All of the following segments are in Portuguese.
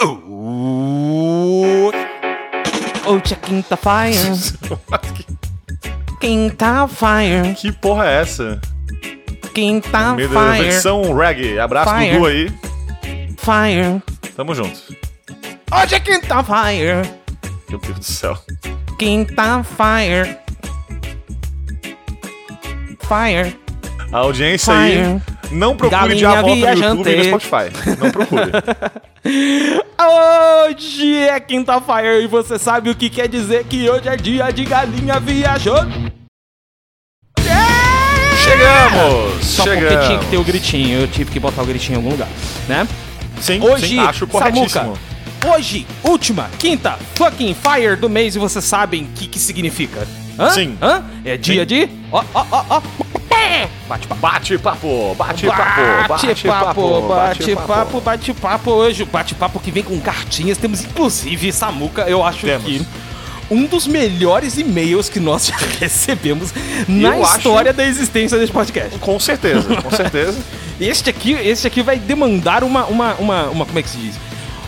Oh, hoje é quinta-feira. Quinta-feira. Que porra é essa? Meio da Quinta-feira. versão reggae. Abraço Fire. Dudu aí. Fire. Tamo junto. Hoje é quinta-feira. Meu Deus do céu. Quinta-feira. Fire. A audiência aí. Não procure Galinha de a volta no viajante. YouTube e no Spotify. Não procure. Hoje é quinta-feira e você sabe o que quer dizer que hoje é dia de galinha viajando? Chegamos! Só porque Chegamos. tinha que ter o gritinho, eu tive que botar o gritinho em algum lugar, né? Sim, Hoje, sim, acho corretíssimo. Samuca, hoje, última, quinta, fucking fire do mês e vocês sabem o que que significa? Hã? Sim. Hã? É dia de... Ó, ó, ó, ó. Bate papo. Bate papo, bate papo, Bate papo, bate papo, bate papo. Hoje o bate papo que vem com cartinhas. Temos inclusive, Samuca, eu acho Temos. que um dos melhores e-mails que nós já recebemos na Eu acho- história da existência desse podcast. Com certeza, com certeza. Este aqui, este aqui vai demandar uma, uma, uma, uma, como é que se diz?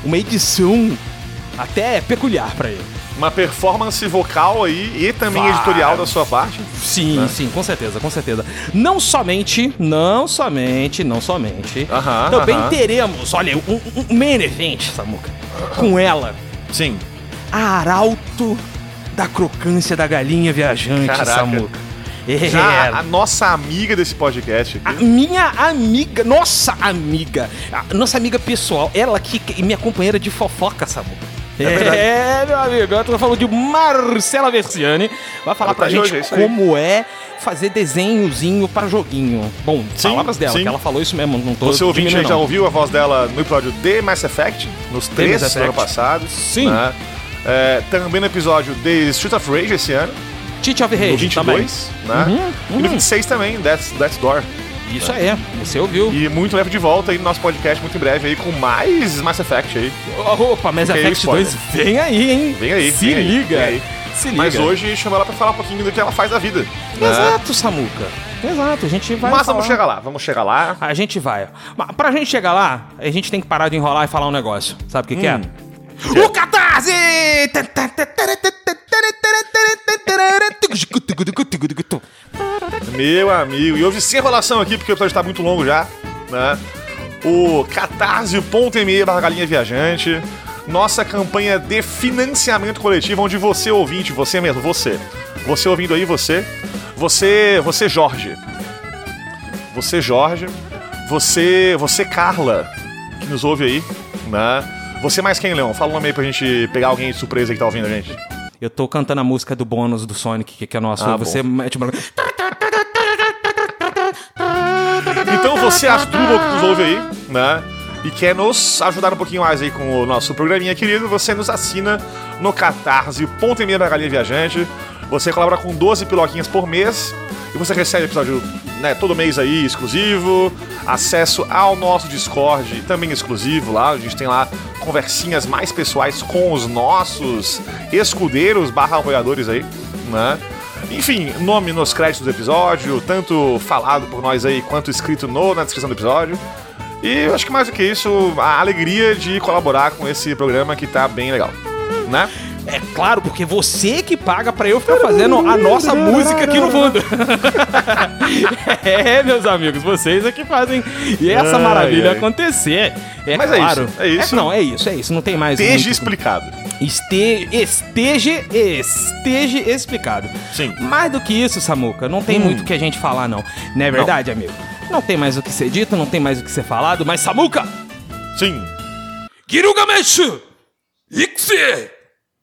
Uma edição até peculiar pra ele. Uma performance vocal aí e também Vai. editorial da sua parte. Sim, sim, com certeza, com certeza. Não somente, não somente, não somente. Aham, também aham. teremos, olha, um, um, main event, Samuca. Com ela, Sim. a arauto da crocância da galinha viajante, Caraca. Samuca. É. Já a nossa amiga desse podcast A aqui. minha amiga, nossa amiga, a nossa amiga pessoal, ela que que- minha companheira de fofoca, Samuca. Verdade. É, meu amigo, eu tô falando de Marcela Versiani. Vai falar Ela pra tá de gente hoje, é como é fazer desenhozinho pra joguinho. Bom, Sim, palavras dela, sim. que ela falou isso mesmo, não tô Você ouvinte já ouviu a voz dela no episódio de Mass Effect, nos três do ano passado. Sim. né? É, também no episódio de Street of Rage esse ano, Tite of no Rage 22, né? Uhum, E no 26 também, Death's, Death's Door. Isso aí, você ouviu. E muito leve de volta aí no nosso podcast muito em breve aí com mais Mass Effect aí. Opa, Mass aí o Effect 2 vem aí, hein? Vem aí, Se vem aí, liga. vem aí. Se liga. Mas hoje chama ela pra falar um pouquinho do que ela faz da vida. né? Exato, Samuca. Exato, a gente vai Mas falar. vamos chegar lá, vamos chegar lá. A gente vai. Mas pra gente chegar lá, a gente tem que parar de enrolar e falar um negócio. Sabe o que, que é? O Catarse! Meu amigo, e hoje sem enrolação aqui, porque o episódio tá muito longo já, né? O catarse.me barra galinha viajante, nossa campanha de financiamento coletivo, onde você ouvinte, você mesmo, você, você ouvindo aí, você, você, você Jorge, você Jorge, você, você Carla, que nos ouve aí, né? Você mais quem, Leão? Fala um nome aí pra gente pegar alguém de surpresa que tá ouvindo a gente. Eu tô cantando a música do bônus do Sonic, que, que é nosso. Ah, você mete uma... Então você, Asdrubal, que nos ouve aí, né? E quer nos ajudar um pouquinho mais aí com o nosso programinha querido, você nos assina no catarse.me da Galinha Viajante. Você colabora com 12 piloquinhas por mês e você recebe episódio né, todo mês aí, exclusivo, acesso ao nosso Discord, também exclusivo lá. A gente tem lá conversinhas mais pessoais com os nossos escudeiros barra apoiadores aí, né? Enfim, nome nos créditos do episódio, tanto falado por nós aí quanto escrito no, na descrição do episódio. E eu acho que mais do que isso, a alegria de colaborar com esse programa que tá bem legal, né? É claro, porque você que paga pra eu ficar fazendo a nossa música aqui no fundo. é, meus amigos, vocês é que fazem e essa Ai, maravilha ai. acontecer. É Mas é claro. isso, é isso. não, é isso, é isso. Não tem mais. Esteja muito- explicado. Este, esteja, esteja explicado. Sim. Mais do que isso, Samuca, não tem Hum. muito o que a gente falar, não. Não é verdade, amigo? Não tem mais o que ser dito, não tem mais o que ser falado, mas Samuca! Sim. Gilgamesh! Ikse!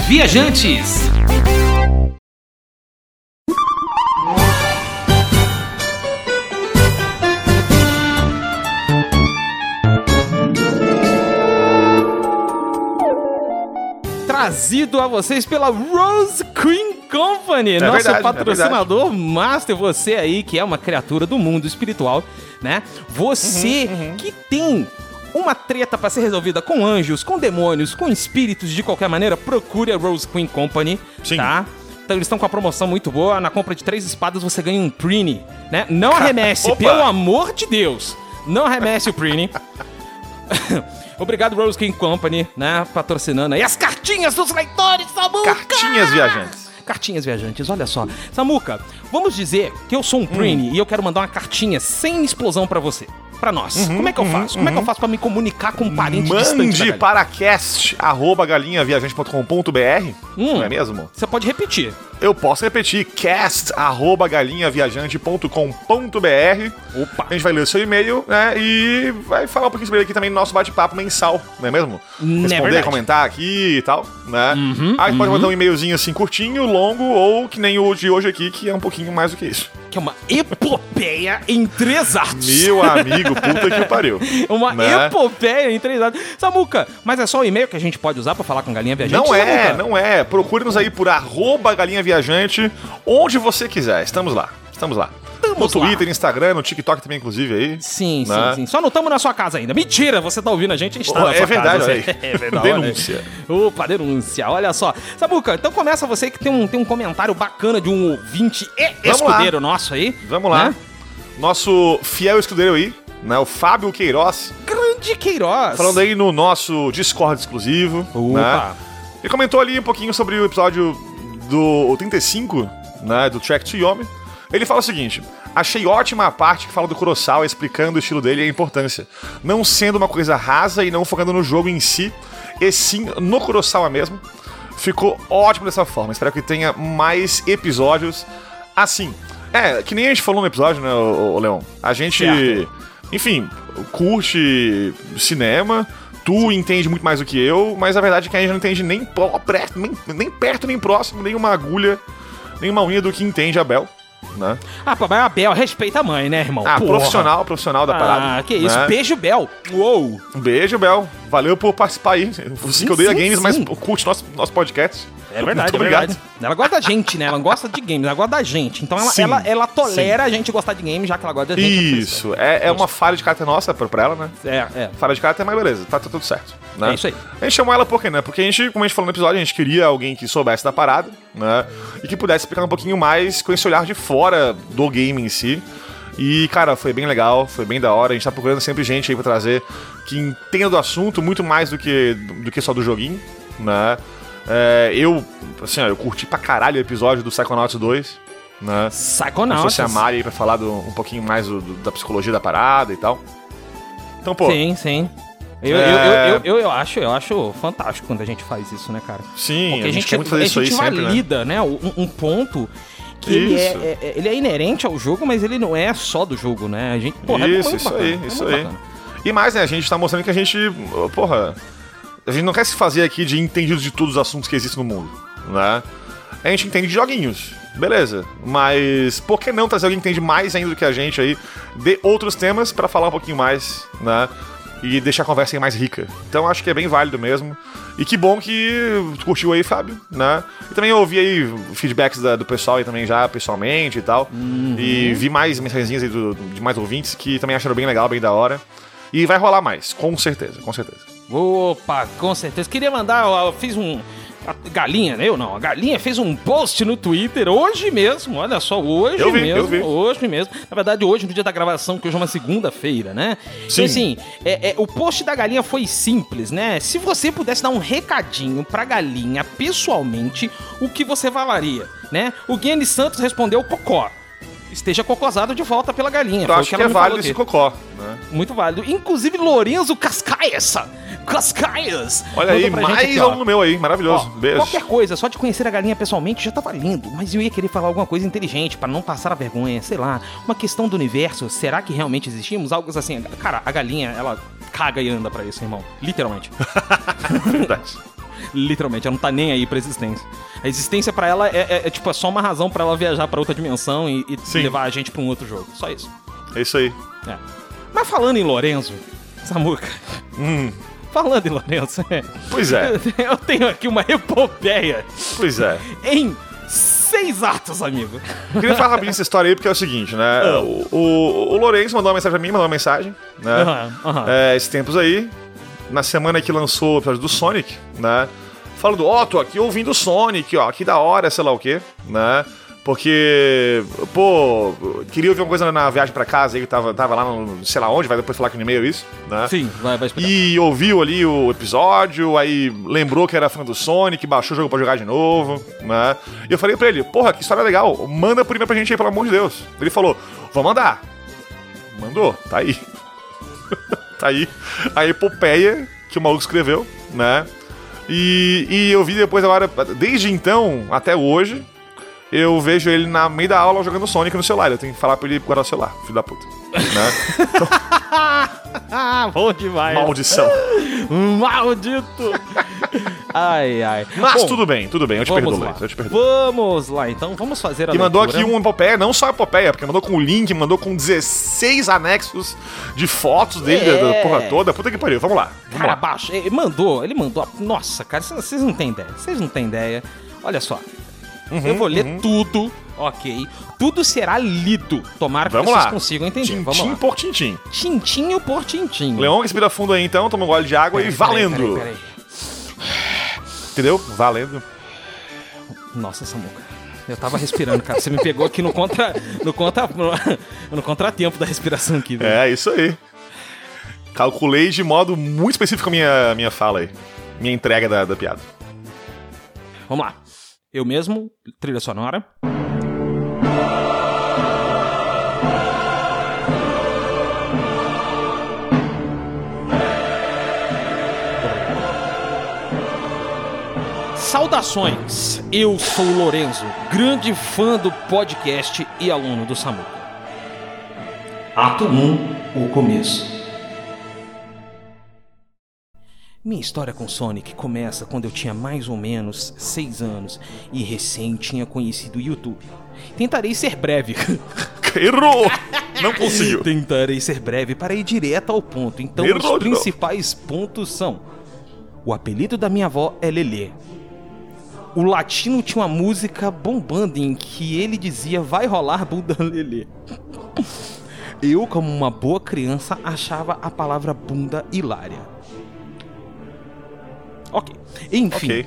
Viagens Viajantes. Trazido a vocês pela Rose Queen Company, é nosso verdade, é patrocinador é master, você aí que é uma criatura do mundo espiritual, né? Você uhum, uhum. que tem uma treta pra ser resolvida com anjos, com demônios, com espíritos de qualquer maneira, procure a Rose Queen Company, Sim. tá? Então eles estão com a promoção muito boa. Na compra de três espadas você ganha um Prini, né? Não arremesse, pelo amor de Deus. Não arremesse o Prini. Obrigado, Rose King Company, né? Patrocinando aí as cartinhas dos leitores, Samuca! Cartinhas viajantes. Cartinhas viajantes, olha só. Samuca, vamos dizer que eu sou um Prini e eu quero mandar uma cartinha sem explosão pra você. Pra nós. Como é que eu faço? Como é que eu faço pra me comunicar com um parente Mande para cast, arroba galinhaviajante.com.br, Hum. não é mesmo? Você pode repetir. Eu posso repetir, cast, arroba galinhaviajante.com.br. Opa. A gente vai ler o seu e-mail, né? E vai falar um pouquinho sobre ele aqui também no nosso bate-papo mensal, não é mesmo? Não é Responder, verdade. comentar aqui e tal, né? Uhum, Aí pode mandar um e-mailzinho assim curtinho, longo, ou que nem o de hoje aqui, que é um pouquinho mais do que isso. Que é uma epopeia em três atos. Meu amigo, puta que pariu. Uma Né? epopeia em três atos. Samuca, mas é só o e-mail que a gente pode usar pra falar com galinha viajante? Não é, Samuca? não é. Procure-nos aí por arroba galinha viajante, onde você quiser. Estamos lá, estamos lá. no lá. Twitter, Instagram, no TikTok também, inclusive, aí. Sim, Né? sim, sim. Só não estamos na sua casa ainda. Mentira, você tá ouvindo a gente, a gente tá Oh, na é sua verdade, casa. aí. É verdade. olha. Denúncia. Opa, denúncia. Olha só. Samuca, então começa você que tem um, tem um comentário bacana de um ouvinte e escudeiro nosso aí. Vamos lá. né? Nosso fiel escudeiro aí, né? O Fábio Queiroz, Grande Queiroz. falando aí no nosso Discord exclusivo. Opa. Né? Ele comentou ali um pouquinho sobre o episódio do 35, né? Do Track to Yomi. Ele fala o seguinte: achei ótima a parte que fala do Kurosawa explicando o estilo dele e a importância. Não sendo uma coisa rasa e não focando no jogo em si, e sim no Kurosawa mesmo. Ficou ótimo dessa forma. Espero que tenha mais episódios assim. É, que nem a gente falou no episódio, né, ô, ô, Leon? A gente, Certo. enfim, curte cinema. Tu entende muito mais do que eu, mas a verdade é que a gente não entende nem, perto, nem, nem perto, nem próximo, nem uma agulha, nem uma unha do que entende a Bel, né? Ah, papai, a Bel, respeita a mãe, né, irmão? Ah, Porra. profissional, profissional da parada. Ah, que isso. né? Beijo, Bel. Uou. Beijo, Bel. Valeu por participar aí. Você Sim, que odeia sim, games, sim. mas curte nosso, nosso podcast. É verdade, é obrigado. verdade. Ela gosta da gente, né? Ela gosta de games, ela gosta da gente. Então ela, Sim, ela, ela tolera a gente gostar de games, já que ela gosta da gente. Isso. É, é uma falha de caráter nossa pra, pra ela, né? É, é. Falha de caráter, mas beleza. Tá, tá tudo certo. Né? É isso aí. A gente chamou ela por quê, né? Porque a gente, como a gente falou no episódio, a gente queria alguém que soubesse da parada, né? E que pudesse explicar um pouquinho mais com esse olhar de fora do game em si. E, cara, foi bem legal, foi bem da hora. A gente tá procurando sempre gente aí pra trazer que entenda do assunto muito mais do que, do que só do joguinho, né? É, eu, assim, ó, eu curti pra caralho o episódio do Psychonauts 2, né? Se Psychonauts. fosse a Mari aí pra falar do- um pouquinho mais do- do- da psicologia da parada e tal. Então, pô, Sim, sim. Eu, É. eu, eu, eu, eu, acho, eu acho fantástico quando a gente faz isso, né, cara? sim, Porque a gente, quer muito fazer a isso gente sempre, né? valida, né? um, um ponto que ele é, Isso. é- é- ele é inerente ao jogo, mas ele não é só do jogo, né? A gente, porra, é isso, muito isso bacana, aí, é isso aí. bacana. E mais, né, a gente tá mostrando que a gente, porra, a gente não quer se fazer aqui de entendido de todos os assuntos que existem no mundo, né? A gente entende de joguinhos, beleza. Mas por que não trazer alguém que entende mais ainda do que a gente aí de outros temas pra falar um pouquinho mais, né? E deixar a conversa aí mais rica. Então acho que é bem válido mesmo. E que bom que tu curtiu aí, Fábio, né? E também eu ouvi aí feedbacks da- do pessoal aí também já pessoalmente e tal. E vi mais mensagenzinhas aí do- do- de mais ouvintes que também acharam bem legal, bem da hora. E vai rolar mais, com certeza, com certeza. Opa, com certeza. Queria mandar, eu fiz um. A galinha, né? Eu não. A galinha fez um post no Twitter hoje mesmo. Olha só, hoje vi, mesmo. Hoje mesmo. Na verdade, hoje, no dia da gravação, que hoje é uma segunda-feira, né? Sim. Então, assim, é, é, o post da galinha foi simples, né? Se você pudesse dar um recadinho pra galinha pessoalmente, o que você falaria, né? O Guilherme Santos respondeu cocó. Esteja cocosado de volta pela galinha. Eu acho que, ela é válido aqui. esse cocó, né? Muito válido. Inclusive, Lorenzo Cascaias. Cascaias. Olha aí, mais aqui, aluno meu aí, maravilhoso. Ó, Beijo. Qualquer coisa, só de conhecer a galinha pessoalmente já tava lindo, mas eu ia querer falar alguma coisa inteligente pra não passar a vergonha, sei lá, uma questão do universo, será que realmente existimos? Algo assim, cara, a galinha, ela caga e anda pra isso, irmão, literalmente. Verdade. literalmente, ela não tá nem aí pra existência. A existência pra ela é, é- é, tipo é só uma razão pra ela viajar pra outra dimensão e, e levar a gente pra um outro jogo, só isso. É isso aí. É. Mas falando em Lorenzo, Samuca, Hum, falando em Lourenço, Pois é, eu tenho aqui uma epopeia pois é. em seis atos, amigo. Eu queria falar rapidinho essa história aí, porque é o seguinte, né? Ah. O, o, o Lourenço mandou uma mensagem pra mim, mandou uma mensagem, né? Aham, aham. É, esses tempos aí, na semana que lançou o episódio do Sonic, né? Falando, ó, tô aqui ouvindo o Sonic, ó, que da hora, sei lá o quê, né? Porque, pô, queria ouvir uma coisa na viagem pra casa aí, que tava, tava lá no, sei lá onde, vai depois falar aqui no e-mail isso, né? Sim, vai, vai explicar. E ouviu ali o episódio, aí lembrou que era fã do Sonic, baixou o jogo pra jogar de novo, né? E eu falei pra ele, porra, que história legal, manda por e-mail pra gente aí, pelo amor de Deus. Ele falou, vou mandar. Mandou, tá aí. tá aí a epopeia que o maluco escreveu, né? E, e eu vi depois agora, desde então até hoje, eu vejo ele na meio da aula jogando Sonic no celular. Eu tenho que falar pra ele guardar o celular, filho da puta. Né? Ah, bom demais. Maldição. Maldito. ai, ai. Mas Bom, tudo bem, tudo bem, eu te perdoo, lá. Eu te perdoo. Vamos lá, então vamos fazer a E mandou aqui um epopeia, não só epopeia, porque mandou com o link, mandou com 16 anexos de fotos dele, da, da É. porra toda. Puta que pariu, vamos lá. Vamos Cara, lá. baixo. Ele mandou, ele mandou. Nossa, cara, vocês- vocês não têm ideia. Vocês não têm ideia. Olha só. Uhum, eu vou ler tudo, ok? Tudo será lido. Tomara que Vamos vocês lá. consigam entender. Vamos Tintim lá. por tintim. Tintinho por tintinho. Leão, respira fundo aí então, toma um gole de água Peraí, e valendo. peraí, peraí. Entendeu? Valendo. Nossa, Samuca. Eu tava respirando, cara. Você me pegou aqui no contra. No, contra, no contratempo da respiração aqui. É, isso aí. Calculei de modo muito específico a minha, minha fala aí. Minha entrega da, da piada. Vamos lá. Eu mesmo, trilha sonora. Saudações! Eu sou o Lorenzo, grande fã do podcast e aluno do Samu. Ato 1 O começo. Minha história com Sonic começa quando eu tinha mais ou menos 6 anos e recém tinha conhecido o YouTube. Tentarei ser breve. Errou! Não conseguiu. Tentarei ser breve para ir direto ao ponto. Então, Errou os principais pontos são: o apelido da minha avó é Lelê. O latino tinha uma música bombando em que ele dizia vai rolar bunda Lelê. Eu, como uma boa criança, achava a palavra bunda hilária. Ok. Enfim. Ok.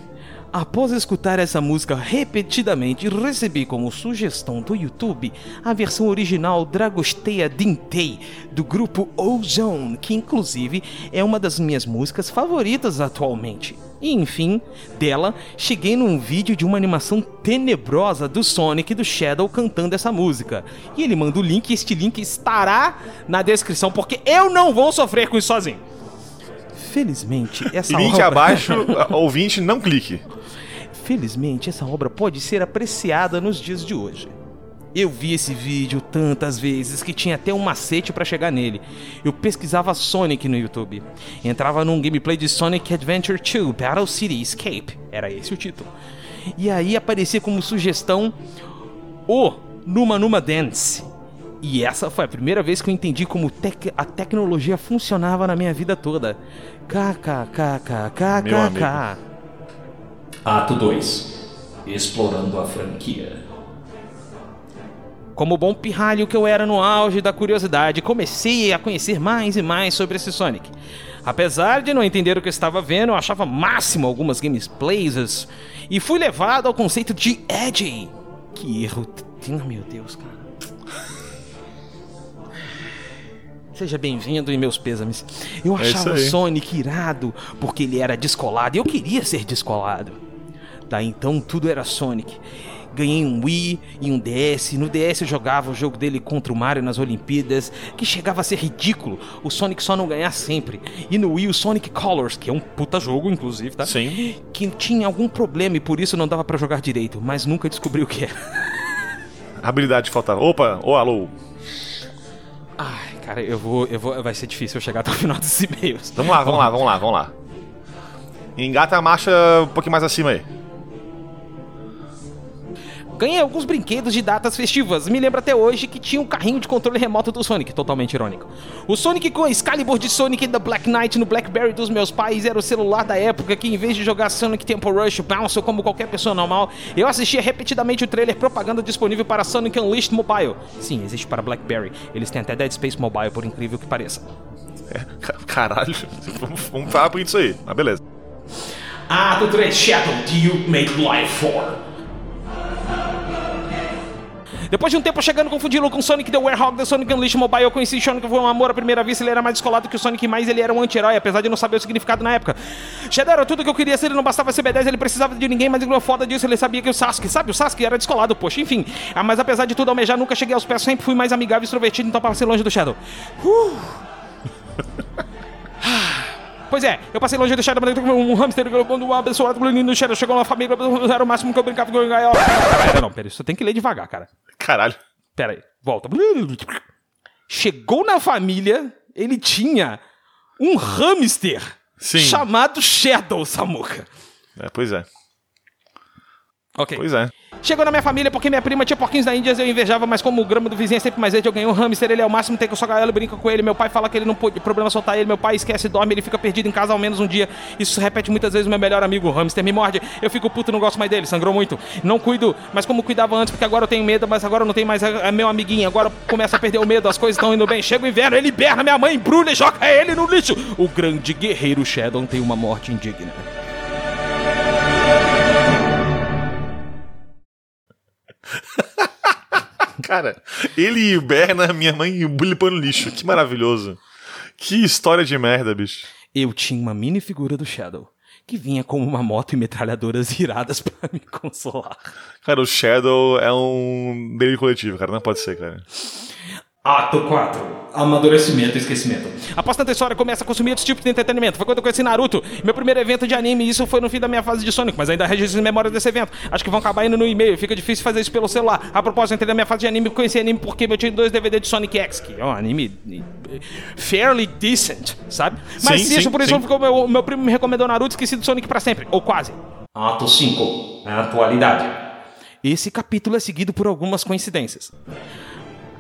Após escutar essa música repetidamente, recebi como sugestão do YouTube a versão original Dragosteia Dintei, do grupo Ozone, que inclusive é uma das minhas músicas favoritas atualmente. E enfim, dela, cheguei num vídeo de uma animação tenebrosa do Sonic e do Shadow cantando essa música. E ele manda o link, e este link estará na descrição, porque eu não vou sofrer com isso sozinho. Felizmente, essa Link obra... abaixo, ouvinte, não clique. Felizmente, essa obra pode ser apreciada nos dias de hoje. Eu vi esse vídeo tantas vezes que tinha até um macete pra chegar nele. Eu pesquisava Sonic no YouTube. Entrava num gameplay de Sonic Adventure 2 Battle City Escape. Era esse o título. E aí aparecia como sugestão o Numa Numa Dance. E essa foi a primeira vez que eu entendi como tec- a tecnologia funcionava na minha vida toda. Meu amigo. KKKKKK. Ato 2 Explorando a franquia. Como bom pirralho que eu era no auge da curiosidade, comecei a conhecer mais e mais sobre esse Sonic. Apesar de não entender o que eu estava vendo, eu achava máximo algumas gameplays e fui levado ao conceito de Edgy. Que erro. Meu Deus, cara. Seja bem-vindo e meus pêsames. Eu É achava o aí. Sonic irado porque ele era descolado e eu queria ser descolado. Daí então tudo era Sonic. Ganhei um Wii e um DS. No DS eu jogava o jogo dele contra o Mario nas Olimpíadas, que chegava a ser ridículo. O Sonic só não ganhar sempre. E no Wii o Sonic Colors, que é um puta jogo, inclusive, tá? Sim. Que tinha algum problema e por isso não dava pra jogar direito, mas nunca descobri o que era. Habilidade faltava. Opa, ô alô. Ai, cara, eu vou, eu vou. Vai ser difícil eu chegar até o final dos e-mails. Vamos lá, vamos lá, vamos lá, vamos lá. Engata a marcha um pouquinho mais acima aí. Ganhei alguns brinquedos de datas festivas. Me lembro até hoje que tinha um carrinho de controle remoto do Sonic, totalmente irônico. O Sonic com a Excalibur de Sonic da Black Knight no Blackberry dos meus pais era o celular da época que, em vez de jogar Sonic Temple Rush Bounce como qualquer pessoa normal, eu assistia repetidamente o trailer propaganda disponível para Sonic Unleashed Mobile. Sim, existe para Blackberry. Eles têm até Dead Space Mobile, por incrível que pareça. É, ca- caralho. vamos, falar por isso aí. Mas beleza. Ato 3 Shadow do you make life for? Depois de um tempo chegando confundi-lo com Sonic the Werehog da Sonic Unleashed Mobile, eu conheci Sonic foi um amor à primeira vista, ele era mais descolado que o Sonic, mas ele era um anti-herói, apesar de não saber o significado na época. Shadow era tudo que eu queria ser, ele não bastava ser B10, ele precisava de ninguém, mas ele foda disso, ele sabia que o Sasuke, sabe? O Sasuke era descolado, poxa, enfim. Ah, mas apesar de tudo almejar, nunca cheguei aos pés, sempre fui mais amigável e extrovertido, então para ser longe do Shadow. Uh. Pois é, eu passei longe do Shadow, mas um hamster quando o abençoado do Shadow chegou na família, era o máximo que eu brincava com o gaiola. Pera, não, pera, isso tem que ler devagar, cara. Caralho. Pera aí, volta. Chegou na família, ele tinha um hamster Sim. chamado Shadow Samuka. É, pois é. Ok. Pois é. Chegou na minha família porque minha prima tinha porquinhos da Índia, eu invejava, mas como o grama do vizinho é sempre mais verde, eu ganhei um hamster, ele é o máximo, tem que eu só gaiola, brinca com ele. Meu pai fala que ele não pode problema soltar ele, meu pai esquece, dorme, ele fica perdido em casa ao menos um dia. Isso repete muitas vezes, meu melhor amigo, o hamster me morde. Eu fico puto, não gosto mais dele, sangrou muito. Não cuido, mas como cuidava antes, porque agora eu tenho medo, mas agora não tem mais é, é meu amiguinho, agora começa a perder o medo, as coisas estão indo bem. Chega o inverno, ele berra, minha mãe embrulha e joga ele no lixo. O grande guerreiro Shadow tem uma morte indigna. Cara, ele hiberna, minha mãe no lixo. Que maravilhoso. Que história de merda, bicho. Eu tinha uma mini figura do Shadow, que vinha com uma moto e metralhadoras iradas pra me consolar. Cara, o Shadow é um delírio coletivo, cara. Não pode ser, cara. Ato 4. Amadurecimento e esquecimento. Após tanta história, começa a consumir outros tipos de entretenimento. Foi quando eu conheci Naruto, meu primeiro evento de anime, e isso foi no fim da minha fase de Sonic, mas ainda registro as memórias desse evento. Acho que vão acabar indo no e-mail, fica difícil fazer isso pelo celular. A propósito, entrei na minha fase de anime, conheci anime porque eu tinha dois DVD de Sonic X, que é um anime eh, fairly decent, sabe? Mas Sim, isso sim, por isso sim. ficou meu, meu primo me recomendou Naruto, esqueci do Sonic pra sempre, ou quase. Ato 5. Atualidade. Esse capítulo é seguido por algumas coincidências.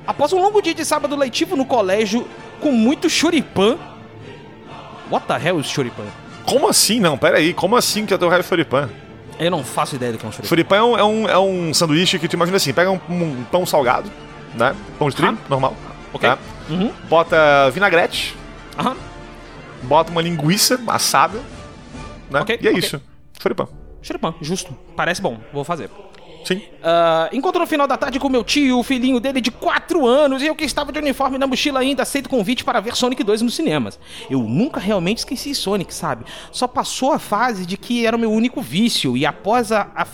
Após um longo dia de sábado letivo no colégio, com muito choripan. What the hell is choripan? Como assim? Não, pera aí. Como assim que eu tô raio Furipan? Eu não faço ideia do que é um choripan. Furipan é um, é, um, é um sanduíche que tu imagina assim: pega um, um pão salgado, né? Pão de trigo, Ah. normal. Ok. Tá? Uhum. Bota vinagrete, Aham. bota uma linguiça assada, né? Ok, e é ok. isso. Furipan. Choripan, justo. Parece bom, vou fazer. Sim. Ah, encontro no final da tarde com meu tio, o filhinho dele de 4 anos, e eu que estava de uniforme na mochila ainda aceito convite para ver Sonic 2 nos cinemas. Eu nunca realmente esqueci Sonic, sabe? Só passou a fase de que era o meu único vício, e após a- a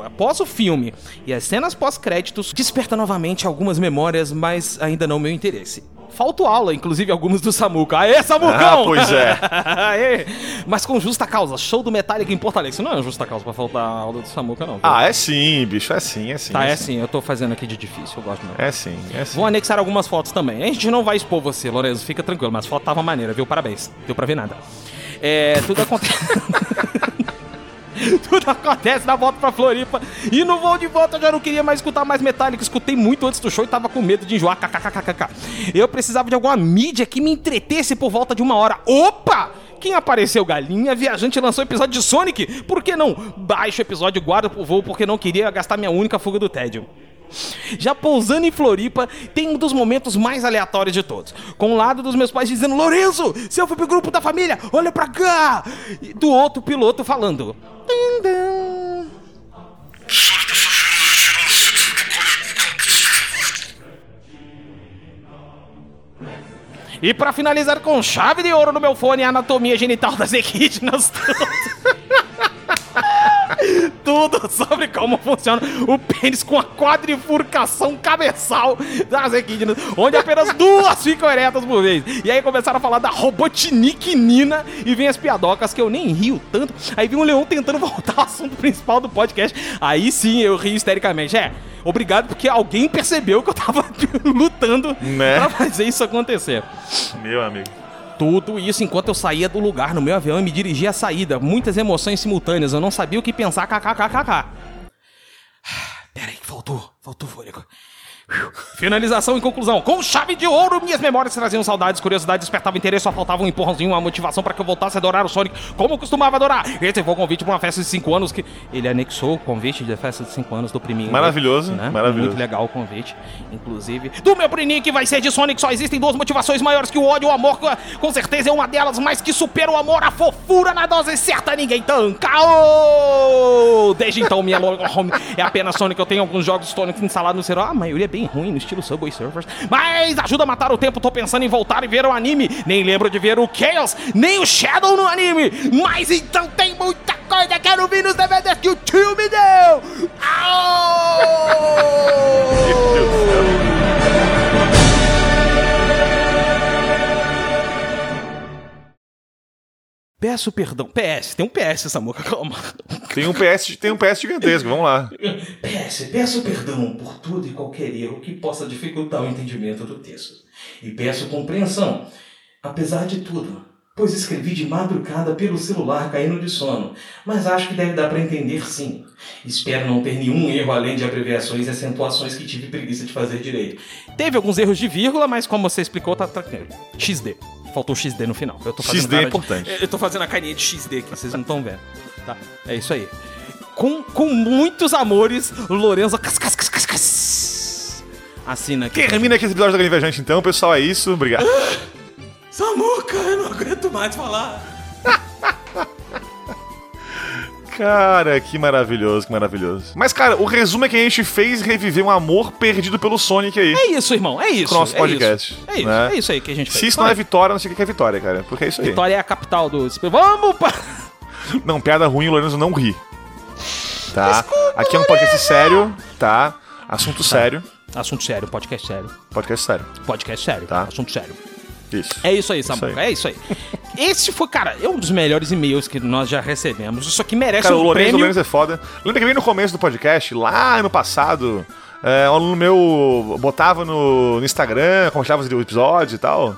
Após o filme e as cenas pós-créditos, desperta novamente algumas memórias, mas ainda não meu interesse. Falto aula, inclusive algumas do Samuca. Aê, Samucão! Ah, pois é. Aê! Mas com justa causa, show do Metallica em Porto Alegre. Isso não é justa causa pra faltar a aula do Samuca, não. Ah, é sim, bicho. É sim, é sim. Tá, é sim. sim, eu tô fazendo aqui de difícil, eu gosto muito. É sim, é sim. Vou anexar algumas fotos também. A gente não vai expor você, Lorenzo, fica tranquilo, mas a foto tava maneira, viu? Parabéns. Deu pra ver nada. É, tudo acontece. Tudo acontece na volta pra Floripa. E no voo de volta eu já não queria mais escutar mais Metallica. Escutei muito antes do show e tava com medo de enjoar. KKKKK. Eu precisava de alguma mídia que me entretesse por volta de uma hora. Opa! Quem apareceu galinha? Viajante lançou episódio de Sonic? Por que não? Baixa o episódio guarda pro voo porque não queria gastar minha única fuga do tédio. Já pousando em Floripa, tem um dos momentos mais aleatórios de todos. Com um lado dos meus pais dizendo: Lourenço, se eu fui pro grupo da família, olha pra cá! E do outro piloto falando. E pra finalizar com chave de ouro no meu fone, a anatomia genital das equidnas. Tudo sobre como funciona o pênis com a quadrifurcação cabeçal das equidnas, onde apenas duas ficam eretas por vez. E aí começaram a falar da Robotnik Nina e vem as piadocas que eu nem rio tanto. Aí vi um leão tentando voltar ao assunto principal do podcast. Aí sim eu rio histericamente. É, obrigado porque alguém percebeu que eu tava lutando Né? pra fazer isso acontecer. Meu amigo. Tudo isso enquanto eu saía do lugar no meu avião e me dirigia à saída. Muitas emoções simultâneas, eu não sabia o que pensar, kkkk. faltou, faltou fôlego. Finalização e conclusão. Com chave de ouro, minhas memórias traziam saudades, curiosidade, despertava interesse, só faltava um empurrãozinho, uma motivação para que eu voltasse a adorar o Sonic como eu costumava adorar. Esse foi o convite para uma festa de 5 anos que ele anexou o convite da festa de 5 anos do priminho. Maravilhoso, né? maravilhoso. Muito legal o convite, inclusive. Do meu priminho que vai ser de Sonic, só existem duas motivações maiores que o ódio e o amor. Com certeza é uma delas, mas que supera o amor, a fofura na dose certa, ninguém tanca. Oh! Desde então, minha home é apenas Sonic. Eu tenho alguns jogos Sonic instalados no celular. A maioria é bem ruim, no estilo Subway Surfers. Mas ajuda a matar o tempo. Tô pensando em voltar e ver o anime. Nem lembro de ver o Chaos, nem o Shadow no anime. Mas então tem muita coisa que quero ver nos DVDs que o tio me deu. Peço perdão. PS, tem um PS, Samuca, calma. Tem um PS, tem um PS gigantesco, vamos lá. PS, peço perdão por todo e qualquer erro que possa dificultar o entendimento do texto. E peço compreensão, apesar de tudo, pois escrevi de madrugada pelo celular caindo de sono, mas acho que deve dar para entender sim. Espero não ter nenhum erro além de abreviações e acentuações que tive preguiça de fazer direito. Teve alguns erros de vírgula, mas como você explicou, tá tranquilo. XD. Faltou XD no final. Eu tô fazendo XD é cara de- importante. eu tô fazendo a carinha de XD aqui, vocês não estão vendo. Tá? É isso aí. Com, com muitos amores, Lorenzo. Cas, cas, cas, cas, cas. Assina aqui. Termina aqui esse episódio da Galinha Viajante, então, pessoal. É isso. Obrigado. Samuca, eu não aguento mais falar. Cara, que maravilhoso, que maravilhoso. Mas, cara, o resumo é que a gente fez reviver um amor perdido pelo Sonic aí. É isso, irmão. É isso. Com o nosso é podcast, Isso. É isso. né? É isso aí que a gente fez. Se isso não é vitória, eu não sei o que é vitória, cara. Porque é isso aí. Vitória é a capital do. Vamos para. Não, piada ruim, o Lourenço não ri. Tá? Aqui é um podcast sério, tá? Assunto sério. Assunto sério, podcast sério. Podcast sério. Podcast sério. Tá. Assunto sério. Isso. É isso aí, Samuca. aí. É isso aí. Esse foi, cara, é um dos melhores e-mails que nós já recebemos. Isso aqui merece Cara, o um Lourenço, o prêmio. Lourenço é foda. Lembra que bem no começo do podcast, lá ano passado, é, um aluno meu botava no, no Instagram, compartilhava os episódios e tal.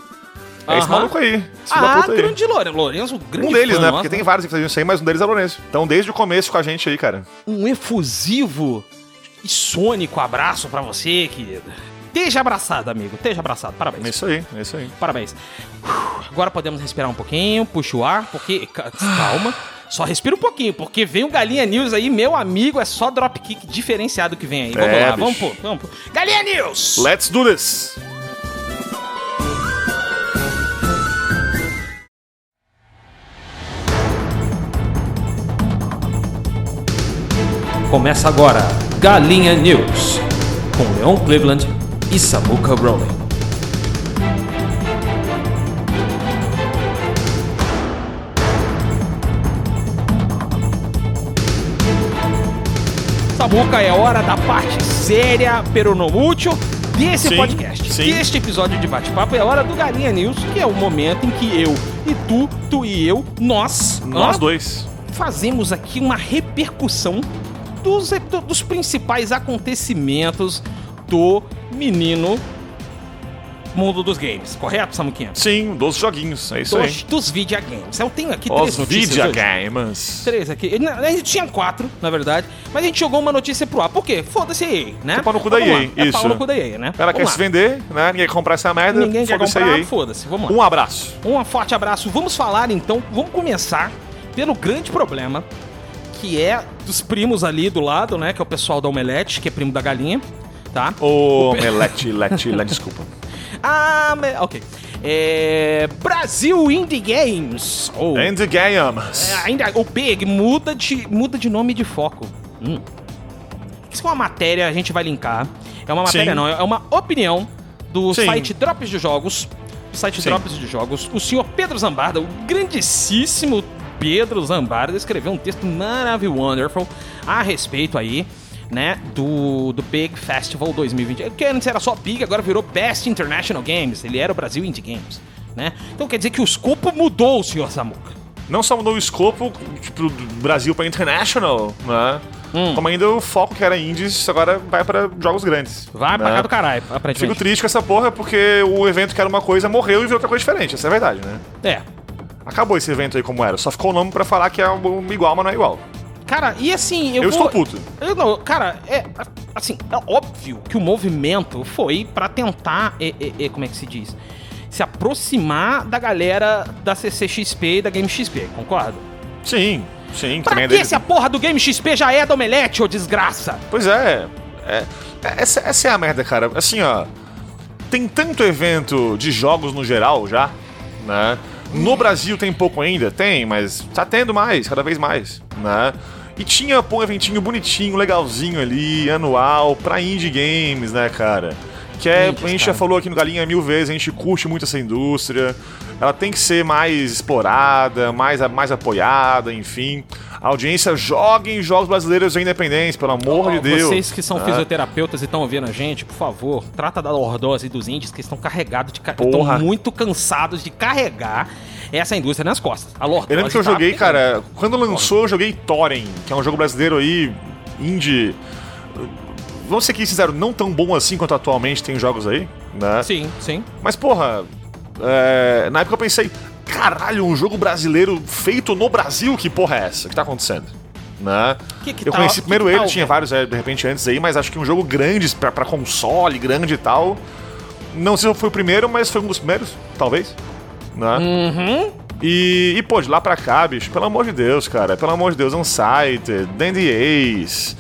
É esse maluco aí. Esse Ah, aí. grande Lourenço. Lourenço, grande Um deles, fã né? nosso. Porque tem vários que faziam isso aí, mas um deles é o Lourenço. Então, desde o começo com a gente aí, cara. um efusivo e sônico abraço pra você, querido. Esteja abraçado, amigo. Esteja abraçado. É Parabéns. isso aí, é isso aí. Parabéns. Uf, Agora podemos respirar um pouquinho, puxa o ar, porque. ca- Calma. Só respira um pouquinho, porque vem o Galinha News aí, meu amigo, é só dropkick diferenciado que vem aí. Vamos É, lá, bicho. vamos pôr, vamos pôr. Galinha News! Let's do this! Começa agora Galinha News com Leon Cleveland e Samuka Rowling. Samuca, é hora da parte séria, pero não útil, desse Sim, podcast. sim. Deste episódio de bate-papo é hora do Galinha News, que é o momento em que eu e tu, tu e eu, nós, Nós ó, dois. fazemos aqui uma repercussão dos, do- dos principais acontecimentos do menino mundo dos games, correto, Samuquinha? Sim, dos joguinhos, é isso aí. Dos, dos videogames. Eu tenho aqui Os três notícias hoje. videogames. Três aqui. A gente tinha quatro, na verdade, mas a gente jogou uma notícia pro ar. Por quê? Foda-se a EA, né? É pau no cu da. EA, É pau isso. no cu da EA, né? Ela quer Vamos se lá. vender, né? Ninguém quer comprar essa merda. Ninguém quer comprar, aí. foda-se. Vamos lá. Um abraço. Um forte abraço. Vamos falar então, vamos começar pelo grande problema que é dos primos ali do lado, né? Que é o pessoal da Omelete, que é primo da galinha, tá? Ô, Melete, Lete, Lete, desculpa. Ah, ok. É... Brasil Indie Games. Ou And the games. É, ainda o Big muda de, muda de nome e de foco. Hum. Isso é uma matéria, a gente vai linkar. É uma matéria, Sim. não, é uma opinião do Sim. site Drops de Jogos. Site Sim. Drops de Jogos. O senhor Pedro Zambarda, o grandíssimo Pedro Zambarda, escreveu um texto maravilhoso, wonderful, a respeito aí, né, do, do Big Festival 2020. Porque antes era só Big, agora virou Best International Games. Ele era o Brasil Indie Games, né? Então quer dizer que o escopo mudou, senhor Samuca. Não só mudou o escopo, tipo, do Brasil pra international, né? Hum. Como ainda o foco que era indies, agora vai pra jogos grandes. Vai pra né? cá do caralho, Fico aparentemente. triste com essa porra porque o evento que era uma coisa morreu e virou outra coisa diferente. Essa é a verdade, né? É. Acabou esse evento aí como era. Só ficou o nome pra falar que é um igual, mas não é igual. Cara, e assim, eu, Eu, vou... estou puto. Eu não, cara, é. assim, é óbvio que o movimento foi pra tentar, é, é, é, como é que se diz? Se aproximar da galera da CCXP e da Game XP, concorda? Sim, sim. Pra também é que dele. se a porra do Game XP já é da Omelete, ô desgraça? Pois é. é, é, essa, essa é a merda, cara. Assim, ó. Tem tanto evento de jogos no geral já, né? No Brasil tem pouco ainda? Tem, mas tá tendo mais, cada vez mais, né? E tinha, pô, um eventinho bonitinho, legalzinho ali, anual, pra indie games, né, cara? Que é, a gente cara. já falou aqui no Galinha mil vezes, a gente curte muito essa indústria. Ela tem que ser mais explorada, mais, mais apoiada, enfim. A audiência joguem jogos brasileiros independentes, pelo amor Ó, de Deus. Vocês que são né? fisioterapeutas e estão ouvindo a gente, por favor, trata da lordose dos índios que estão carregados de estão Porra. muito cansados de carregar essa indústria nas costas. A lordose Eu lembro que eu tá joguei, cara, quando lançou, eu joguei Thorin, que é um jogo brasileiro aí, indie. Vamos ser aqui sinceros, não tão bom assim quanto atualmente tem jogos aí, né? Sim, sim. Mas, porra, é, na época eu pensei, caralho, um jogo brasileiro feito no Brasil, que porra é essa? O que tá acontecendo? Né? Que que eu tá- conheci primeiro que tá ele, tinha o- vários é, de repente antes aí, mas acho que um jogo grande pra, pra console, grande e tal. Não sei se foi o primeiro, mas foi um dos primeiros, talvez. Né? Uhum. E, e, pô, de lá pra cá, bicho, pelo amor de Deus, cara. Pelo amor de Deus, Unsighted, Dandy Ace,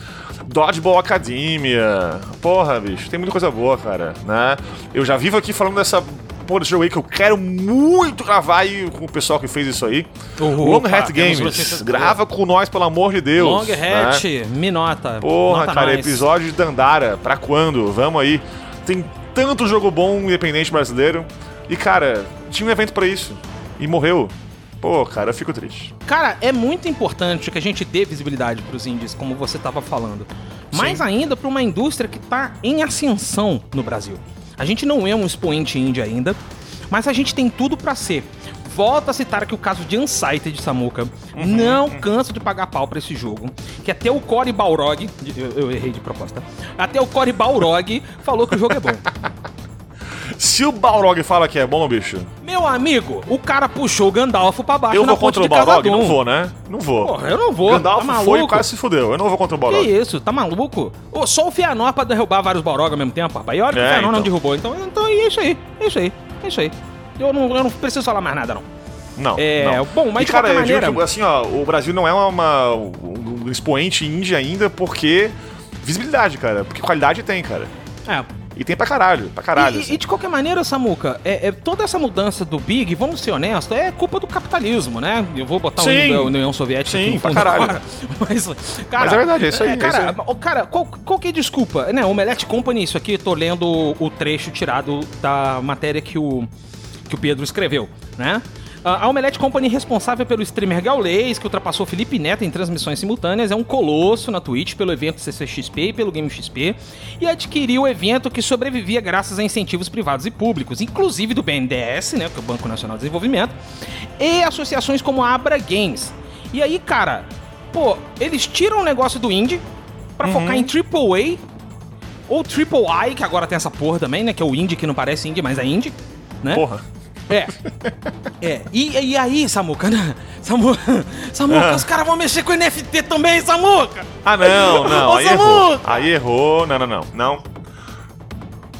Dodgeball Academia. Porra, bicho, tem muita coisa boa, cara, né? Eu já vivo aqui falando dessa porra desse jogo aí que eu quero muito gravar aí com o pessoal que fez isso aí. Opa, Long Hat Games, grava com nós, pelo amor de Deus. Long né? Hat, me nota. Porra, nota cara, nós. episódio de Dandara, pra quando? Vamos aí. Tem tanto jogo bom independente brasileiro. E, cara, tinha um evento pra isso. E morreu. Pô, cara, eu fico triste. Cara, é muito importante que a gente dê visibilidade pros indies, como você tava falando. Mais Sim. ainda pra uma indústria que tá em ascensão no Brasil. A gente não é um expoente indie ainda, mas a gente tem tudo pra ser. Volto a citar aqui o caso de Unsighted de Samuka. Uhum, não canso de pagar pau pra esse jogo. Que até o Cory Balrog, eu, eu errei de proposta. Até o Cory Balrog falou que o jogo é bom. Se o Balrog fala que é bom, bicho, Meu amigo, o cara puxou o Gandalf pra baixo eu vou contra o Balrog? Casadum. Não vou, né? Não vou. Porra, eu não vou. Gandalf tá foi e quase se fudeu. Eu não vou contra o Que Balrog. isso, tá maluco? Ô, só o Fianor pra derrubar vários Balrog ao mesmo tempo, rapaz. E olha que É, o Fianor não então. derrubou. Então, então é isso aí, é isso aí, é isso aí. Eu não, eu não preciso falar mais nada, não. Não. É, não. bom, mas e, cara, eu digo maneira- que, assim, ó, o Brasil não é uma, uma- um expoente indie ainda porque. Visibilidade, cara. Porque qualidade tem, cara. É. E tem pra caralho, pra caralho. E, assim. e de qualquer maneira, Samuca, é, é- toda essa mudança do Big, vamos ser honestos, é culpa do capitalismo, né? Eu vou botar Sim. o União Soviética Sim, aqui no pra caralho. Mas, cara, Mas é verdade, é isso aí, é cara, isso aí. o- cara qual, qual que é desculpa? Né, o Omelette Company, isso aqui, tô lendo o, o trecho tirado da matéria que o, que o Pedro escreveu, né? A Omelette Company, responsável pelo streamer Gaulês, que ultrapassou Felipe Neto em transmissões simultâneas, é um colosso na Twitch pelo evento CCXP e pelo Game XP, e adquiriu o evento que sobrevivia graças a incentivos privados e públicos, inclusive do BNDES, né, que é o Banco Nacional de Desenvolvimento, e associações como a Abra Games. E aí, cara, pô, eles tiram o negócio do indie pra Uhum. focar em AAA ou Triple I, que agora tem essa porra também, né, que é o indie que não parece indie, mas é indie, né? Porra. É. É. E, e aí, Samuca, né? Samuca, Samuca Ah. os caras vão mexer com NFT também, Samuca! Ah, não, não. Ô, Aí errou. Samuca! Aí errou. Não, não, não. Não.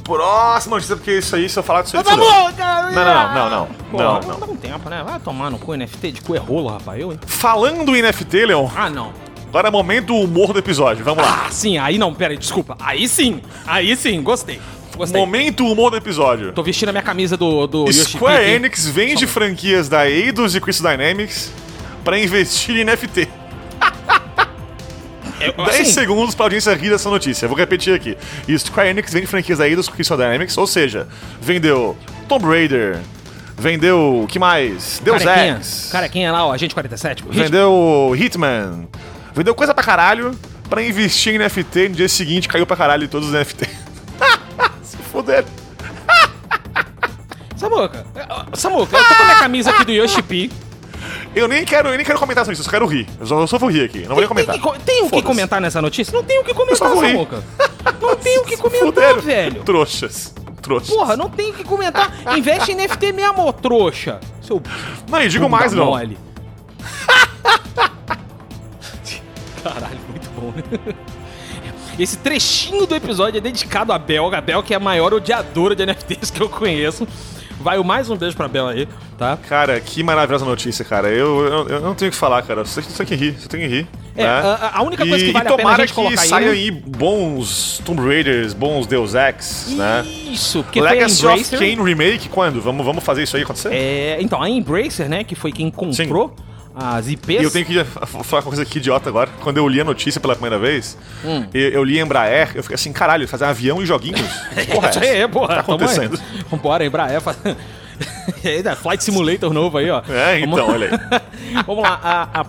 Próxima notícia, porque isso aí, se eu falar disso aí. Samuca! Não, não, não, não. Porra, Não, não, não. dá um tempo, né? Vai tomar no cu NFT de cu é rolo, rapaz. Eu, hein? Falando em NFT, Leon, Ah, não. agora é momento humor do episódio. Vamos lá. Ah, sim, aí não, pera aí, desculpa. Aí sim, aí sim, gostei. Gostei. Momento humor do episódio. Tô vestindo a minha camisa do, do Yoshi Square aqui. Enix vende franquias da Eidos e Crystal Dynamics pra investir em NFT. Eu, 10 assim, segundos pra audiência rir dessa notícia. Vou repetir aqui. Square Enix vende franquias da Eidos com Crystal Dynamics, ou seja, vendeu Tomb Raider, vendeu. o que mais? Deus carequinha, Ex, carequinha lá, o Agente 47. o Hit- vendeu Hitman, vendeu coisa pra caralho pra investir em NFT. No dia seguinte caiu pra caralho todos os NFT. Se fuder. Samuca, eh, Samuca, eu tô com a minha camisa aqui do Yoshi P. Eu nem quero, eu nem quero comentar sobre isso, eu só quero rir. Eu só, eu só vou rir aqui, não vou nem Tem, comentar. que, co- tem o que comentar nessa notícia? Não tem o que comentar. Samuca. Não tem o que comentar, fuderam. velho. Trouxas. Trouxas. Porra, não tem o que comentar. Investe em NFT mesmo, trouxa. Seu Não, e digo mais, não. mole. Caralho, muito bom. Esse trechinho do episódio é dedicado a Bel, a Bel que é a maior odiadora de NFTs que eu conheço. Vai o mais um beijo pra Bel aí, tá? Cara, que maravilhosa notícia, cara. Eu, eu, eu não tenho o que falar, cara. Você tem que rir, você tem que rir. É, né? a, a única coisa E- que vale a pena a tomara gente colocar que saiam aí bons Tomb Raiders, bons Deus Ex, né? Isso, porque foi a Legacy of Embracer... Kain Remake, quando? Vamos, vamos fazer isso aí acontecer? É, então, a Embracer, né, que foi quem comprou as IPs... E eu tenho que falar uma coisa aqui idiota agora. Quando eu li a notícia pela primeira vez, Hum. eu, eu li Embraer, eu fiquei assim, caralho, fazer avião e joguinhos? Que Porra, é essa? aí, porra. Tá acontecendo? Aí. Vambora, Embraer. faz- Eita, Flight Simulator novo aí, ó. É, Vamos- então, olha aí. Vamos lá, a, a,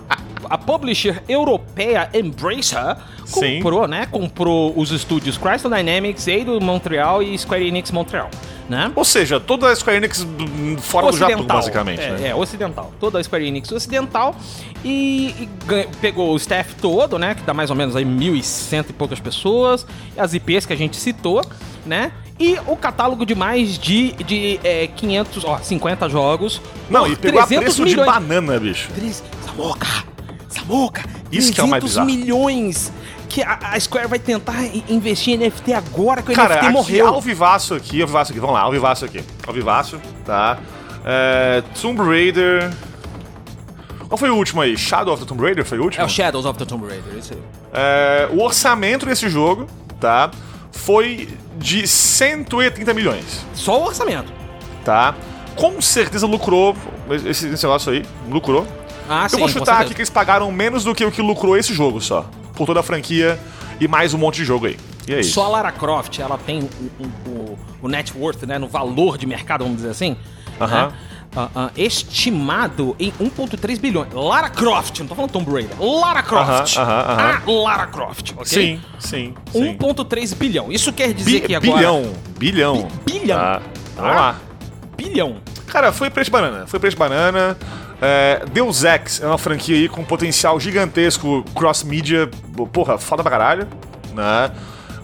a publisher europeia Embracer Sim. comprou, né? Comprou os estúdios Crystal Dynamics, Eido Montreal e Square Enix Montreal, né? Ou seja, toda a Square Enix fora do Japão, basicamente. É, né? é, ocidental. Toda a Square Enix ocidental. E, e pegou o staff todo, né? Que dá mais ou menos aí 1.100 e poucas pessoas. As IPs que a gente citou, né? E o catálogo de mais de, de é, 500, ó, 50 jogos. Não, e pegou a 300 preço de milhões. banana, bicho. Três- Samuca! Samuca! Isso que é o mais 300 bizarro. milhões que a, a Square vai tentar investir em NFT agora que o Cara, NFT aqui, morreu. ao vivaço aqui, ao vivaço aqui, vamos lá, ao vivaço aqui. Ao vivaço, tá? É, Tomb Raider... Qual foi o último aí? Shadow of the Tomb Raider foi o último? É o Shadows of the Tomb Raider, isso aí. É, o orçamento desse jogo, tá? Foi de 130 milhões, Só o orçamento. tá? Com certeza lucrou esse, esse negócio aí, lucrou. Ah, Eu sim, vou chutar aqui que eles pagaram menos do que o que lucrou esse jogo só. Por toda a franquia e mais um monte de jogo aí. E é isso. Só a Lara Croft, ela tem o, o, o- net worth, né, no valor de mercado, vamos dizer assim, Aham. né, ah, ah, estimado em 1.3 bilhões. Lara Croft, não tô falando Tomb Raider. Lara Croft. Aham, aham, aham. A Lara Croft, ok? Sim, sim, sim. 1.3 bilhão. Isso quer dizer Bi- que agora... bilhão. Bilhão. Bi- bilhão. Tá? Vamos lá. Bilhão. Cara, foi preço de banana. Foi preço de banana. É, Deus Ex é uma franquia aí com potencial gigantesco cross-mídia. Porra, foda pra caralho. Né?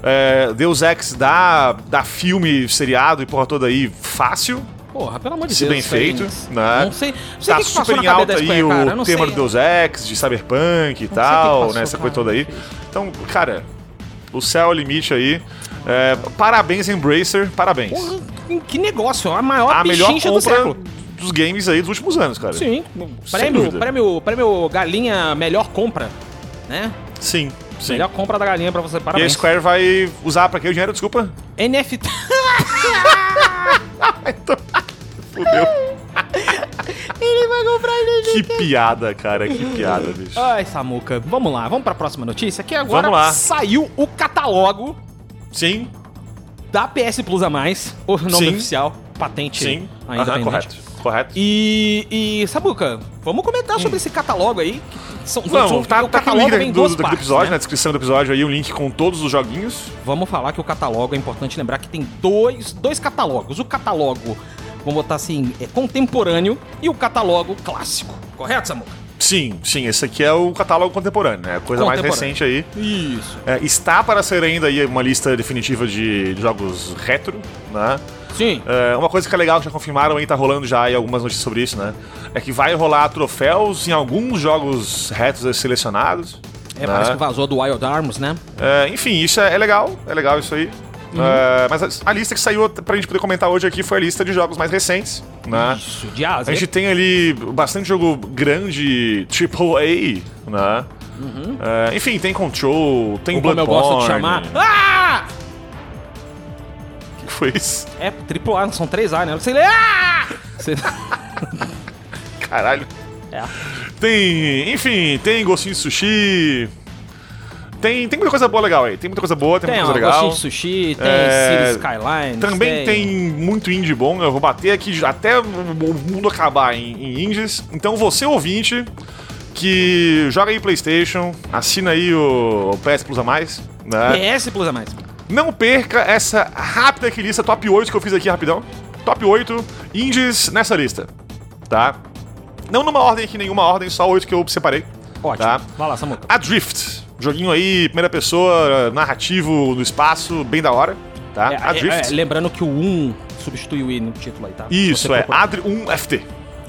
É, Deus Ex dá, dá filme, seriado e porra toda aí fácil. Porra, pelo amor de Se Deus. bem Square feito, né? Não sei, não sei Tá que, que passou super em alta aí cara. o não tema sei. do Deus Ex, de Cyberpunk e sei o tal, passou, né? Essa coisa toda aí. Então, cara, o céu é o limite aí. É, parabéns, Embracer, parabéns. Porra, que negócio, a maior a melhor pichincha do compra século. Dos games aí dos últimos anos, cara. Sim, Sem prêmio, dúvida. prêmio, prêmio galinha melhor compra, né? Sim, sim. Melhor compra da galinha pra você, E a parabéns. Square vai usar pra quê o dinheiro? Desculpa. NFT. Fudeu. Ele vai comprar NFT. Que piada, cara. Que piada, bicho. Ai, Samuca, vamos lá, vamos pra próxima notícia, que agora saiu o catálogo Sim, da PS Plus a mais, o nome Sim. oficial, patente sim. ainda pendente. correto. Correto. E, e Samuca, vamos comentar sobre esse catálogo aí. São, são- Vamos, tá, o tá aqui o catálogo link do, do partes, episódio, né? na descrição do episódio aí, um link com todos os joguinhos. Vamos falar que o catálogo é importante lembrar que tem dois, dois catálogos. O catálogo, vamos botar assim, é contemporâneo e o catálogo clássico. Correto, Samuca? Sim, sim, esse aqui é o catálogo contemporâneo, né? A coisa mais recente aí. Isso. É, está para ser ainda aí uma lista definitiva de jogos retro, né? Sim. É, uma coisa que é legal, que já confirmaram aí, tá rolando já aí algumas notícias sobre isso, né? É que vai rolar troféus em alguns jogos retros selecionados. É, né? parece que vazou do Wild Arms, né? É, enfim, isso é, é legal, é legal isso aí. Uhum. É, mas a, a lista que saiu pra gente poder comentar hoje aqui foi a lista de jogos mais recentes, né? Isso, de A gente tem ali bastante jogo grande, AAA, né? É, enfim, tem Control, tem Ou como eu Bloodborne. gosto de chamar. Ah! Foi isso? É, triplo A, são três A, né? Você lê. Ah! Você... Caralho. É. Tem, enfim, tem Gostinho de Sushi. Tem, tem muita coisa boa legal aí. Tem muita coisa boa, tem, Tem, muita ó, coisa legal. Gostinho de Sushi, tem É, Cities Skylines. Também tem muito indie bom. Eu vou bater aqui até o mundo acabar em, em indies. Então você ouvinte que joga aí PlayStation, assina aí o, o PS Plus a mais, né? PS Plus a mais. Não perca essa rápida aqui lista top 8 que eu fiz aqui rapidão. Top 8 indies nessa lista, tá? Não numa ordem aqui, nenhuma ordem, só 8 que eu separei. Ótimo. Tá. Vai lá, Samuca. Adrift, joguinho aí, primeira pessoa, narrativo no espaço, bem da hora, tá? É, Adrift. é, é, lembrando que o 1 substitui o I no título aí, tá? Isso, é. Adri 1FT,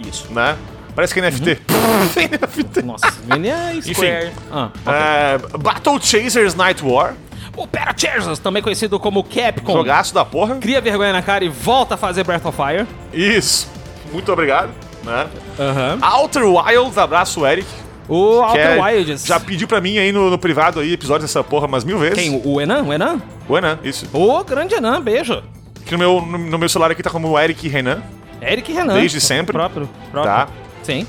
Isso. né? Parece que é NFT. NFT. Nossa, é Square. Enfim. Ah, ok. É, Battle Chasers Night War. O Parachasers, também conhecido como Capcom, Jogaço da porra. cria vergonha na cara e volta a fazer Breath of Fire. Isso. Muito obrigado. Né? Aham. Outer Wilds, abraço, Eric. O Outer é- Wilds. Já pediu pra mim aí no, no privado aí episódio dessa porra umas mil vezes. Quem? O Enan? O Enan? O Enan, isso. Ô, grande Enan, beijo. Que no meu, no, no meu celular aqui tá como Eric Renan. Eric Renan. Desde sempre. Próprio. próprio. Tá. Sim.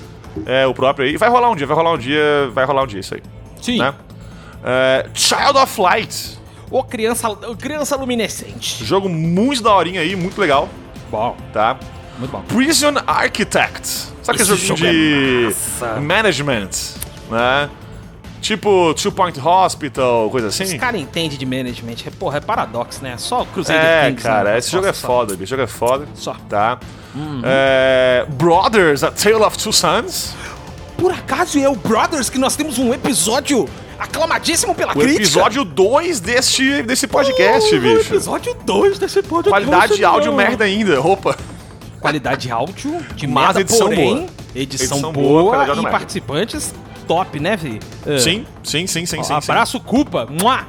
É o próprio aí. Vai rolar um dia, vai rolar um dia, vai rolar um dia isso aí. Sim. Né? É, Child of Light. Ô, criança, ô, criança luminescente. Jogo muito daorinha aí, muito legal, Bom, tá? muito bom. Prison Architect. Sabe aquele Esse joguinho jogo é de massa. management, né? Tipo Two Point Hospital, coisa assim? caras entendem de management. É, Porra, é paradoxo, né? Só o Crusader É, Kings, cara, né? esse jogo é só. foda, esse jogo é foda. Só. Tá? É, Brothers, A Tale of Two Sons. Por acaso é o Brothers que nós temos um episódio aclamadíssimo pela O crítica? episódio 2 deste, desse podcast, Porra, bicho. episódio 2 desse podcast. Qualidade de áudio não. merda ainda, opa. Qualidade de áudio de Mas merda, edição porém, boa. edição, Edição boa, boa, e participantes top, né, Vi? É. Sim, sim, sim, sim, Ó, sim, sim. abraço, culpa. Mua!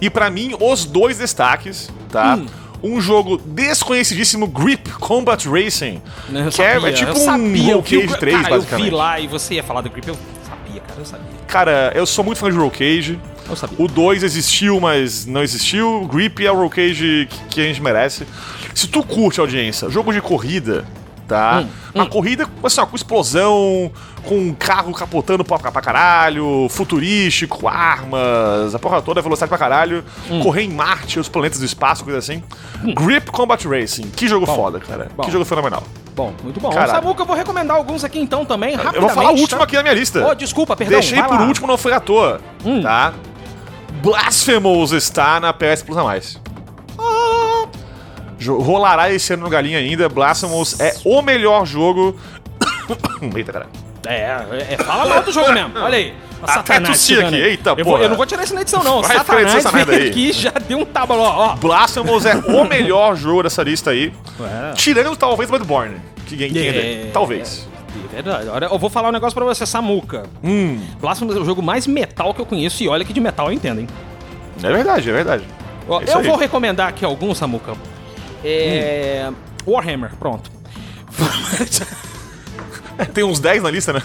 E pra mim, os dois destaques, tá? Hum. Um jogo desconhecidíssimo, Grip Combat Racing. Eu que é, sabia, é tipo eu sabia, um eu Roll Cage 3, cara, eu basicamente. vi lá e você ia falar do Grip, eu sabia, cara, eu sabia. Cara, eu sou muito fã de Roll Cage. Eu sabia. O 2 existiu, mas não existiu. O Grip é o Roll Cage que, a gente merece. Se tu curte, audiência, jogo de corrida, tá? Hum, Uma corrida assim, ó, com explosão, com um carro capotando pra, pra caralho, futurístico, armas, a porra toda, velocidade pra caralho, Hum. correr em Marte, os planetas do espaço, coisa assim. Grip Combat Racing. Que jogo foda, cara. bom. Que jogo fenomenal. Bom, muito bom. Caralho. Samuca, eu vou recomendar alguns aqui então também, rapidamente. Eu vou falar o último tá? aqui na minha lista. Ô, desculpa, perdão. Deixei por. Hum. último, não foi à toa. Tá? Blasphemous está na PS Plus a mais. Ah. Rolará esse ano no Galinha ainda. Blasphemous é o melhor jogo. Eita, cara. É, é, é, fala mal do jogo mesmo. Olha aí. O Até Satanás chegando aqui. Eita, eu, vou, eu não vou tirar isso na edição, não. Vai Satanás essa merda aí. aqui já deu um tapa ó. Blasphemous é o melhor jogo dessa lista aí. Ué. Tirando talvez Bloodborne. Que entenda. É. Talvez. É verdade. Olha, eu vou falar um negócio pra você, Samuca. Hum. Blasphemous é o jogo mais metal que eu conheço e olha que de metal eu entendo, hein? É verdade, é verdade. Ó, É eu aí. vou recomendar aqui alguns, Samuca. É. Hum. Warhammer, pronto. Tem uns 10 na lista, né?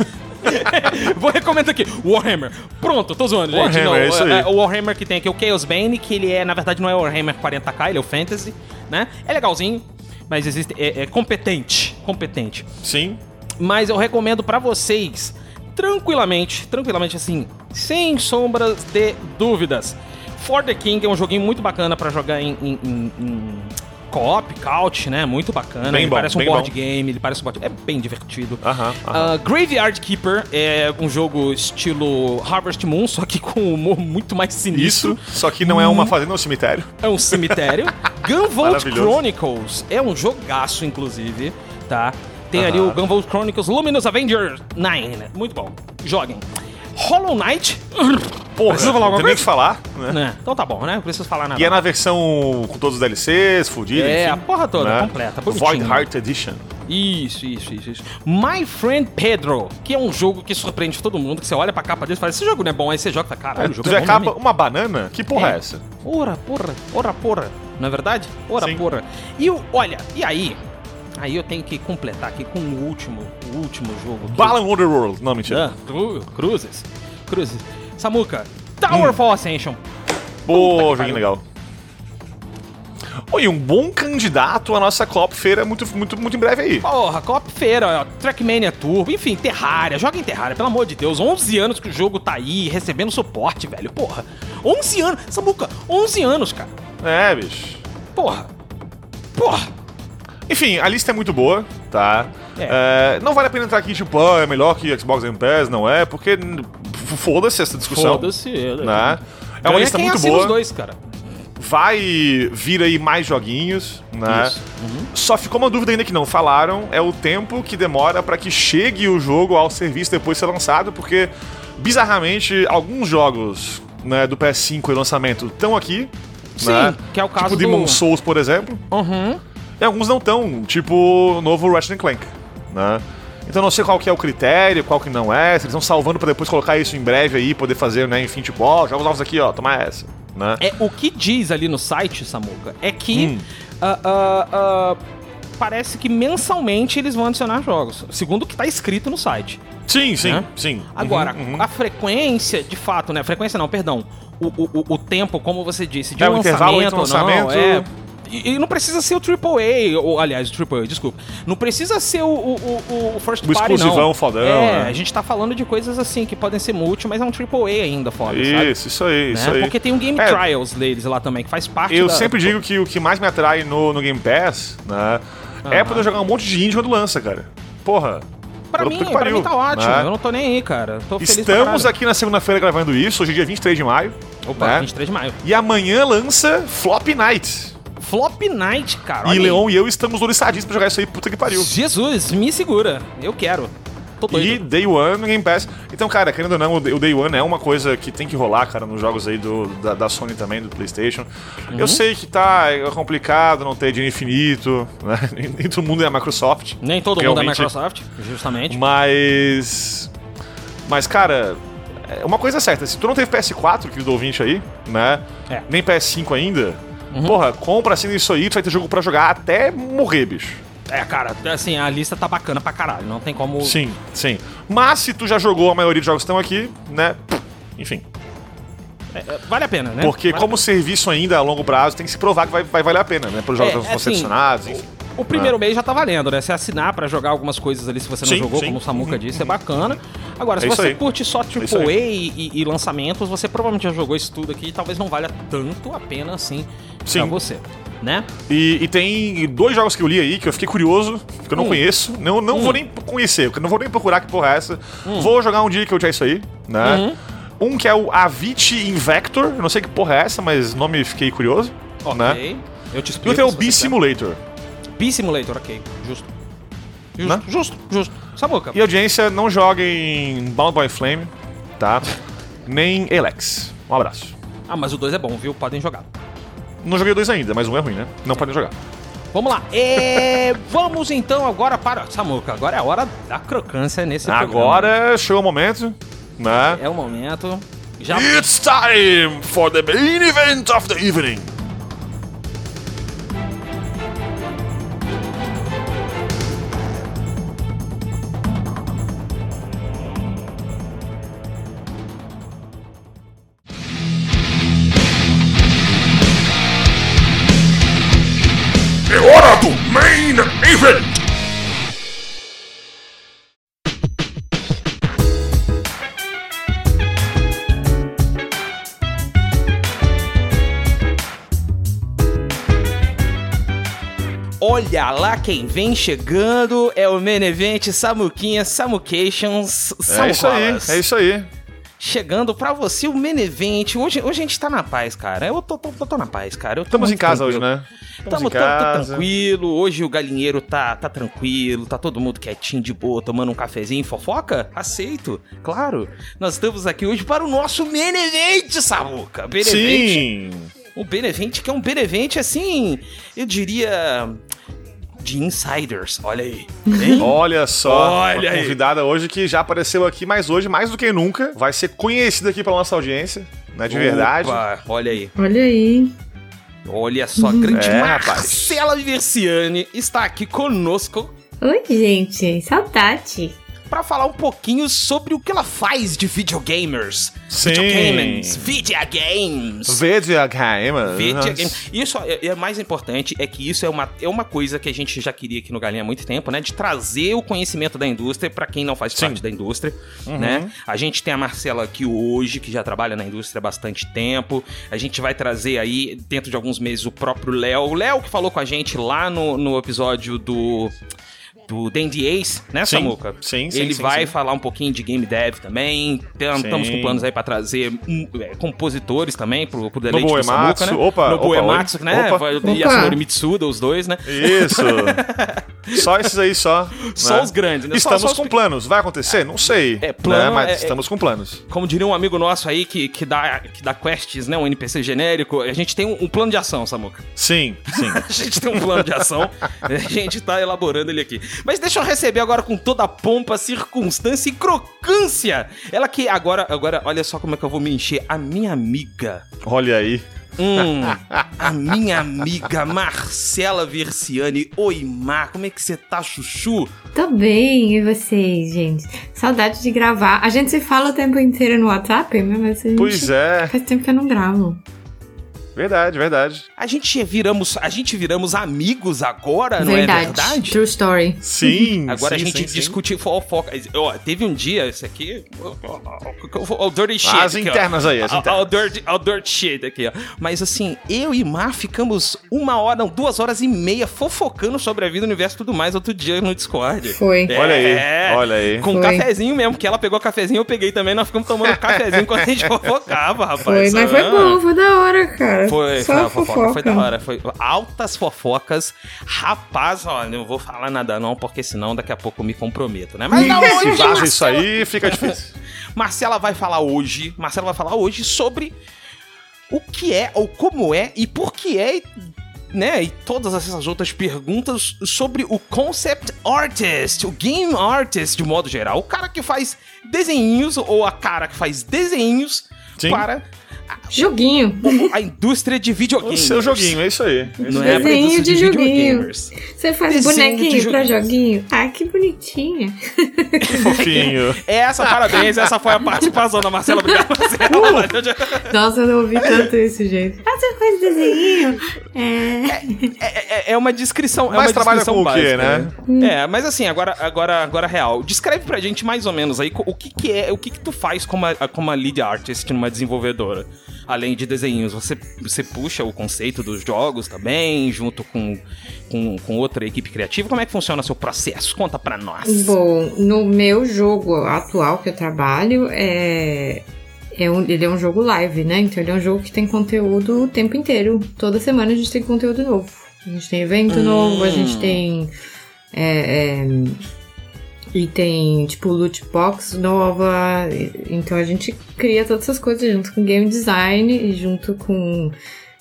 Vou recomendar aqui. Warhammer. Pronto, tô zoando, gente. Warhammer, Não, é isso aí. o Warhammer que tem aqui, o Chaos Bane, que ele é, na verdade, não é o Warhammer 40k, ele é o Fantasy, né? É legalzinho, mas existe. É, é competente. Competente. Sim. Mas eu recomendo pra vocês, tranquilamente, tranquilamente assim, sem sombras de dúvidas. For the King é um joguinho muito bacana pra jogar em, em- em- em co-op, couch, né? Muito bacana. Bem ele bom, parece um board bom. game, ele parece um board É bem divertido. Aham, aham. Ah, Graveyard Keeper é um jogo estilo Harvest Moon, só que com um humor muito mais sinistro. Isso. Só que não é uma fazenda, é um cemitério. É um cemitério. Gunvolt. Chronicles é um jogaço, inclusive, tá? Tem ali Aham. o Gunvolt Chronicles Luminous Avenger 9, né? Muito bom. Joguem. Hollow Knight. Porra, Precisa falar alguma coisa? que falar, né? né? Então tá bom, né? Não preciso falar nada. E é na versão com todos os DLCs, fudido, É, enfim, a porra toda, né? completa, bonitinho. Void Heart Edition. Isso, isso, isso, isso. My Friend Pedro, que é um jogo que surpreende todo mundo, que você olha pra capa dele e fala, esse jogo não é bom, aí você joga e fala, caralho, o jogo é a bom capa, mesmo. uma banana? Que porra é, essa? Ora, porra, ora, porra. Não é verdade? Ora, Sim. porra. E o, olha, e aí? Aí eu tenho que completar aqui com o último, o último jogo. Balan Wonderworld. Não, mentira. Ah, cru, cruzes. Cruzes. Samuca, Tower Fall Ascension. Que joguinho legal. Oi, um bom candidato à nossa Coop Feira muito, muito, muito em breve aí. Porra, Cop Feira, ó, Trackmania Turbo, enfim, Terraria, joga em Terraria, pelo amor de Deus. 11 anos que o jogo tá aí, recebendo suporte, velho. Porra, 11 anos. Samuca, 11 anos, cara. É, bicho. Porra. Porra. Enfim, a lista é muito boa, tá? É. É, não vale a pena entrar aqui, tipo, ah, é melhor que Xbox Game Pass, não é? Porque foda-se essa discussão. Foda-se. Né? É uma lista muito boa. os dois, cara. Vai vir aí mais joguinhos, né? Uhum. Só ficou uma dúvida ainda que não falaram, é o tempo que demora pra que chegue o jogo ao serviço depois de ser lançado, porque bizarramente alguns jogos, né, do PS5 e lançamento estão aqui, Sim, né? que é o caso tipo do- Demon Souls, por exemplo, Uhum. E alguns não estão, tipo o novo Ratchet Clank, né? Então não sei qual que é o critério, qual que não é, se eles estão salvando pra depois colocar isso em breve aí, poder fazer, né, enfim, tipo, ó, jogos novos aqui, ó, toma essa. né? É, o que diz ali no site, Samuca, é que Hum. ah, ah, ah, parece que mensalmente eles vão adicionar jogos, segundo o que tá escrito no site. Sim, sim, né? sim. Agora, Uhum, uhum. a frequência, de fato, né? Frequência não, perdão. O, o, o- tempo, como você disse, de É, um o intervalo lançamento, entre lançamento- não, é... E, e não precisa ser o AAA, ou aliás, o AAA, desculpa. Não precisa ser o, o, o, o First O Party, exclusivão não. fodão, É, né? a gente tá falando de coisas assim que podem ser multi, mas é um AAA ainda foda, sabe? Isso, isso aí, isso Né? aí. Porque tem um Game É, Trials deles lá também, que faz parte Eu da- sempre digo que o que mais me atrai no, no Game Pass, né, é Aham. poder jogar um monte de indie quando lança, cara. Porra. Pra mim, pra mim tá ótimo. né? Eu não tô nem aí, cara. Tô Estamos aqui na segunda-feira gravando isso, hoje é dia 23 de maio. Opa, né? 23 de maio. E amanhã lança Flop Night. Flop Night, cara. e. Leon e eu estamos oriçadíssimos pra jogar isso aí, puta que pariu. Jesus, me segura. Eu quero. Tô doido. E Day One Game Pass. Então, cara, querendo ou não, o Day- One é uma coisa que tem que rolar, cara, nos jogos aí do, da, da Sony também, do PlayStation. Uhum. Eu sei que tá é complicado não ter dinheiro infinito, né? Nem todo mundo é a Microsoft. Nem todo mundo é realmente. Microsoft, justamente. Mas. Mas, cara, é uma coisa certa. Se tu não teve PS4, querido ouvinte aí, né? É. Nem PS5 ainda. Porra, compra assim isso aí, tu vai ter jogo pra jogar até morrer, bicho. É, cara, assim, a lista tá bacana pra caralho. Não tem como. Sim, sim. Mas se tu já jogou a maioria dos jogos que estão aqui, né? Enfim. É, é, vale a pena, né? Porque Vale como serviço ainda a longo prazo, tem que se provar que vai, vai valer a pena, né? Para os jogos É, que vão ser assim, adicionados, enfim. O primeiro mês já tá valendo, né? Se assinar pra jogar algumas coisas ali, se você não Sim, jogou, sim. como o Samuca disse, é bacana. Agora, se É você curte só AAA e, e- e lançamentos, você provavelmente já jogou isso tudo aqui e talvez não valha tanto a pena assim pra Sim. você, né? E, e tem dois jogos que eu li aí que eu fiquei curioso, que eu não Hum. conheço. Não, não vou nem conhecer, eu não vou nem procurar que porra é essa. Vou jogar um dia que eu tiver isso aí, né? Um que é o Avicii Invector, eu não sei que porra é essa, mas nome fiquei curioso. Ok. Né? Eu te E explico. outro é o B você quiser. Simulator. B-Simulator, ok. Justo. Justo, Né? justo, justo. Samuca. E audiência, não joguem Bound by Flame, tá? Nem Elex. Um abraço. Ah, mas o 2 é bom, viu? Podem jogar. Não joguei dois ainda, mas um é ruim, né? Não podem jogar. Vamos lá. É, vamos então agora para. Samuca, agora é a hora da crocância nesse programa. Agora chegou o momento, né? É o momento. Já. It's time for the main event of the evening. Olha lá quem vem chegando. É o Main Event Samuquinha Samucations É isso aí, Samucolas. é isso aí. Chegando pra você o Main Event. Hoje, hoje a gente tá na paz, cara. Eu tô, tô, tô- tô na paz, cara. Estamos em casa tranquilo. hoje, né? Casa. tranquilo. Hoje o galinheiro tá, tá tranquilo, tá todo mundo quietinho de boa, tomando um cafezinho. Fofoca? Aceito, claro. Nós estamos aqui hoje para o nosso Benevente, Samuca. Benevente. Sim. Um Benevente que é um Benevente assim, eu diria. De insiders, olha aí. Hein? Olha só, Olha uma aí. convidada hoje que já apareceu aqui, mas hoje, mais do que nunca, vai ser conhecida aqui pela nossa audiência, né? De verdade. Opa, olha aí. Olha aí. Olha só, a grande É, rapaz. Marcela Versiani está aqui conosco Oi, gente. Saudade. Para falar um pouquinho sobre o que ela faz de videogamers. Sim. Videogames. Videogames. Videogame. Videogame. Isso é, é mais importante é que isso é uma, é uma coisa que a gente já queria aqui no Galinha há muito tempo, né? De trazer o conhecimento da indústria para quem não faz Sim. parte da indústria, né? A gente tem a Marcela aqui hoje, que já trabalha na indústria há bastante tempo. A gente vai trazer aí, dentro de alguns meses, o próprio Léo. O Léo que falou com a gente lá no, no episódio do. Do Dandy Ace, né, Sim, Samuca? sim, sim, Ele sim, vai sim. falar um pouquinho de game dev também. Estamos com planos aí pra trazer hum, é, compositores também pro, pro deleite Nobuo do Samuca, né? Opa, Nobuo opa, Ematsu, né? Opa. Vai- Opa. Yasunori Mitsuda, os dois, né? Isso. Só esses aí só. Só né? os grandes, né? Só- Estamos só os com pe- planos. Vai acontecer? Não sei. É, plano né? Mas é- é- estamos com planos. Como diria um amigo nosso aí que, que, dá, que dá quests, né? Um NPC genérico, a gente tem um, um plano de ação, Samuca. Sim, sim. A gente tem um plano de ação, a gente tá elaborando ele aqui. Mas deixa eu receber agora com toda a pompa, circunstância e crocância. Ela que agora, agora, olha só como é que eu vou me encher. A minha amiga. Olha aí. Hum, a minha amiga Marcela Versiani. Oi, Mar, como é que você tá, chuchu? Tô bem, e vocês, gente? Saudade de gravar. A gente se fala o tempo inteiro no WhatsApp, né? mas a gente Pois é. faz tempo que eu não gravo. Verdade, verdade. A gente viramos, a gente viramos amigos agora, não é verdade. verdade? True story. Sim. Agora sim, a gente sim, sim. discute fofoca. Ó, teve um dia, esse aqui. O dirty shit. As aqui, ó. internas aí, as Ó, ó, internas. O dirty, ó, o dirty shit aqui, ó. Mas assim, eu e Mar ficamos uma hora, não, duas horas e meia fofocando sobre a vida, o universo e tudo mais outro dia no Discord. Foi. Olha aí, É, olha aí. Com Foi. cafezinho mesmo, porque ela pegou cafezinho, eu peguei também, nós ficamos tomando cafezinho enquanto a gente fofocava, rapaz. Foi, mas foi Ah. bom, foi da hora, cara. Foi, Só foi uma fofoca, fofoca. foi da hora. Foi altas fofocas. Rapaz, ó, não vou falar nada não, porque senão daqui a pouco eu me comprometo, né? Mas não, Se vaza Marcela, isso aí, fica difícil. Marcela vai falar hoje, Marcela vai falar hoje sobre o que é, ou como é, e por que é, né? E todas essas outras perguntas sobre o concept artist, o game artist de modo geral. O cara que faz desenhinhos, ou a cara que faz desenhinhos Sim. para Joguinho. a indústria de O videogames. seu joguinho, é isso aí. Não é a Desenho indústria de joguinho. videogamers. Você faz Desenho de bonequinho pra joguinho? Ah, que bonitinha. Que fofinho. Essa, parabéns, essa foi a participação da Marcela. Obrigado, Marcela. Nossa, eu não ouvi tanto isso, gente. Ah, você faz desenho? É. É, é- é uma descrição. é Mas uma trabalha descrição com o quê, básica, né? É, mas assim, agora, agora, agora real. Descreve pra gente mais ou menos aí o que, que é, o que, que tu faz como a, como a lead artist numa desenvolvedora. Além de desenhos, você, você puxa o conceito dos jogos também, junto com, com, com outra equipe criativa. Como é que funciona o seu processo? Conta pra nós. Bom, no meu jogo atual que eu trabalho, é. É um, ele é um jogo live, né? Então ele é um jogo que tem conteúdo o tempo inteiro. Toda semana a gente tem conteúdo novo. A gente tem evento novo, a gente tem. é, é, e tem, tipo, loot box nova. Então a gente cria todas essas coisas junto com game design e junto com,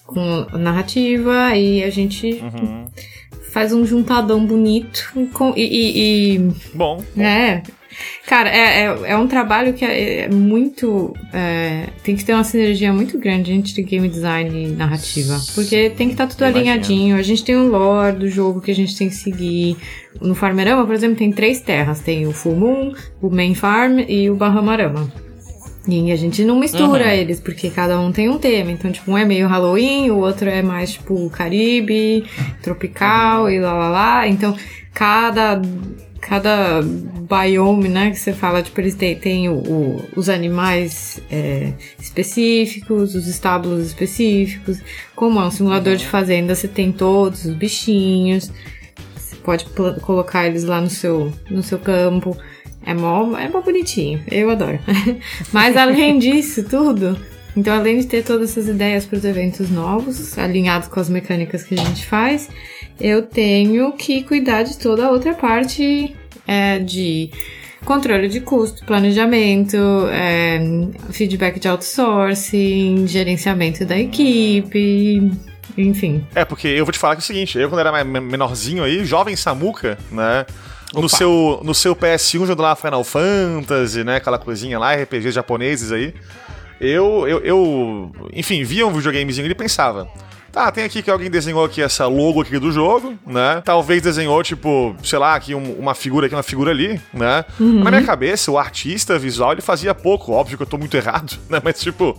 com narrativa. E a gente faz um juntadão bonito. com- e- e- e Bom, é. Cara, é, é, é um trabalho que é, é muito. é, tem que ter uma sinergia muito grande entre game design e narrativa. Porque tem que estar tudo Imagino. alinhadinho. A gente tem o lore do jogo que a gente tem que seguir. No Farmerama, por exemplo, tem três terras: tem o Full Moon, o Main Farm e o Bahamarama. E a gente não mistura eles, porque cada um tem um tema. Então, tipo, um é meio Halloween, o outro é mais, tipo, Caribe, tropical e lá lá lá. Então, cada, cada biome, né, que você fala, tipo, eles têm, têm o- o- os animais é, específicos, os estábulos específicos. Como é um simulador de fazenda, você tem todos os bichinhos. Você pode colocar eles lá no seu, no seu campo. É mó, é mó bonitinho, eu adoro. Mas além disso tudo, então além de ter todas essas ideias para os eventos novos, alinhados com as mecânicas que a gente faz, eu tenho que cuidar de toda a outra parte é, de controle de custo, planejamento, é, feedback de outsourcing, gerenciamento da equipe, enfim. É, porque eu vou te falar que é o seguinte, eu quando era menorzinho aí, jovem Samuca, né? No seu, no seu PS1 jogando lá Final Fantasy, né? Aquela coisinha lá, RPGs japoneses aí. Eu, eu, eu enfim, via um videogamezinho e pensava. Tá, tem aqui que alguém desenhou aqui essa logo aqui do jogo, né? Talvez desenhou, tipo, sei lá, aqui um- uma figura aqui, uma figura ali, né? Na minha cabeça, o artista visual, ele fazia pouco. Óbvio que eu tô muito errado, né? Mas, tipo,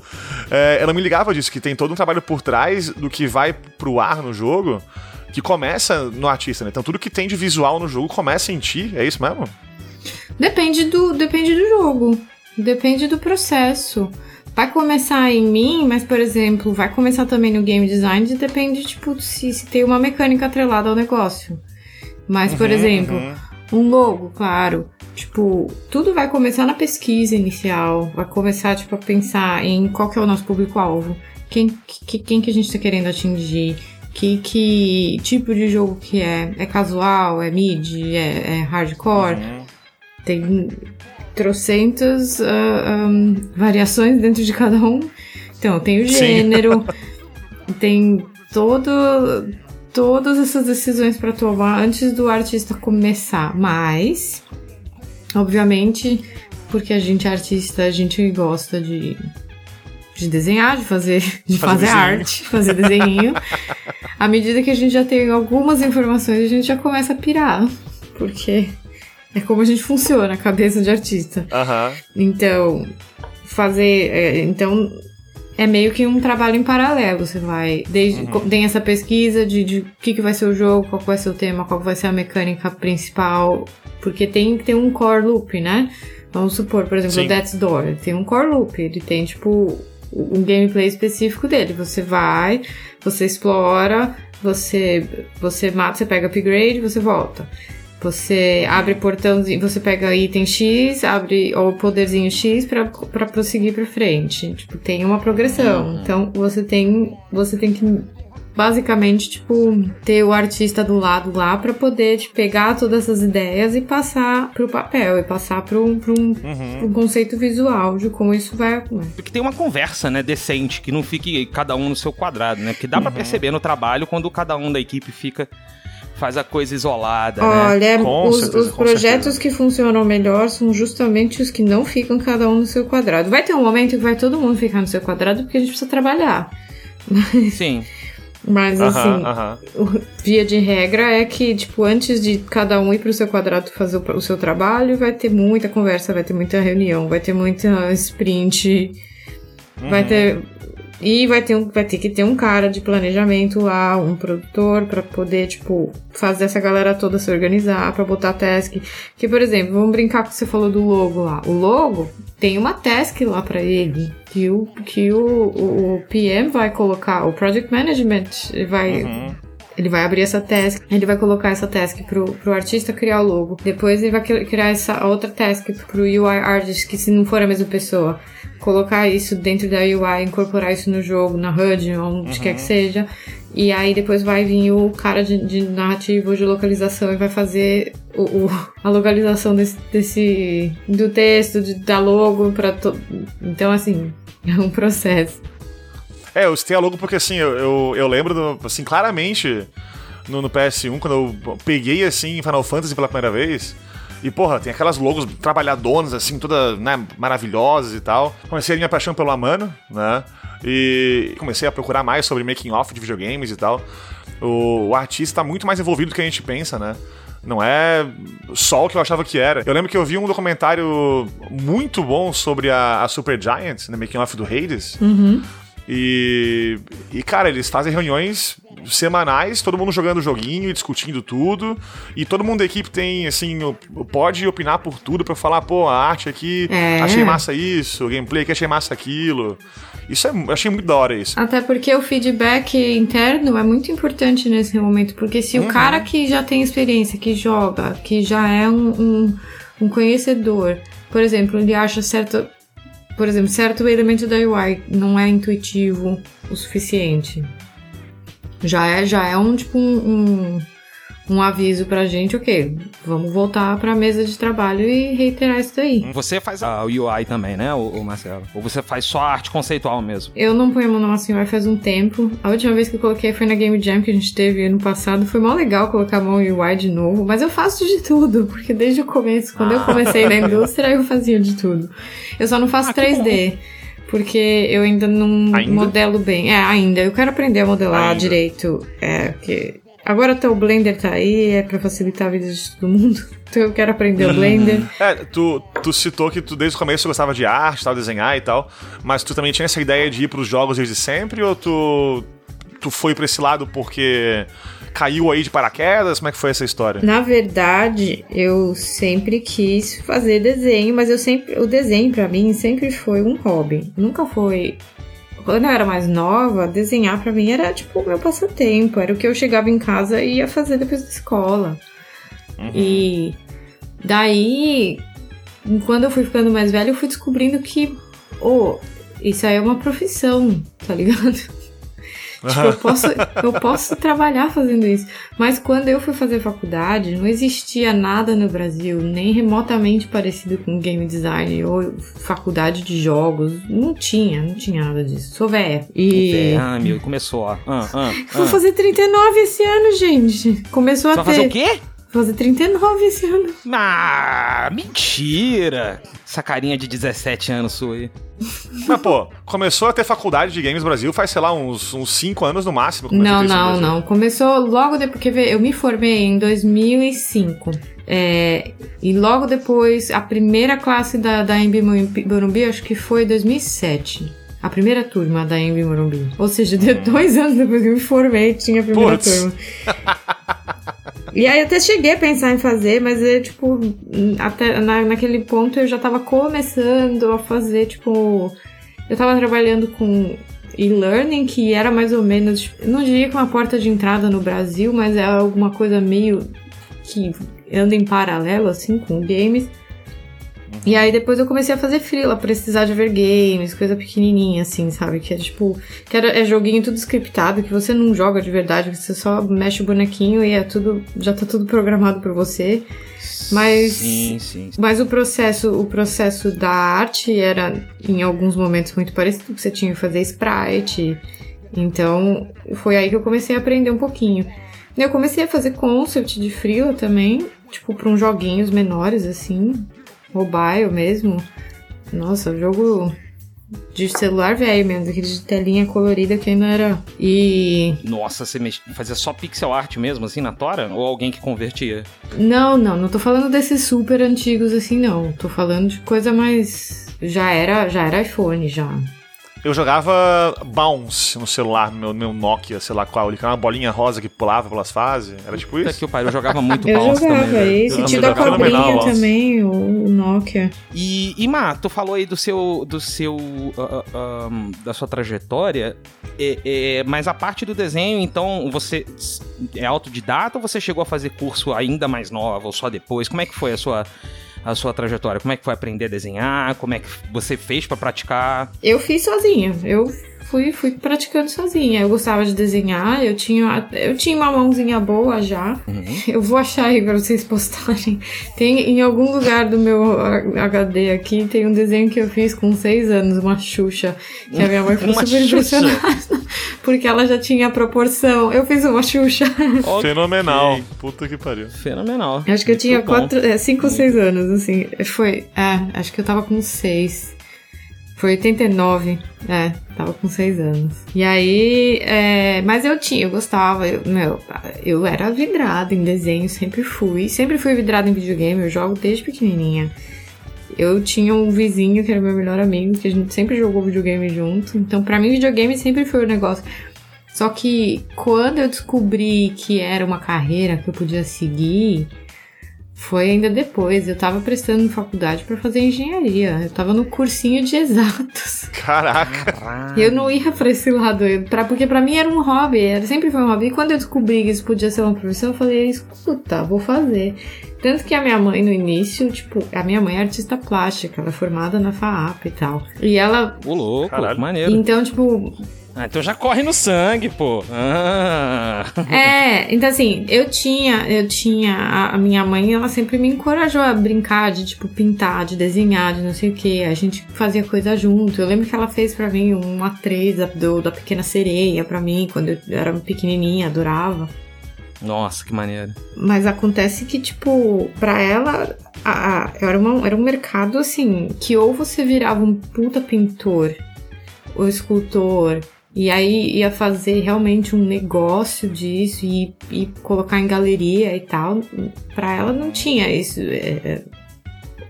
é, eu não me ligava disso, que tem todo um trabalho por trás do que vai pro ar no jogo, que começa no artista, né? Então tudo que tem de visual no jogo começa em ti, é isso mesmo? Depende do, depende do jogo. Depende do processo. Vai começar em mim, mas, por exemplo, vai começar também no game design, depende, tipo, se, se tem uma mecânica atrelada ao negócio. Mas, por exemplo, um logo, claro. Tipo, tudo vai começar na pesquisa inicial. Vai começar, tipo, a pensar em qual que é o nosso público-alvo. Quem, que, quem que a gente tá querendo atingir. que, que tipo de jogo que é. É casual, é mid, é, é hardcore. Tem trocentas ah, um, variações dentro de cada um. Então, tem o gênero, tem todo, todas essas decisões para tomar antes do artista começar. Mas, obviamente, porque a gente é artista, a gente gosta de, de desenhar, de fazer, de Fazer fazer, arte, fazer desenho. à medida que a gente já tem algumas informações, a gente já começa a pirar. Porque é como a gente funciona, a cabeça de artista. Aham. Então, fazer. é, então, é meio que um trabalho em paralelo. Você vai. Desde, co- Tem essa pesquisa de, de o que, que vai ser o jogo, qual vai ser o tema, qual vai ser a mecânica principal. Porque tem que ter um core loop, né? Vamos supor, por exemplo, Sim. o Death's Door. Ele tem um core loop. Ele tem, tipo, um gameplay específico dele. Você vai, você explora, você, você mata, você pega upgrade, você volta. Você abre portãozinho, você pega item X, abre o poderzinho X pra, pra prosseguir pra frente. Tipo, tem uma progressão. Então, você tem, você tem que basicamente, tipo, ter o artista do lado lá pra poder tipo, pegar todas essas ideias e passar pro papel, e passar pro, pro, um, pro um conceito visual de como isso vai. Que tem uma conversa, né, decente, que não fique cada um no seu quadrado, né? Que dá pra perceber no trabalho quando cada um da equipe fica. Faz a coisa isolada, né? Olha, Com os, certeza, os projetos certeza. que funcionam melhor são justamente os que não ficam cada um no seu quadrado. Vai ter um momento que vai todo mundo ficar no seu quadrado porque a gente precisa trabalhar. Sim. Mas Aham, assim, aham. o- via de regra é que, tipo, antes de cada um ir pro seu quadrado fazer o, o seu trabalho, vai ter muita conversa, vai ter muita reunião, vai ter muita sprint, vai ter. E vai ter, um, vai ter que ter um cara de planejamento lá, um produtor, pra poder, tipo, fazer essa galera toda se organizar, pra botar task. Que, por exemplo, vamos brincar que você falou do logo lá. O logo tem uma task lá pra ele, que o, que o, o, o PM vai colocar, o Project Management vai. Ele vai abrir essa task, ele vai colocar essa task pro, pro artista criar o logo. Depois ele vai cri- criar essa outra task pro UI artist, que se não for a mesma pessoa, colocar isso dentro da UI, incorporar isso no jogo, na HUD, onde quer que seja. E aí depois vai vir o cara de, de narrativo, de localização e vai fazer o, o- a localização desse, desse do texto, de, da logo para to... Então assim, é um processo. É, eu citei a logo porque assim, eu, eu, eu lembro, do- assim, claramente no, no PS1, quando eu peguei assim Final Fantasy pela primeira vez. E, porra, tem aquelas logos trabalhadonas, assim, todas né, maravilhosas e tal. Comecei a minha paixão pelo Amano, né? E comecei a procurar mais sobre making off de videogames e tal. O, o artista tá muito mais envolvido do que a gente pensa, né? Não é só o que eu achava que era. Eu lembro que eu vi um documentário muito bom sobre a, a Super Giant, né, making off do Hades. E, e, cara, eles fazem reuniões semanais, todo mundo jogando o joguinho e discutindo tudo. E todo mundo da equipe tem, assim, pode opinar por tudo pra falar, pô, a arte aqui, É. achei massa isso, o gameplay aqui, achei massa aquilo. Isso é, eu achei muito da hora isso. Até porque o feedback interno é muito importante nesse momento, porque se o cara que já tem experiência, que joga, que já é um, um, um conhecedor, por exemplo, ele acha certo, por exemplo, certo elemento da UI não é intuitivo o suficiente. Já é, já é um tipo um, um, um aviso pra gente, ok, vamos voltar pra mesa de trabalho e reiterar isso daí. Você faz a UI também, né, o, Marcelo? Ou você faz só a arte conceitual mesmo? Eu não ponho a mão na massa em UI faz um tempo. A última vez que eu coloquei foi na Game Jam que a gente teve ano passado. Foi mó legal colocar a mão em UI de novo. Mas eu faço de tudo, porque desde o começo, quando eu comecei na indústria, eu fazia de tudo. Eu só não faço Ah, que 3D. Porque eu ainda não Ainda? modelo bem. É, ainda. Eu quero aprender a modelar Ainda. direito. É, porque. Agora até o Blender tá aí, é pra facilitar a vida de todo mundo. Então eu quero aprender o Blender. É, tu, tu citou que tu desde o começo gostava de arte, tal, desenhar e tal, mas tu também tinha essa ideia de ir pros jogos desde sempre ou tu, tu foi pra esse lado porque caiu aí de paraquedas? Como é que foi essa história? Na verdade, eu sempre quis fazer desenho, mas eu sempre o desenho pra mim sempre foi um hobby. Nunca foi quando eu era mais nova, desenhar pra mim era tipo o meu passatempo, era o que eu chegava em casa e ia fazer depois da escola. E daí, quando eu fui ficando mais velha, eu fui descobrindo que, oh, isso aí é uma profissão, tá ligado? Tipo, eu posso, eu posso trabalhar fazendo isso. Mas quando eu fui fazer faculdade, não existia nada no Brasil, nem remotamente parecido com game design ou faculdade de jogos. Não tinha, não tinha nada disso. Sou véia. E. Ah, meu, começou, ó. Ah, ah, Vou ah. fazer 39 esse ano, gente. Começou Você a vai ter. fazer o quê? Vou fazer 39 esse ano. Ah, mentira! Essa carinha de 17 anos sua aí. Mas, pô, começou a ter faculdade de games no Brasil faz, sei lá, uns 5 anos no máximo. Não, não, não. Começou logo depois. Porque vê, eu me formei em 2005. É, e logo depois, a primeira classe da, da Embi Morumbi, acho que foi 2007. A primeira turma da Embi Morumbi. Ou seja, deu dois anos depois que eu me formei, tinha a primeira Hum. Putz. turma. E aí eu até cheguei a pensar em fazer, mas é tipo, até na, naquele ponto eu já tava começando a fazer, tipo. Eu tava trabalhando com e-learning, que era mais ou menos, tipo, não diria que uma porta de entrada no Brasil, mas é alguma coisa meio que anda em paralelo, assim, com games. E aí depois eu comecei a fazer freela, precisar de ver games, coisa pequenininha, assim, sabe? Que é tipo, que era, é joguinho tudo scriptado, que você não joga de verdade, você só mexe o bonequinho e é tudo, já tá tudo programado pra você. Mas Sim, sim. mas o processo, o processo da arte era em alguns momentos muito parecido, que você tinha que fazer sprite. Então, foi aí que eu comecei a aprender um pouquinho. Eu comecei a fazer concept de freela também, tipo para uns joguinhos menores assim, mobile mesmo. Nossa, jogo de celular velho mesmo, aquele de telinha colorida que ainda era. E Nossa, você mex- fazia só pixel art mesmo, assim, na Tora? Ou alguém que convertia? Não, não, não tô falando desses super antigos assim, não. Tô falando de coisa mais. Já era, já era iPhone, já. Eu jogava Bounce no celular, no meu, meu Nokia, sei lá qual, ele era uma bolinha rosa que pulava pelas fases. Era tipo isso? que o pai, eu jogava muito Eu Bounce jogava também. esse, Eu tinha da cobrinha também, o, Nokia. E, e Má, tu falou aí do seu, do seu, ah, ah, ah, da sua trajetória, é, é, mas a parte do desenho, então, você é autodidata ou você chegou a fazer curso ainda mais nova ou só depois? Como é que foi a sua, a sua trajetória? Como é que foi aprender a desenhar? Como é que você fez pra praticar? Eu fiz sozinha, eu fui, fui praticando sozinha. Eu gostava de desenhar, eu tinha, eu tinha uma mãozinha boa já. Eu vou achar aí pra vocês postarem. Tem em algum lugar do meu HD aqui, tem um desenho que eu fiz com seis anos, uma Xuxa, que a minha mãe ficou super impressionada, porque ela já tinha a proporção. Eu fiz uma Xuxa. Fenomenal. Puta que pariu. Fenomenal. Acho que eu Muito tinha bom. quatro, é, cinco ou seis anos, assim. Foi, é, acho que eu tava com seis. Foi 89, é, tava com seis anos. E aí, é, mas eu tinha, eu gostava, eu, meu, eu era vidrada em desenho, sempre fui. Sempre fui vidrada em videogame, eu jogo desde pequenininha. Eu tinha um vizinho que era meu melhor amigo, que a gente sempre jogou videogame junto. Então, pra mim, videogame sempre foi o negócio. Só que quando eu descobri que era uma carreira que eu podia seguir, foi ainda depois. Eu tava prestando faculdade pra fazer engenharia. Eu tava no cursinho de exatos. Caraca. E eu não ia pra esse lado, pra, porque pra mim era um hobby, era, sempre foi um hobby. E quando eu descobri que isso podia ser uma profissão, eu falei, escuta, vou fazer. Tanto que a minha mãe, no início, tipo, a minha mãe é artista plástica, ela é formada na FAAP e tal. E ela. Ô, louco, Caralho. maneiro. Então, tipo, Ah, então já corre no sangue, pô. Ah. É, então assim, eu tinha, eu tinha, a, a minha mãe, ela sempre me encorajou a brincar de, tipo, pintar, de desenhar, de não sei o que. A gente fazia coisa junto. Eu lembro que ela fez pra mim uma atriz da, do- da Pequena Sereia pra mim, quando eu era pequenininha, adorava. Nossa, que maneiro. Mas acontece que, tipo, pra ela, a, a- era, uma- era um mercado, assim, que ou você virava um puta pintor ou escultor, e aí ia fazer realmente um negócio disso e, e colocar em galeria e tal. Pra ela não tinha isso, é, é,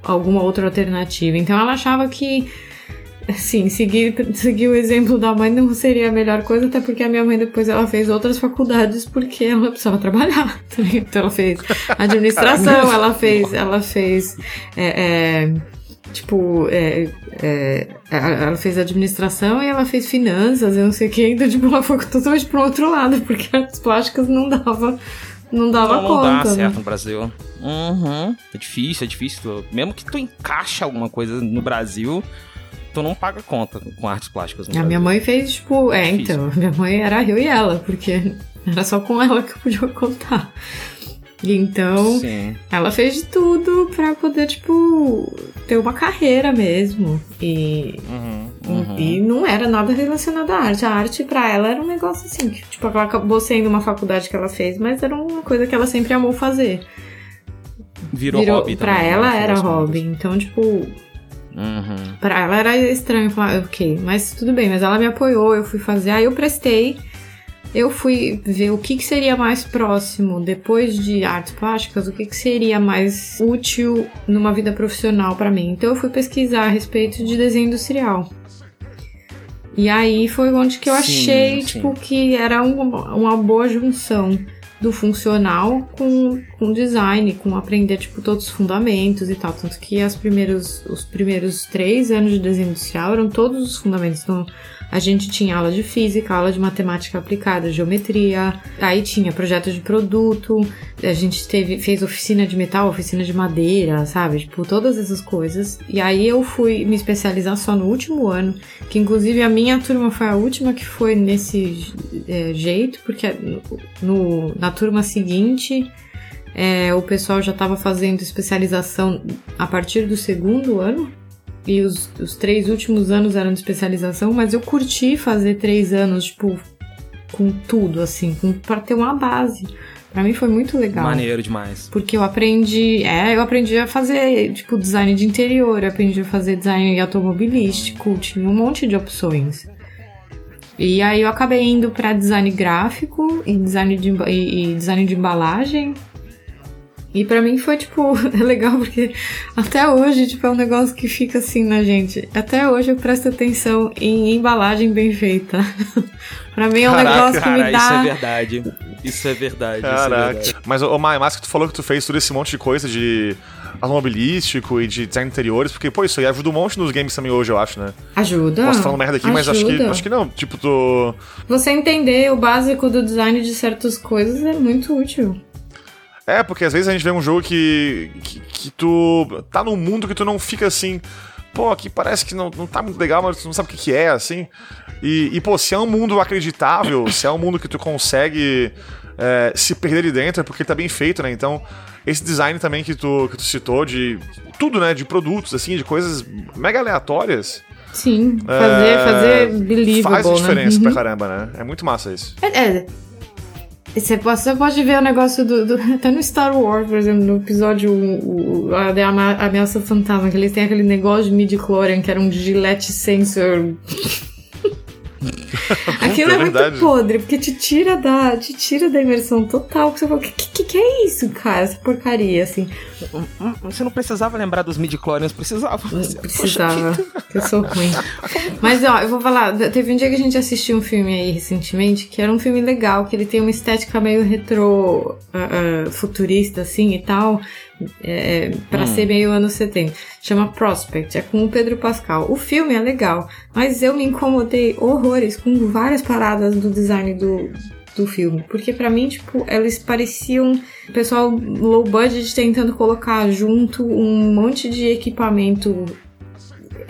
alguma outra alternativa. Então ela achava que. Assim, seguir, seguir o exemplo da mãe não seria a melhor coisa, até porque a minha mãe depois ela fez outras faculdades porque ela precisava trabalhar. Então ela fez administração, ela fez, ela fez é, é, tipo, é, é, ela fez administração e ela fez finanças, eu não sei o que, então tipo, ela foi totalmente pro outro lado, porque artes plásticas não dava, não dava não, não conta. dá né? certo no Brasil. Uhum. É difícil, é difícil. Tu- Mesmo que tu encaixa alguma coisa no Brasil, tu não paga conta com artes plásticas. A minha Brasil. mãe fez, tipo, é, Difícil. então, minha mãe era eu e ela, porque era só com ela que eu podia contar. Então, Sim. ela fez de tudo pra poder, tipo, ter uma carreira mesmo. E, Uhum. e não era nada relacionado à arte. A arte pra ela era um negócio assim, que, tipo, ela acabou sendo uma faculdade que ela fez, mas era uma coisa que ela sempre amou fazer. Virou, Virou, hobby pra também, ela né, no era hobby. Então, tipo. Uhum. Pra ela era estranho falar, ok, mas tudo bem, mas ela me apoiou, eu fui fazer, aí eu prestei, eu fui ver o que, que seria mais próximo depois de artes plásticas, o que, que seria mais útil numa vida profissional pra mim. Então eu fui pesquisar a respeito de desenho industrial. E aí foi onde que eu Sim, achei, sim. tipo, que era uma, uma boa junção do funcional com, com design, com aprender, tipo, todos os fundamentos e tal. Tanto que as primeiros, os primeiros três anos de desenho industrial eram todos os fundamentos. Então, a gente tinha aula de física, aula de matemática aplicada, geometria, aí tinha projeto de produto, a gente teve, fez oficina de metal, oficina de madeira, sabe? Tipo, todas essas coisas. E aí eu fui me especializar só no último ano, que inclusive a minha turma foi a última que foi nesse é, jeito, porque no, na turma seguinte é, o pessoal já estava fazendo especialização a partir do segundo ano. E os, os três últimos anos eram de especialização, mas eu curti fazer três anos, tipo, com tudo, assim, com, pra ter uma base. Pra mim foi muito legal. Maneiro demais. Porque eu aprendi, é, eu aprendi a fazer, tipo, design de interior, aprendi a fazer design automobilístico, tinha um monte de opções. E aí eu acabei indo pra design gráfico e design de, e, e design de embalagem. E pra mim foi, tipo, é legal porque até hoje, tipo, é um negócio que fica assim na gente. Até hoje eu presto atenção em embalagem bem feita. pra mim é um Caraca, negócio que me Cara, dá... isso é verdade. Isso é verdade. Isso é Caraca. verdade. Mas, ô Maia, mas que tu falou que tu fez todo esse monte de coisa de automobilístico e de design de interiores, porque, pô, isso aí ajuda um monte nos games também hoje, eu acho, né? Ajuda. Posso falando merda aqui, mas acho que, ajuda. acho que não. Tipo, tu. Você entender o básico do design de certas coisas é muito útil. É, porque às vezes a gente vê um jogo que, que, que tu tá num mundo que tu não fica assim, pô, aqui parece que não, não tá muito legal, mas tu não sabe o que, que é, assim. E, e, pô, se é um mundo acreditável, se é um mundo que tu consegue é, se perder ali dentro, é porque tá bem feito, né? Então, esse design também que tu, que tu citou de tudo, né? De produtos, assim, de coisas mega aleatórias, Sim, fazer, fazer believable, faz a diferença né? pra caramba, né? É muito massa isso. É, é. Você pode, você pode ver o negócio do, do- Até no Star Wars, por exemplo, no episódio o, o- a ama- Ameaça Fantasma, que eles têm aquele negócio de midi-chlorian, que era um gilete sensor. Aquilo é, É muito podre, porque te tira da, te tira da imersão total. Que você fala, que, que, que é isso, cara? Essa porcaria, assim. Hum, Você não precisava lembrar dos midi-chlorians, precisava. Precisava, que eu sou ruim. Mas ó, eu vou falar, teve um dia que a gente assistiu um filme aí recentemente, que era um filme legal, que ele tem uma estética meio retro ah, ah, futurista assim e tal, é, pra ser meio anos 70. Chama Prospect, é com o Pedro Pascal. O filme é legal, mas eu me incomodei horrores com várias paradas do design do, do filme. Porque pra mim, tipo, eles pareciam pessoal low budget tentando colocar junto um monte de equipamento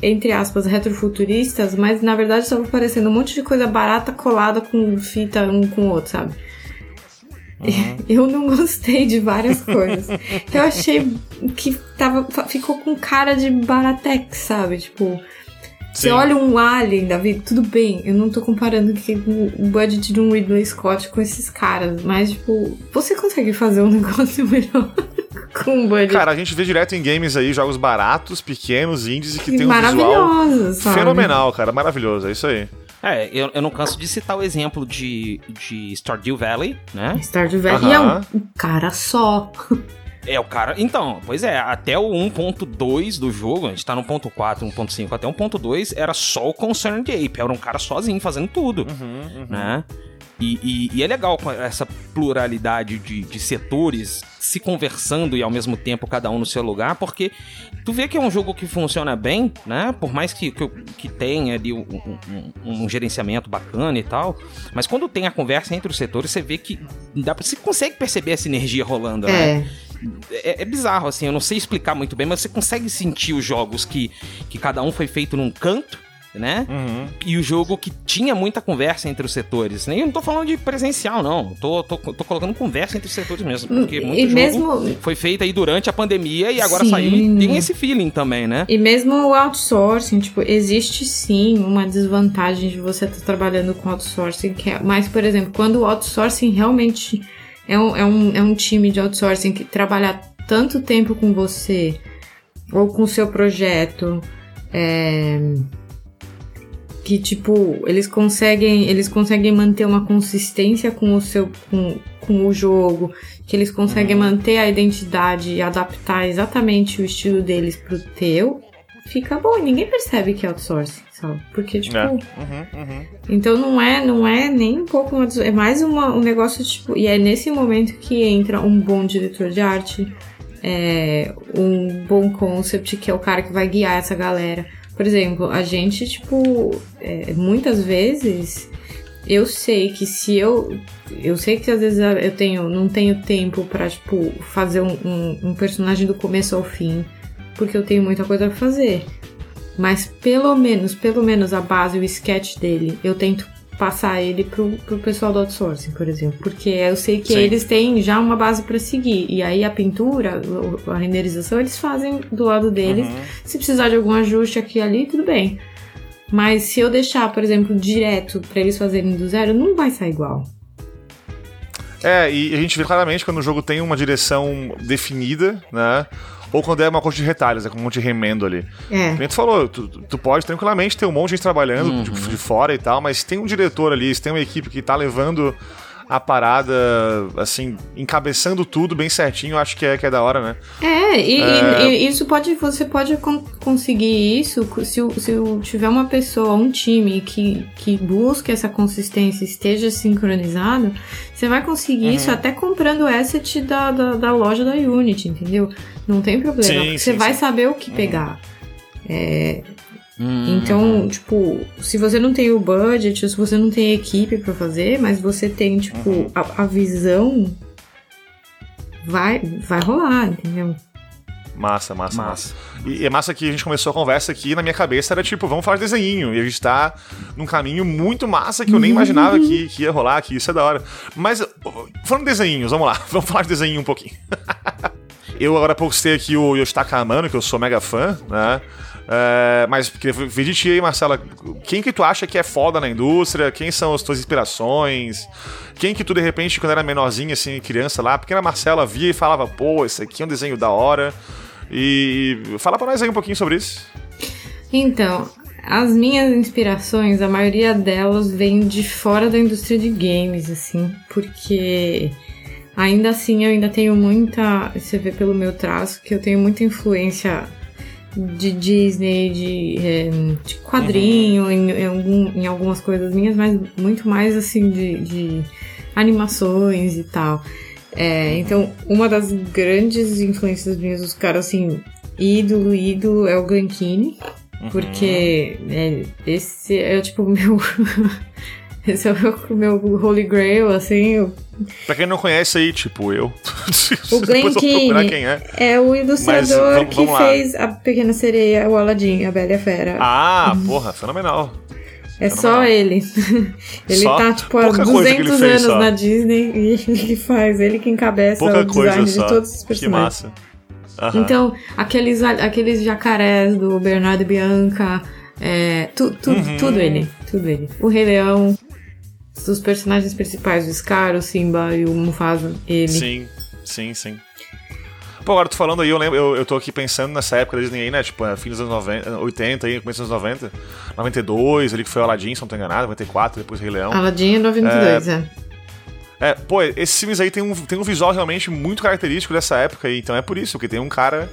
entre aspas, retrofuturistas, mas na verdade estava parecendo um monte de coisa barata colada com fita um com o outro, sabe? Eu não gostei de várias coisas. Eu achei que tava, ficou com cara de Baratex, sabe? Tipo, você olha um Alien, Davi, tudo bem, eu não tô comparando que o budget de um Ridley Scott com esses caras, mas, tipo, você consegue fazer um negócio melhor com um budget Cara, a gente vê direto em games aí jogos baratos, pequenos, indies e que tem um visual sabe? fenomenal, cara. Maravilhoso, é isso aí. É, eu, eu não canso de citar o exemplo de, de Stardew Valley, né? Stardew Valley é um, um cara só. É, o cara. Então, pois é, até o 1.2 do jogo, a gente tá no 1.4, 1.5, até 1.2 era só o Concerned Ape, era um cara sozinho fazendo tudo, né? E, e- e é legal essa pluralidade de, de setores se conversando e ao mesmo tempo cada um no seu lugar, porque tu vê que é um jogo que funciona bem, né? Por mais que, que, que tenha ali um, um- um- gerenciamento bacana e tal, mas quando tem a conversa entre os setores, você vê que dá, pra- você consegue perceber essa energia rolando, né? É. é, é bizarro, assim, eu não sei explicar muito bem, mas você consegue sentir os jogos que, que cada um foi feito num canto, né? Uhum. E o jogo que tinha muita conversa entre os setores. Nem eu não tô falando de presencial, não. Tô, tô, tô colocando conversa entre os setores mesmo. Porque E muito jogo mesmo- foi feito aí durante a pandemia e agora Sim. saiu e tem esse feeling também, né? E mesmo o outsourcing, tipo, existe sim uma desvantagem de você estar trabalhando com outsourcing, que é, mas, por exemplo, quando o outsourcing realmente é um, é, um, é um time de outsourcing que trabalha tanto tempo com você ou com o seu projeto, é, que tipo, eles conseguem, eles conseguem manter uma consistência com o seu com, com o jogo, que eles conseguem manter a identidade e adaptar exatamente o estilo deles pro teu, fica bom. E ninguém percebe que é outsourcing, sabe? Porque, tipo. É. Uhum, uhum. Então não é, não é nem um pouco uma, é mais uma, um negócio tipo, e é nesse momento que entra um bom diretor de arte, é, um bom concept que é o cara que vai guiar essa galera. Por exemplo, a gente tipo, é, muitas vezes eu sei que se eu eu sei que às vezes eu tenho não tenho tempo pra tipo fazer um, um, um personagem do começo ao fim porque eu tenho muita coisa pra fazer. Mas pelo menos, pelo menos a base, o sketch dele, eu tento passar ele pro, pro pessoal do outsourcing, por exemplo. Porque eu sei que Sim. eles têm já uma base pra seguir. E aí a pintura, a renderização, eles fazem do lado deles. Se precisar de algum ajuste aqui e ali, tudo bem. Mas se eu deixar, por exemplo, direto pra eles fazerem do zero, não vai sair igual. É, e a gente vê claramente quando o jogo tem uma direção definida, né? Ou quando é uma coisa de retalhos, é com um monte de remendo ali. É. Como tu falou, tu, tu pode tranquilamente ter um monte de gente trabalhando de, de fora e tal, mas tem um diretor ali, se tem uma equipe que tá levando a parada, assim, encabeçando tudo bem certinho, acho que é, que é da hora, né? É, e, É. e isso pode, você pode con- conseguir isso se, o- se o- tiver uma pessoa, um time que, que busque essa consistência, esteja sincronizado, você vai conseguir Uhum. isso até comprando asset da, da, da loja da Unity, entendeu? Não tem problema, Sim, porque sim, você vai sim. saber o que pegar. É, Hum. então, tipo, se você não tem o budget, ou se você não tem a equipe pra fazer, mas você tem, tipo, Uhum. a, a visão, vai, vai rolar, entendeu? Massa, massa, massa. Massa. E é massa que a gente começou a conversa aqui e na minha cabeça era tipo, vamos falar de desenho. E a gente tá num caminho muito massa que eu nem imaginava que, que ia rolar, que isso é da hora. Mas, uh, falando de desenhos, vamos lá, vamos falar de desenho um pouquinho. eu agora postei aqui o Yoshitaka Amano, que eu sou mega fã, né? É, mas queria de ti aí, Marcela, quem que tu acha que é foda na indústria? Quem são as tuas inspirações? Quem que tu, de repente, quando era menorzinha, assim, criança lá, pequena Marcela via e falava, pô, esse aqui é um desenho da hora. E fala pra nós aí um pouquinho sobre isso. Então, as minhas inspirações, a maioria delas vem de fora da indústria de games, assim, porque ainda assim eu ainda tenho muita. Você vê pelo meu traço que eu tenho muita influência de Disney, de, eh, de quadrinho, em, em algum- em algumas coisas minhas, mas muito mais assim de, de animações e tal. É, então, uma das grandes influências minhas, os caras assim, ídolo, ídolo, é o Glen Keane. Porque é, esse é tipo o meu. esse é o meu, Holy Grail, assim. o- Pra quem não conhece aí, tipo eu. O Glen Depois eu vou procurar Keane quem é. é o ilustrador vamos- que vamos lá. fez a Pequena Sereia, o Aladdin, a Bela e a Fera. Ah, porra, fenomenal. é só ele. ele Só? tá, tipo, há Pouca coisa que ele 200 fez anos só. na Disney e ele faz, ele que encabeça Pouca o design de todos os que personagens. massa. Aham. Então, aqueles, aqueles jacarés do Bernardo e Bianca, é, tu, tu- Uhum. tudo ele, tudo ele. O Rei Leão, os personagens principais, o Scar, o Simba e o Mufasa, ele. Sim, sim, sim. Pô, agora tu falando aí, eu lembro, eu, eu tô aqui pensando nessa época da Disney aí, né? Tipo, é, fim dos anos 90, 80 aí, começo dos anos 90. 92, ali que foi o Aladdin, se não tô enganado, 94, depois Rei Leão. Aladdin é 92, é. É, pô, esses filmes aí tem um, tem um visual realmente muito característico dessa época aí, então é por isso que tem um cara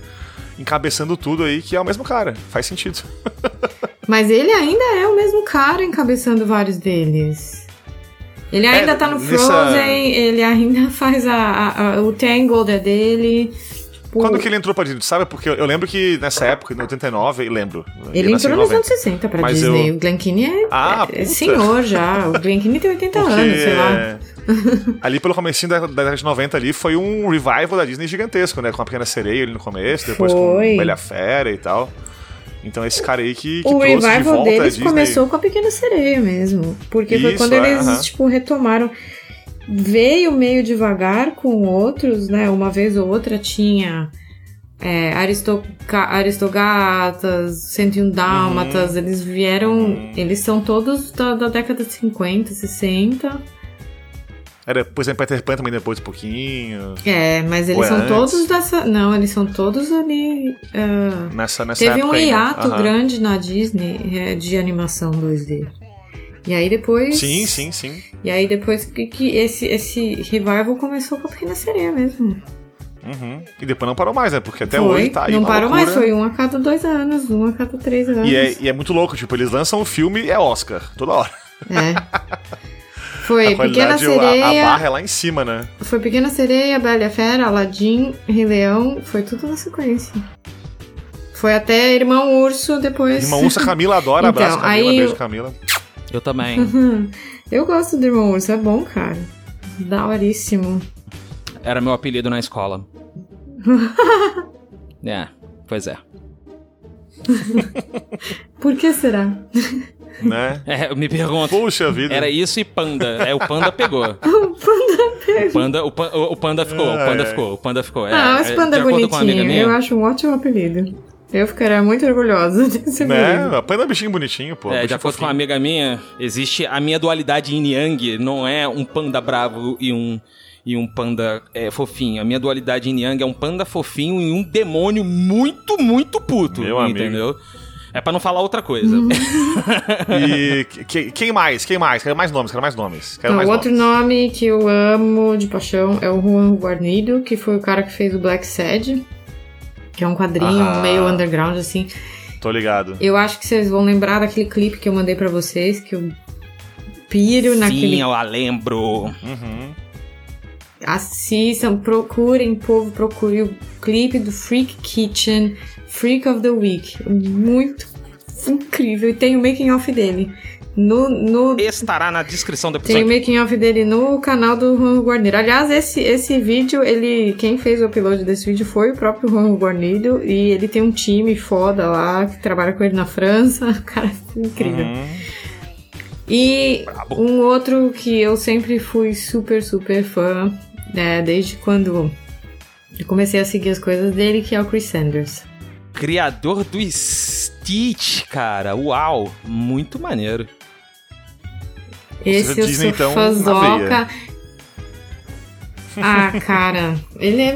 encabeçando tudo aí que é o mesmo cara. Faz sentido. Mas ele ainda é o mesmo cara encabeçando vários deles. Ele ainda É, tá no nessa- Frozen, ele ainda faz a, a- a- o Tangled é dele. Tipo, Quando que ele entrou pra Disney, sabe? Porque eu, eu lembro que nessa época, em 89, eu lembro. Ele nasceu entrou nos 90. anos 60 pra Mas Disney. eu- O Glen Keane é, Ah, é- é senhor já. O Glen Keane tem 80 Porque anos, sei lá. ali pelo comecinho da, da década de 90 ali foi um revival da Disney gigantesco, né? Com a Pequena Sereia ali no começo, depois Foi. com Bela Fera e tal. Então esse cara aí que, que o trouxe de revival volta a deles Disney. começou com a Pequena Sereia mesmo. Porque foi Isso, quando é, eles, aham. tipo, retomaram. Veio meio devagar com outros, né? Uma vez ou outra tinha é, Aristogatas, 101 Dálmatas. Eles vieram. Eles são todos da, da década de 50, 60. Era, depois em Peter Pan também depois um pouquinho. É, mas eles é são antes? todos dessa. Não, eles são todos ali. ah, Nessa, nessa Teve um né? hiato Aham. grande na Disney é, de animação 2D. E aí depois. Sim, sim, sim. E aí depois que, que esse, esse revival começou com a Pequena Sereia mesmo. Uhum. E depois não parou mais, né? Porque até foi. hoje tá aí Não parou mais, loucura. foi um a cada dois anos, um a cada três anos. E é, e é muito louco, tipo, eles lançam o filme e é Oscar, toda hora. É. Foi a Pequena qualidade, a- a, Sereia. barra é lá em cima, né? Foi Pequena Sereia, Bela e a Fera, Aladdin, Rei Leão, foi tudo na sequência. Foi até Irmão Urso depois. Irmã Ursa Camila adora, Então, abraço Camila, aí- beijo Camila. Eu também. Eu gosto do Irmão Urso, é bom, cara. Daoríssimo. Era meu apelido na escola. é, pois é. Por que será? Né? É, eu me pergunto. Puxa vida. Era isso e panda. É, o panda pegou. o panda pegou. O panda, o, pan- o panda ficou, o panda É. ficou, o panda ficou. É, ah, mas é, panda é bonitinho. minha, Eu acho um ótimo apelido. Eu ficaria muito orgulhosa desse apelido. Né? Panda é um bichinho bonitinho, pô. É, de acordo com uma amiga minha, existe a minha dualidade yin yang, não é um panda bravo e um e um panda é, fofinho. A minha dualidade yin yang é um panda fofinho e um demônio muito, muito puto, Meu amigo. É pra não falar outra coisa. Uhum. E que- quem mais? Quem mais? Quero mais nomes, quero mais nomes. Quero Então, mais outro nomes. nome que eu amo de paixão é o Juan Guarnido, que foi o cara que fez o Black Sad, que é um quadrinho Aham. meio underground, assim. Tô ligado. Eu acho que vocês vão lembrar daquele clipe que eu mandei pra vocês, que eu piro naquele Sim, eu a lembro. Uhum. Assistam, procurem, povo, procure o clipe do Freak Kitchen, Freak of the Week. Muito incrível. E tem o making off dele. No, no, Estará na descrição do tem o episódio. making off dele no canal do Juan Guarnido. Aliás, esse, esse vídeo, ele. Quem fez o upload desse vídeo foi o próprio Juan Guarnido. E ele tem um time foda lá que trabalha com ele na França. Cara, incrível. Uhum. E Brabo. um outro que eu sempre fui super, super fã, né, desde quando eu comecei a seguir as coisas dele, que é o Chris Sanders. Criador do Stitch, cara. Uau, muito maneiro. Esse eu Disney, sou então, fãzoca. Ah, cara, ele é,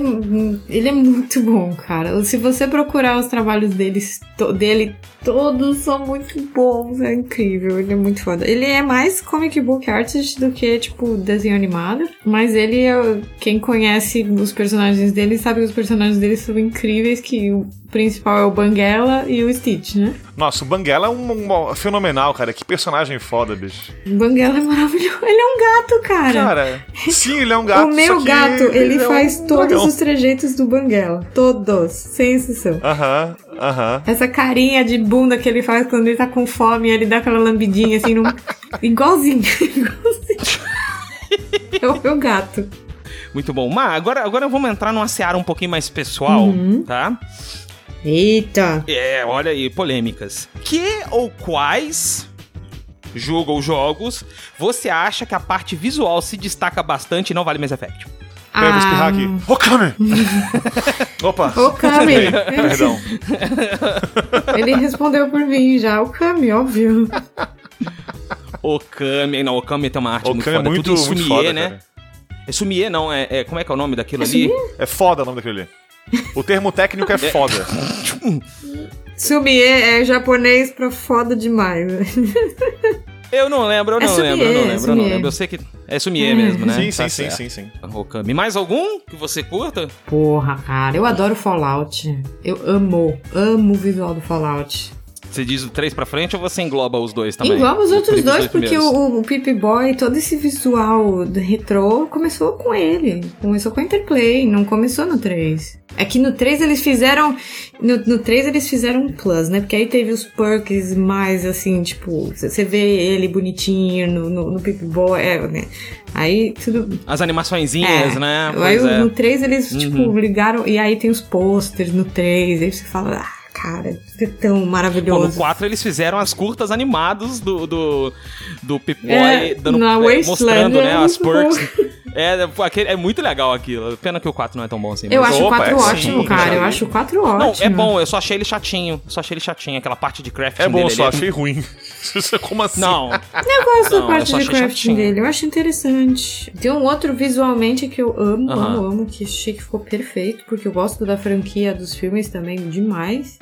ele é muito bom, cara. Se você procurar os trabalhos deles, to- dele, todos são muito bons, é incrível, ele é muito foda. Ele é mais comic book artist do que, tipo, desenho animado, mas ele é. Quem conhece os personagens dele sabe que os personagens dele são incríveis, que o principal é o Banguela e o Stitch, né? Nossa, o Banguela é um, um fenomenal, cara. Que personagem foda, bicho. O Banguela é maravilhoso. Ele é um gato, cara. Cara, sim, ele é um gato. o meu gato, ele, é um faz todos dragão. os trejeitos do Banguela. Todos, sem exceção. Aham, aham. Essa carinha de bunda que ele faz quando ele tá com fome, ele dá aquela lambidinha assim, num... igualzinho. igualzinho. É o meu gato. Muito bom. Mas agora, agora vamos entrar numa seara um pouquinho mais pessoal, Uhum. tá? Eita. É, olha aí, polêmicas. Que ou quais jogo ou jogos você acha que a parte visual se destaca bastante e não vale Mass Effect? Peraí, vou espirrar Ah, aqui. Okami! Opa! O Kami. Perdão. Ele respondeu por mim já. O Kami, óbvio. Okami, não, Okami tem uma arte muito Okami é foda. muito, Tudo em muito Sumie, foda, né? cara. É Sumie, não, é, é- Como é que é o nome daquilo ali? É foda o nome daquele ali. O termo técnico é foda. Sumie é japonês pra foda demais. Eu não lembro, eu É não lembro, eu não é lembro, eu não lembro. Eu sei que é Sumie mesmo, né? Sim, Tá sim, sim, sim, sim. Okami. Mais algum que você curta? Porra, cara, eu adoro Fallout. Eu amo, amo o visual do Fallout. Você diz do 3 pra frente ou você engloba os dois também? Engloba os outros Os dois, porque o, o Pip Boy, todo esse visual do retrô, começou com ele. Começou com a Interplay, não começou no 3. É que no 3 eles fizeram. No, no 3 eles fizeram um plus, né? Porque aí teve os perks mais assim, tipo, você vê ele bonitinho no, no, no Pip Boy. É, né? Aí tudo. As animaçõezinhas, É. né? Aí Pois é. no 3 eles, Uhum. tipo, ligaram. E aí tem os posters no 3. Aí você fala, ah, cara, isso é tão Bom, no maravilhoso. 4 eles fizeram as curtas animados do, do, do Pip-Boy É, dando- na é, Wasteland mostrando né, é as muito perks. É, aquele- é muito legal aquilo. Pena que o 4 não é tão bom assim. Eu mas- acho o Opa, 4 é ótimo, sim, cara. Eu acho o 4 Não, ótimo. é bom, eu só achei ele chatinho. Só achei ele chatinho. Aquela parte de crafting É bom, dele. só ele achei ruim. Como assim? Não, Eu gosto Não, da parte de crafting chatinho. dele. Eu acho interessante. Tem um outro visualmente que eu amo, Aham. amo, amo, que achei que ficou perfeito, porque eu gosto da franquia dos filmes também demais.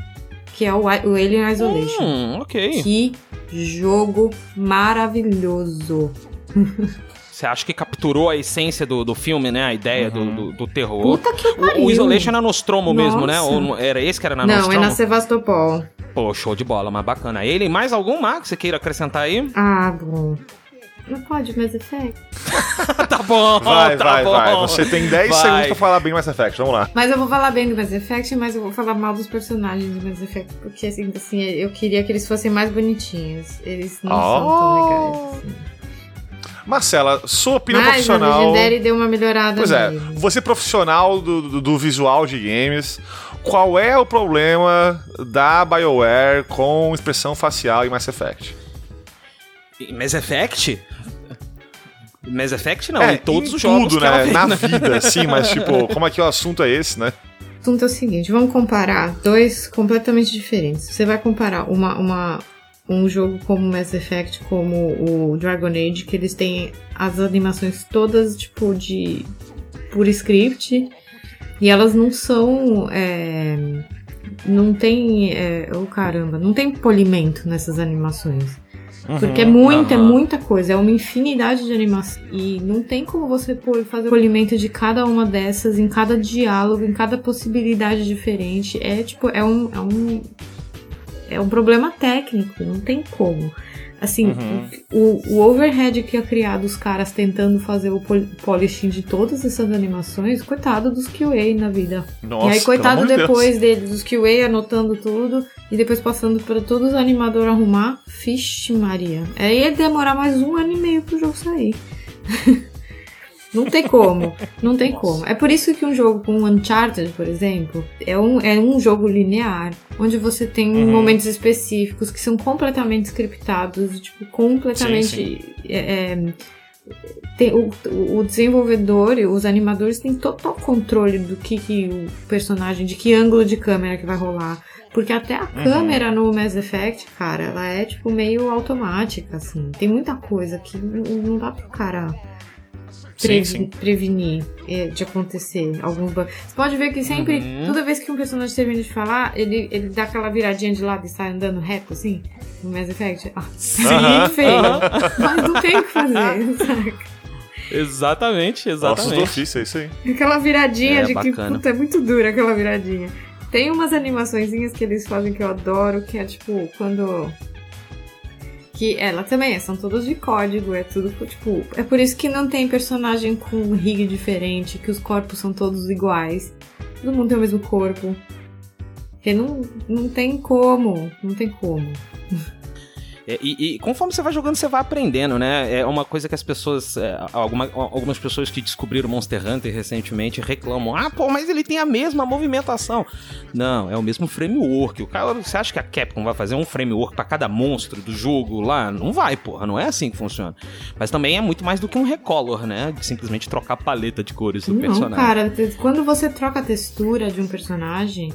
Que é o, o Alien Isolation. hum, ok. Que jogo maravilhoso. Você acha que capturou a essência do, do filme, né? A ideia do, do, do terror. Puta que O, pariu. o Isolation é na Nostromo mesmo, né? Nossa. Ou não- era esse que era na Não, é Nostromo? na Sevastopol. Pô, show de bola, mas bacana. Ele, mais algum, Marco, que você queira acrescentar aí? Ah, bom. Não pode, Mass Effect. tá bom, Vai, tá vai, bom. vai. Você tem 10 Vai. segundos pra falar bem Mass Effect. Vamos lá. Mas eu vou falar bem do Mass Effect, mas eu vou falar mal dos personagens do Mass Effect, porque assim, assim eu queria que eles fossem mais bonitinhos. Eles não são Oh. tão legais. Assim. Marcela, sua opinião Mas a profissional. Legendary deu uma melhorada Pois é, neles. você profissional do, do, do visual de games, qual é o problema da BioWare com expressão facial em Mass Effect? Mass Effect? Mass Effect não, é, em todos em os jogos tudo, que ela né? fez, Na né? vida, sim, mas tipo, como aqui o assunto é esse, né? O assunto é o seguinte, vamos comparar dois completamente diferentes. Você vai comparar uma, uma, um jogo como Mass Effect, como o Dragon Age, que eles têm as animações todas, tipo, de por script, e elas não são. é, não tem. É, oh, caramba, não tem polimento nessas animações. Porque é muita, é aham. muita coisa, é uma infinidade de animação. E não tem como você pôr- fazer o polimento de cada uma dessas, em cada diálogo, em cada possibilidade diferente. É tipo, é um. É um, é um problema técnico, não tem como. Assim, o, o overhead que é criado os caras tentando fazer o pol- polishing de todas essas animações, coitado dos QA na vida. Nossa, e aí, coitado pelo amor de Deus. depois deles, os QA anotando tudo e depois passando para todos os animadores arrumar. Fixe, Maria. Aí ia demorar mais um ano e meio pro jogo sair. Não tem como, não tem como. É por isso que um jogo como Uncharted, por exemplo, é um, é um jogo linear, onde você tem Uhum. momentos específicos que são completamente scriptados, tipo, completamente. é, é, tem, o, o desenvolvedor e os animadores têm total controle do que, que o personagem, de que ângulo de câmera que vai rolar. Porque até a Uhum. câmera no Mass Effect, cara, ela é tipo meio automática, assim. Tem muita coisa que não dá pro cara Sim, previ- sim. prevenir é, de acontecer alguns bugs. Você pode ver que sempre, Uhum. toda vez que um personagem termina de falar, ele, ele dá aquela viradinha de lado e sai andando reto, assim, no Mass Effect. Ah, sim, Aham, feio. Mas não tem o que fazer, saca? Exatamente, do exatamente. ofício, é isso aí. Aquela viradinha É, de que bacana. puta, é muito dura aquela viradinha. Tem umas animaçõezinhas que eles fazem que eu adoro, que é tipo, quando. Que ela também é, são todas de código, é tudo tipo. É por isso que não tem personagem com rig diferente, que os corpos são todos iguais. Todo mundo tem o mesmo corpo. Porque não, não tem como, não tem como. É, E, e conforme você vai jogando, você vai aprendendo, né? É uma coisa que as pessoas. é, alguma- algumas pessoas que descobriram Monster Hunter recentemente reclamam: ah, pô, mas ele tem a mesma movimentação. Não, é o mesmo framework. O cara, você acha que a Capcom vai fazer um framework pra cada monstro do jogo lá? Não vai, porra, não é assim que funciona. Mas também é muito mais do que um recolor, né? De simplesmente trocar a paleta de cores do Não, personagem. cara, quando você troca a textura de um personagem,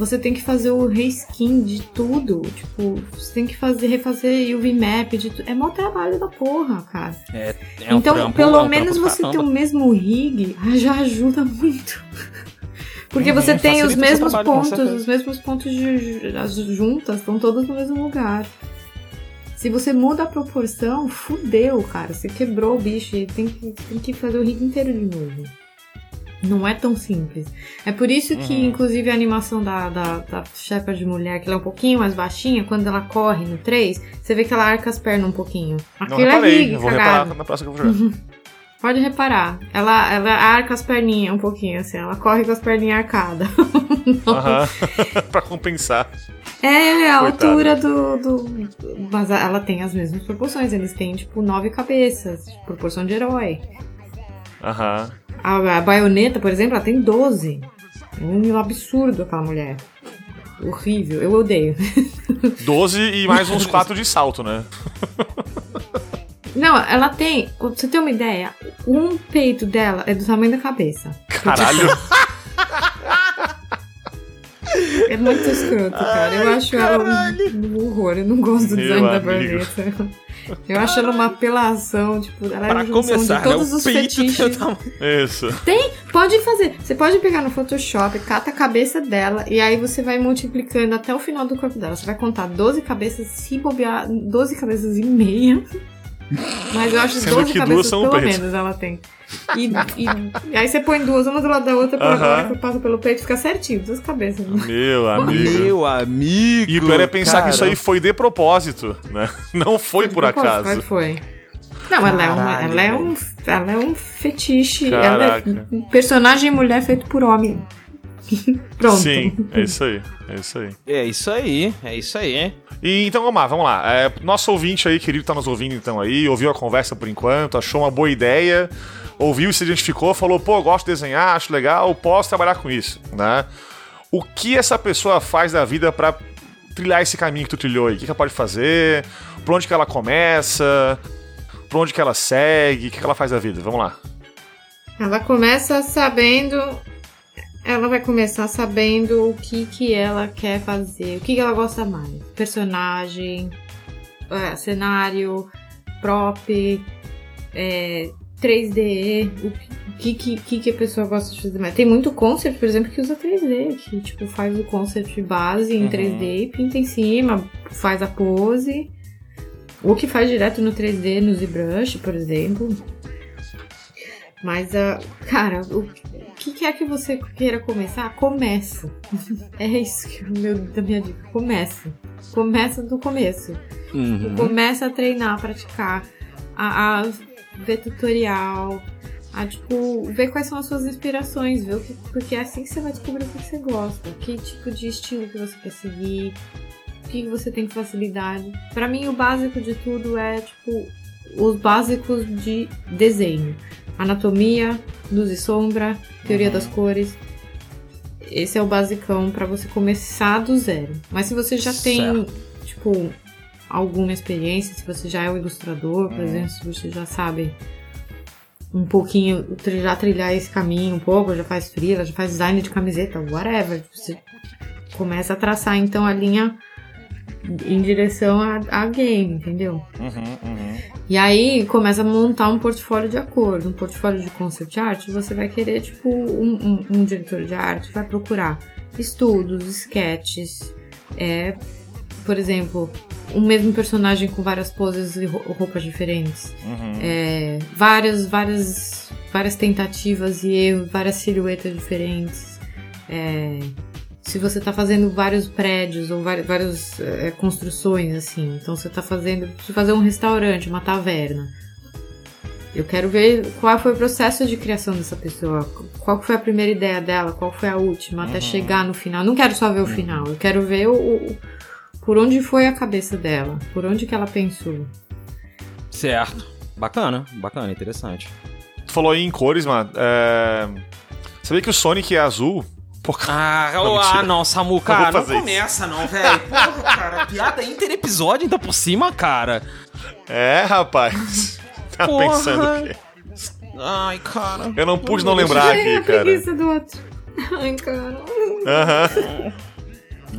você tem que fazer o reskin de tudo. Tipo, você tem que fazer, refazer UV map de tudo. É mó trabalho da porra, cara. É, é um então, trampo- pelo é um menos você ter o mesmo rig ah, já ajuda muito. Porque Uhum, você tem os o mesmos trabalho, pontos, os mesmos pontos de, de- as juntas estão todas no mesmo lugar. Se você muda a proporção, fudeu, cara. Você quebrou o bicho e tem que, tem que fazer o rig inteiro de novo. Não é tão simples. É por isso que, Uhum. inclusive, a animação da, da, da Shepard mulher, que ela é um pouquinho mais baixinha, quando ela corre no 3, você vê que ela arca as pernas um pouquinho. Não Aquilo é reparei, rig, vou cagado. reparar na próxima que eu vou jogar. Pode reparar. Ela, ela arca as perninhas um pouquinho, assim. Ela corre com as perninhas arcadas. Aham. pra compensar. É, a Coitada. altura do, do. Mas ela tem as mesmas proporções. Eles têm, tipo, nove cabeças. Proporção de herói. Aham. A, a baioneta, por exemplo, ela tem 12. É um absurdo aquela mulher. Horrível. Eu odeio. 12 e mais uns 4 de salto, né? Não, ela tem. Pra você ter uma ideia, um peito dela é do tamanho da cabeça. Caralho. É muito escroto, cara. Eu acho ela um, um horror. Eu não gosto do Meu design da baioneta. Eu acho ela uma apelação, tipo, ela é Pra a junção começar, de todos né? O os fetiches. Isso. Tem, pode fazer. Você pode pegar no Photoshop, cata a cabeça dela e aí você vai multiplicando até o final do corpo dela. Você vai contar 12 cabeças, se bobear, 12 cabeças e meia. Mas eu acho Sendo 12 que duas cabeças são pelo peito. menos ela tem. E, e- e aí você põe duas, uma do lado da outra, agora que passa pelo peito, fica certinho, duas cabeças. Meu amigo. Meu amigo. E o pior é pensar cara. que isso aí foi de propósito, né? Não foi por acaso. foi? Não, ela é, uma, ela, é um, ela é um fetiche. Ela é Caraca. um personagem mulher feito por homem. Pronto. Sim, é isso aí. É isso aí. É isso aí, é isso aí, hein? E, então vamos lá, vamos lá. É, nosso ouvinte aí, querido, tá nos ouvindo então aí, ouviu a conversa por enquanto, achou uma boa ideia, ouviu, se identificou, falou, pô, gosto de desenhar, acho legal, posso trabalhar com isso, né? O que essa pessoa faz da vida pra trilhar esse caminho que tu trilhou aí? O que, que ela pode fazer? Por onde que ela começa? Por onde que ela segue? O que, que ela faz da vida? Vamos lá. Ela começa sabendo. Ela vai começar sabendo o que, que ela quer fazer, o que, que ela gosta mais. Personagem, é, cenário, prop, é, 3D, o que, que, que, que a pessoa gosta de fazer mais. Tem muito concept, por exemplo, que usa 3D, que tipo, faz o concept base em Uhum. 3D e pinta em cima, faz a pose. Ou que faz direto no 3D, no ZBrush, por exemplo. Mas, ah, cara, o que quer que você queira começar, começa. é isso que é o meu, da minha dica. Começa. Começa do começo. Uhum. Começa a treinar, a praticar, a, a ver tutorial, a tipo, ver quais são as suas inspirações, ver o que, porque é assim que você vai descobrir o que você gosta, que tipo de estilo que você quer seguir, o que você tem facilidade. Pra mim, o básico de tudo é tipo os básicos de desenho: anatomia, luz e sombra, teoria das cores. Esse é o basicão pra você começar do zero. Mas se você já tem, Certo. tipo, alguma experiência, se você já é um ilustrador, por exemplo, se você já sabe um pouquinho, já trilhar esse caminho um pouco, já faz freela, já faz design de camiseta, whatever. Você começa a traçar então a linha em direção a, a game, entendeu? Uhum, uhum. E aí começa a montar um portfólio de acordo. Um portfólio de concept art, você vai querer, tipo, um, um- um diretor de arte vai procurar estudos, sketches, é, por exemplo, um mesmo personagem com várias poses e ro- roupas diferentes. Uhum. É, várias, várias, várias tentativas e erros, várias silhuetas diferentes. É, se você tá fazendo vários prédios ou várias, várias é, construções, assim, então você tá fazendo, precisa fazer um restaurante, uma taverna. Eu quero ver qual foi o processo de criação dessa pessoa, qual foi a primeira ideia dela, qual foi a última, até chegar no final. Não quero só ver o final, eu quero ver o, o- por onde foi a cabeça dela, por onde que ela pensou. Certo. Bacana, bacana, interessante. Tu falou aí em cores, mano. É... Sabia que o Sonic é azul? Pô, Ah, Não, ah não, Samu, vou cara, não, fazer isso. começa não, velho. Porra, cara, piada inter-episódio ainda por cima, cara. É, rapaz. Tá Porra. pensando o quê? Ai, cara. Eu não pude não lembrar É a aqui, cara. preguiça do outro. Ai, cara. Aham.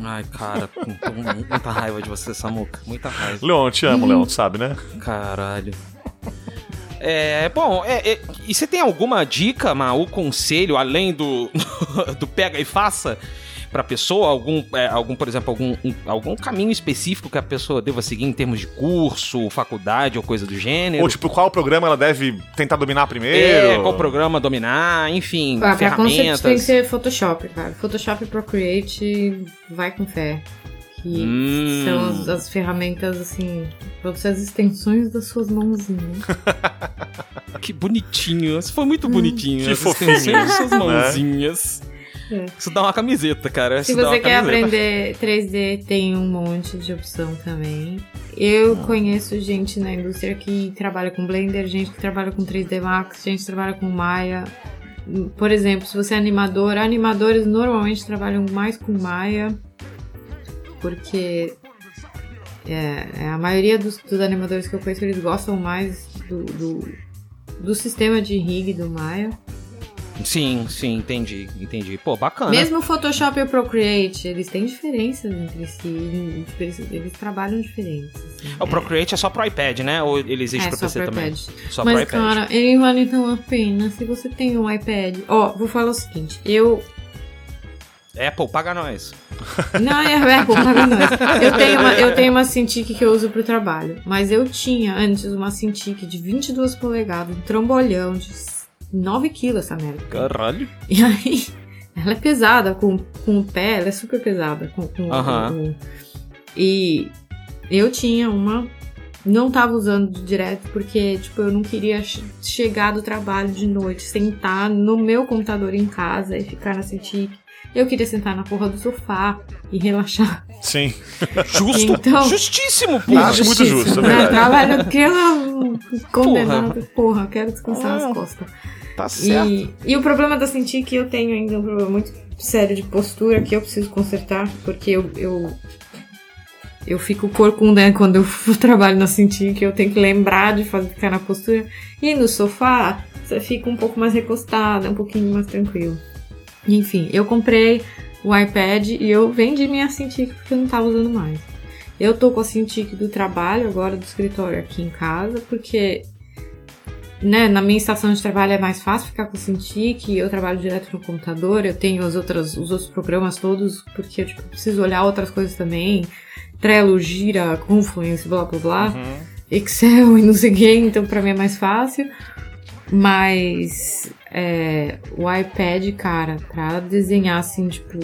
Ai, cara, tô com muita raiva de você, Samuca. Muita raiva. Leon, te amo, Leon, tu sabe, né? Caralho. É, bom, é, é, e você tem alguma dica, Ma, ou conselho, além do, do pega e faça? pra pessoa? Algum, é, algum por exemplo, algum, um- algum caminho específico que a pessoa deva seguir em termos de curso, faculdade ou coisa do gênero? Ou tipo, qual programa ela deve tentar dominar primeiro? é, qual programa dominar, enfim, Ah, ferramentas. tem que ser Photoshop, cara. Photoshop e Procreate, vai com fé. Que Hum. são as, as ferramentas, assim, todas as extensões das suas mãozinhas. Que bonitinho. Isso foi muito bonitinho. Que As fofinho, extensões das suas né? mãozinhas. É. Isso dá uma camiseta, cara. Se Isso dá você quer camiseta. aprender 3D, tem um monte de opção também. Eu Hum. conheço gente na indústria que trabalha com Blender, gente que trabalha com 3D Max, gente que trabalha com Maya. Por exemplo, se você é animador, animadores normalmente trabalham mais com Maya, porque é, é, a maioria dos, dos animadores que eu conheço, eles gostam mais do, do, do sistema de rig do Maya. Sim, sim, entendi, entendi. Pô, bacana. Mesmo o Photoshop e o Procreate, eles têm diferenças entre si. Eles, trabalham diferentes. assim. O Procreate é só pro iPad, né? Ou ele existe É, pro PC pro também? iPad. Só pro Mas, iPad. cara, ele vale tão a pena se você tem um iPad. Ó, vou falar o seguinte: eu. Apple, paga nós. Não, é Apple, paga nós. Eu tenho uma, eu tenho uma Cintiq que eu uso pro trabalho. Mas eu tinha antes uma Cintiq de 22 polegadas, um trambolhão de 9 quilos essa merda. Caralho. E aí, ela é pesada com, com o pé, ela é super pesada. Com, com, Aham. com- e eu tinha uma. Não tava usando direto porque, tipo, eu não queria che- chegar do trabalho de noite, sentar no meu computador em casa e ficar na Cintiq. Eu queria sentar na porra do sofá e relaxar. Sim. Justo. Então- Justíssimo, pô. Acho muito justo, é né? Trabalho, aquela condenada. Porra, quero descansar Ah. as costas. Tá certo. E, e o problema da Cintiq, que eu tenho ainda um problema muito sério de postura que eu preciso consertar, porque eu, eu, eu fico corcunda quando eu trabalho na Cintiq, eu tenho que lembrar de fazer, ficar na postura. E no sofá, você fica um pouco mais recostada, um pouquinho mais tranquilo. Enfim, eu comprei o iPad e eu vendi minha Cintiq porque eu não tava usando mais. Eu tô com a Cintiq do trabalho agora, do escritório aqui em casa, porque né, na minha estação de trabalho é mais fácil ficar com o Cintiq, eu trabalho direto no computador, eu tenho as outras, os outros programas todos, porque eu tipo, preciso olhar outras coisas também. Trello, Gira, Confluence, blá blá blá. Excel e não sei o que, então pra mim é mais fácil. Mas é, o iPad, cara, pra desenhar assim, tipo,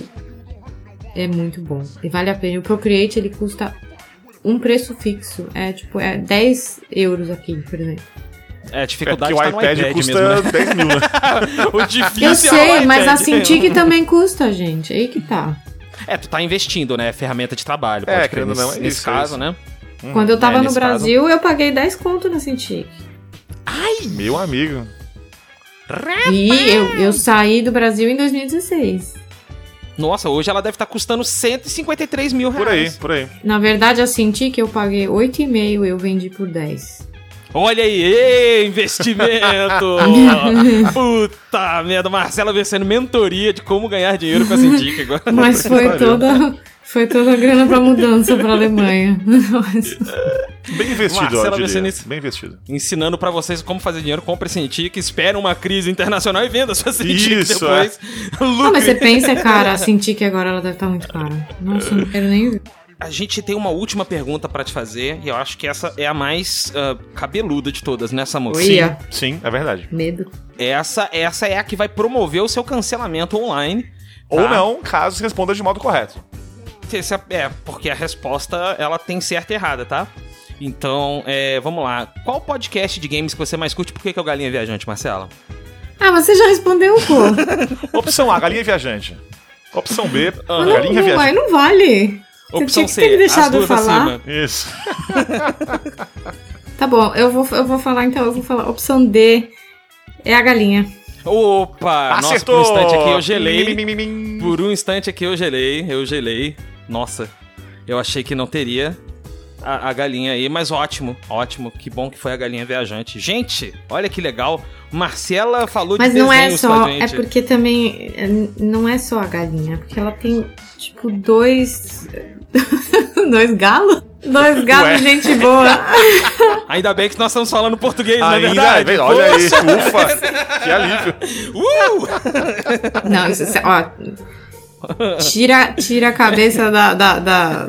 é muito bom. E vale a pena. O Procreate ele custa um preço fixo. É tipo, é 10 euros aqui, por exemplo. É, a É dificuldade porque o tá iPad, iPad custa mesmo, né? 10 mil, né? o difícil Eu é sei, o mas a. Cintiq também custa, gente. Aí que tá. É, tu tá investindo, né? Ferramenta de trabalho. É, Pode crer, nesse, não, é nesse isso, é caso, isso. né? Quando eu tava é, no nesse Brasil, eu paguei 10 conto na Cintiq. Meu amigo. E eu, eu saí do Brasil em 2016. Nossa, hoje ela deve estar custando 153 mil reais. Por aí, por aí. Na verdade, a Cintiq eu paguei 8,5 eu vendi por 10. Olha aí, ê, investimento! Puta merda, Marcela vencendo mentoria de como ganhar dinheiro com a Cintiq agora. Mas foi toda, foi toda a grana pra mudança pra Alemanha. Bem investido, Marcela eu diria. Vicenice. Bem investido. Ensinando pra vocês como fazer dinheiro, compre Cintiq, espera uma crise internacional e venda sua Cintiq Isso, depois. Ah, Lucre. mas você pensa, cara, a Cintiq agora ela deve estar muito cara. Nossa, eu não quero nem ver. A gente tem uma última pergunta pra te fazer, e eu acho que essa é a mais ah, cabeluda de todas, né, Samu? Olha, Sim, é verdade. medo. Essa, essa é a que vai promover o seu cancelamento online. Ou tá? não, caso responda de modo correto. É, é, porque a resposta ela tem certa e errada, tá? Então, é, vamos lá. Qual podcast de games que você mais curte? Por que, que é o Galinha Viajante, Marcela? Ah, você já respondeu, pô. Opção A, galinha viajante. Opção B, Ah, não, galinha não, vai, viajante. não vale. Opção tinha que C, ter me as deixado falar. Isso. Tá bom, eu vou, eu vou falar então, eu vou falar. Opção D é a galinha. Opa! Nossa, por Acertou! um instante aqui eu gelei. Mim, mim, mim, mim. Por um instante aqui eu gelei, eu gelei. Nossa, eu achei que não teria a, a galinha aí, mas ótimo, ótimo. Que bom que foi a galinha viajante. Gente, olha que legal. Marcela falou Mas de não é só. É porque também. é, Não é só a galinha, porque ela tem, tipo, dois. dois galos? Dois galos, Ué. gente boa. Ainda bem que nós estamos falando português, não é Ainda, verdade? vem, olha aí, ufa, que alívio. Uh! Não, isso, isso- ó. Tira, tira a cabeça da, da, da,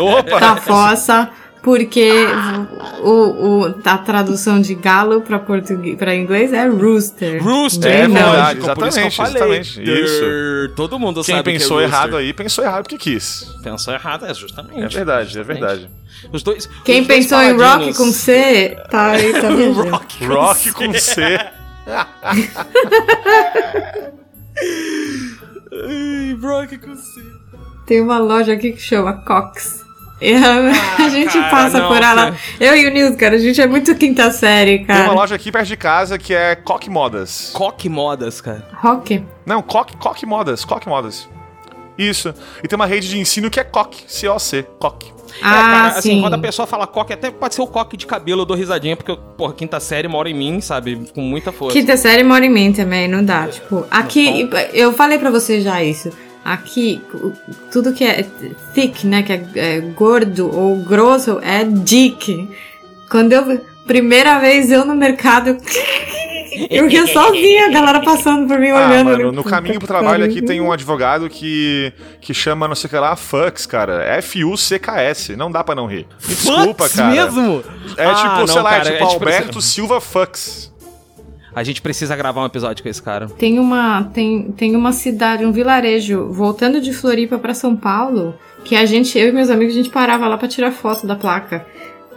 Opa! da fossa, porque o, o, a tradução de galo pra, português, pra inglês é rooster. Rooster, É é verdade, lógico, por isso que eu exatamente, falei. exatamente, isso. Todo mundo Quem sabe pensou que é errado aí, pensou errado porque quis. Pensou errado, é justamente. É verdade, é Justamente. verdade. Os dois. Quem os dois pensou em rock com C, tá aí, tá vendo? Rock com Rock C. com C. Ai, Rock com C. Tem uma loja aqui que chama Cox. E a, a gente Ah, cara, passa não, por ela. cara. Eu e o Nils, cara, a gente é muito quinta série, Tem cara. uma loja aqui perto de casa que é Coque Modas. Coque modas, cara. Rock. Não, Coque, Coque Modas, Coque Modas. Isso. E tem uma rede de ensino que é Coque, C-O-C, Coque. Ah, é, cara, assim, sim. quando a pessoa fala coque, até pode ser o coque de cabelo, eu dou risadinha, porque, porra, quinta série mora em mim, sabe? Com muita força. Quinta série mora em mim também, não dá. Tipo, aqui, eu falei pra você já isso. Aqui, tudo que é thick, né, que é, é gordo ou grosso, é dick. Quando eu, primeira vez eu no mercado, eu ria sozinha, a galera passando por mim, Ah, olhando. mano, no caminho pro trabalho aqui tem um advogado que, que chama não sei o que lá, Fux, cara. F-U-C-K-S. Não dá pra não rir. Me desculpa, Fucks cara. mesmo? É Ah, tipo, não, sei lá, cara, é tipo precisa- Alberto Silva Fux. A gente precisa gravar um episódio com esse cara. Tem uma, tem, tem uma cidade, um vilarejo, voltando de Floripa pra São Paulo, que a gente, eu e meus amigos, a gente parava lá pra tirar foto da placa.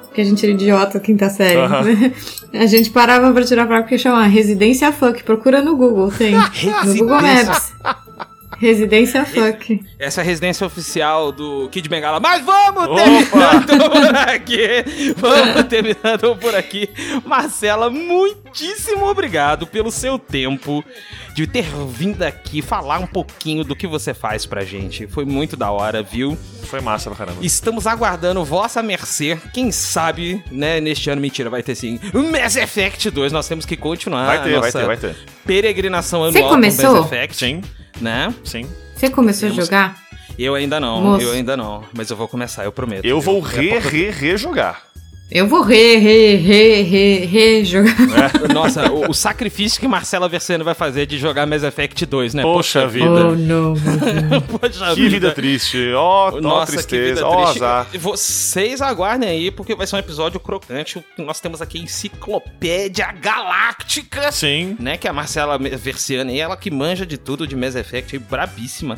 Porque a gente era idiota, quinta série. Aham. né? A gente parava pra tirar placa porque chama Residência Fuck. Procura no Google, tem. No Google Maps. Residência Fuck. Essa é a residência oficial do Kid Bengala. Mas vamos Opa! terminando por aqui. Vamos terminando por aqui. Marcela, muitíssimo obrigado pelo seu tempo de ter vindo aqui falar um pouquinho do que você faz pra gente. Foi muito da hora, viu? Foi massa pra caramba. Estamos aguardando vossa mercê. Quem sabe, né, neste ano, mentira, vai ter sim. Mass Effect 2. Nós temos que continuar Vai a ter, vai ter, vai ter. peregrinação Você anual com começou? Mass Effect. Sim, Né? sim. Você começou Temos- a jogar? Eu ainda não, Moço. eu ainda não. Mas eu vou começar, eu prometo. Eu vou re, porque- re, rejogar. Eu vou re, re, re, re, re jogar. Nossa, o, o sacrifício que Marcela Verseno vai fazer de jogar Mass Effect 2, né? Poxa vida. Oh, não. Poxa Que vida triste. Ó, ó Nossa, tristeza, que ó vida triste. azar. Vocês aguardem aí, porque vai ser um episódio crocante. Nós temos aqui a Enciclopédia Galáctica. Sim. Né, que é a Marcela Versiani, ela que manja de tudo de Mass Effect, brabíssima.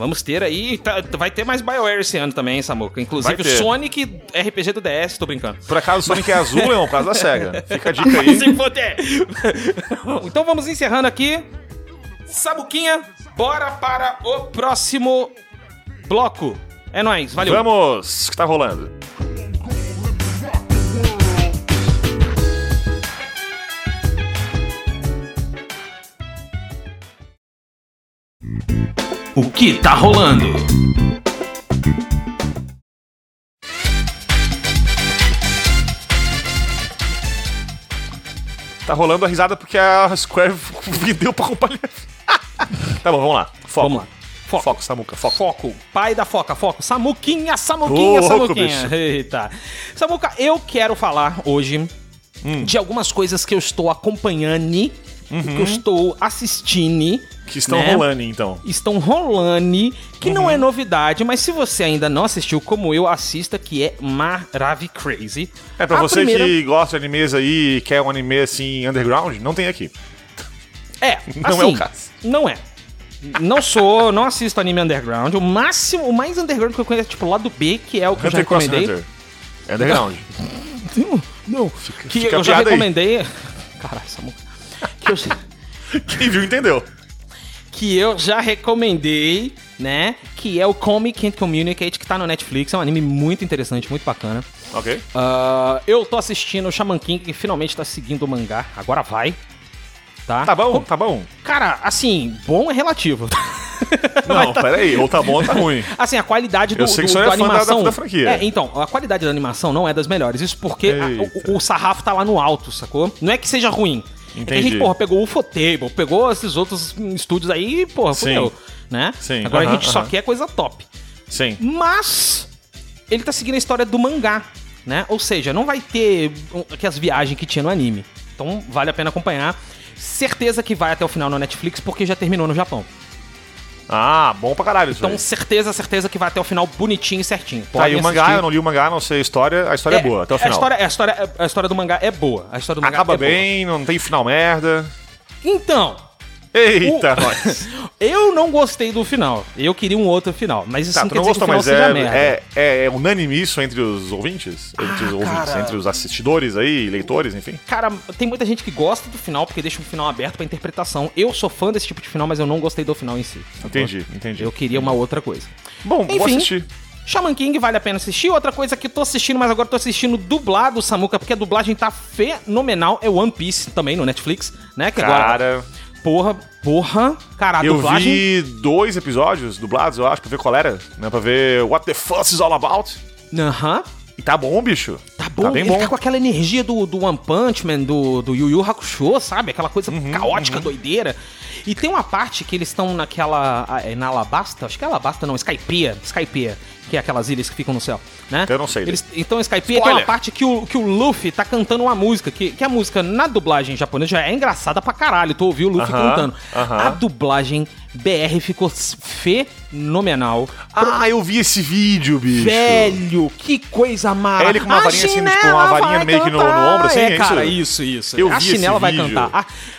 Vamos ter aí, tá- vai ter mais BioWare esse ano também, Samuca. Inclusive ter. Sonic RPG do DS, tô brincando. Por acaso o Sonic é azul, Leão, por causa da SEGA. Fica a dica aí. Se fuder. então vamos encerrando aqui. Samuquinha, bora para o próximo bloco. É nóis, valeu. Vamos, o que tá rolando? O que tá rolando? Tá rolando a risada porque a Square vendeu pra companhia. tá bom, vamos lá. Foco. Vamos lá. Foco. Foco, Samuca, foco. Foco. Pai da foca, foco. Samuquinha, Samuquinha, louco, Samuquinha. bicho. Eita. Samuca, eu quero falar hoje Hum. de algumas coisas que eu estou acompanhando, que eu estou assistindo. Que estão né? rolando, então. Estão rolando, que não Uhum. é novidade, mas se você ainda não assistiu, como eu, assista, que é Maravi Crazy. É, pra A você primeira- que gosta de animes aí e quer um anime assim, underground, não tem aqui. É, Não assim, é o caso. Não é. Não sou, não assisto anime underground. O máximo, o mais underground que eu conheço é tipo o lado B, que é o que eu já Hunter recomendei. Hunter. É underground. Não, não. que fica eu já aí. recomendei. Caralho, essa música. Que eu, Quem viu, entendeu. Que eu já recomendei, né? Que é o Comic Can't Communicate, que tá no Netflix. É um anime muito interessante, muito bacana. Ok. Ah, eu tô assistindo o Shaman King, que finalmente tá seguindo o mangá. Agora vai. Tá? Tá bom, tá bom. Cara, assim, bom é relativo. Não, peraí. Ou tá bom ou tá ruim. Assim, a qualidade do, Eu sei que do, o senhor da é fã da- animação. da franquia. É, então, a qualidade da animação não é das melhores. Isso porque a- o, o sarrafo tá lá no alto, sacou? Não é que seja ruim. É que a Entendi. gente, porra, pegou o Ufotable, pegou esses outros estúdios aí porra, fudeu. Né? Sim, Agora a aham, gente só aham. quer coisa top. Sim. Mas ele tá seguindo a história do mangá, né? Ou seja, não vai ter aquelas viagens que tinha no anime. Então vale a pena acompanhar. Certeza que vai até o final no Netflix porque já terminou no Japão. Ah, bom pra caralho isso Então, aí. certeza, certeza que vai até o final bonitinho e certinho. Tá aí o mangá, eu não li o mangá, não sei a história. A história é, boa, até o final. A história, a, história, a história do mangá é boa. A história do mangá Acaba é boa. bem, não tem final merda. Então, Eita, O- nós. eu não gostei do final. Eu queria um outro final. Mas isso Tá, não não gostou, mas é, é, é, é unânime isso entre os ouvintes? Entre os ouvintes, Ah, cara. entre os assistidores aí, leitores, enfim. Cara, tem muita gente que gosta do final porque deixa o final aberto pra interpretação. Eu sou fã desse tipo de final, mas eu não gostei do final em si. Entendi, entendi. Eu queria uma outra coisa. Bom, vou Enfim. assistir. Shaman King vale a pena assistir. Outra coisa que eu tô assistindo, mas agora tô assistindo dublado, Samuka, porque a dublagem tá fenomenal. É One Piece também no Netflix, né? Que agora. Porra, porra. Cara, eu dublagem. vi dois episódios dublados, eu acho, pra ver qual era, né? Pra ver What the Fuss is all about. Aham. E tá bom, bicho. Tá bom, Tá bem ele bom. tá com aquela energia do, do One Punch Man, do, do Yu Yu Hakusho, sabe? Aquela coisa Uhum, caótica, doideira. E tem uma parte que eles estão naquela. ah, é na Alabasta? Acho que é Alabasta, não, Skypiea. Skypiea, que é aquelas ilhas que ficam no céu, né? Eu não sei. Eles, então, tem Spoiler. uma parte que o, que o Luffy tá cantando uma música, que, que a música na dublagem japonesa já é engraçada pra caralho. Tu ouviu o Luffy Aham, cantando. aham. A dublagem BR ficou fenomenal. Ah, eu vi esse vídeo, bicho. Velho, que coisa mara. É ele com uma A varinha assim, tipo, uma varinha meio que no- no ombro, assim, É, é cara, isso? isso, isso. Eu a chinela vai vídeo. cantar.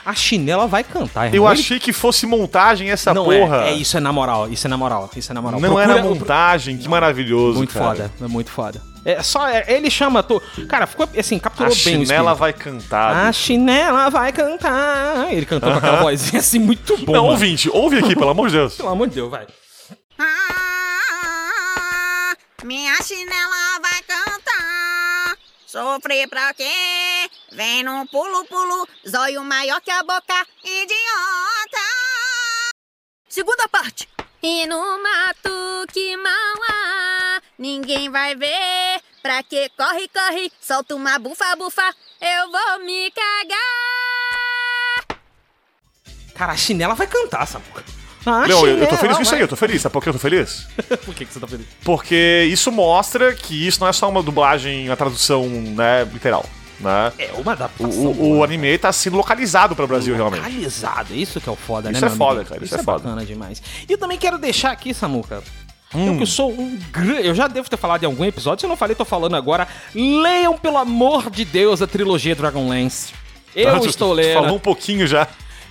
A, a chinela vai cantar, Eu irmão. achei que fosse montagem essa Não porra. é, é, isso é na moral, isso é na moral, isso é na moral. Não Procura- era montagem, que maravilhoso, Muito cara. foda, é muito foda. É só, é, ele chama, tu, cara, ficou assim, A capturou bem o chinela vai cantar. A chinela vai cantar. Ele cantou com aquela vozinha assim muito bom. Não, mano. ouvinte, ouve aqui, pelo amor de Deus. Pelo amor de Deus, vai. Ah, minha chinela vai cantar. Sofrer pra quê? Vem num pulo-pulo, zóio maior que a boca, idiota. Segunda parte. E no mato que mal há, ninguém vai ver. Pra que corre, corre, solta uma bufa, bufa, eu vou me cagar. Cara, a chinela vai cantar, Samuca. A Não, eu, eu tô feliz com isso aí, eu tô feliz. Sabe por que eu tô feliz? Por que, que você tá feliz? Porque isso mostra que isso não é só uma dublagem, uma tradução, né, literal, né? É uma adaptação. o, o anime tá sendo localizado para o Brasil, realmente. Localizado, isso que é o foda, Isso né? é foda, cara, Isso, isso é, é foda. bacana demais. E eu também quero deixar aqui, Samuca. Hum. Eu que sou um grande. Eu já devo ter falado em algum episódio, se eu não falei, tô falando agora. Leiam, pelo amor de Deus, a trilogia Dragonlance. Eu estou lendo. Falou um pouquinho já.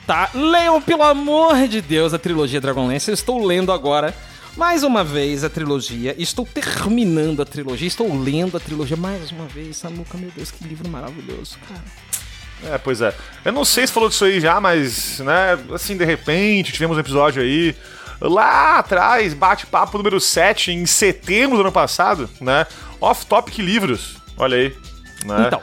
Tá? Leiam, pelo amor de Deus, a trilogia Dragonlance. Eu estou lendo agora. Mais uma vez a trilogia, estou terminando a trilogia, estou lendo a trilogia mais uma vez. Samuca, meu Deus, que livro maravilhoso, cara. É, pois é. Eu não sei se falou disso aí já, mas, né, assim, de repente, tivemos um episódio aí. Lá atrás, bate-papo número 7, em setembro do ano passado, né? Off-topic livros. Olha aí. Né? Então,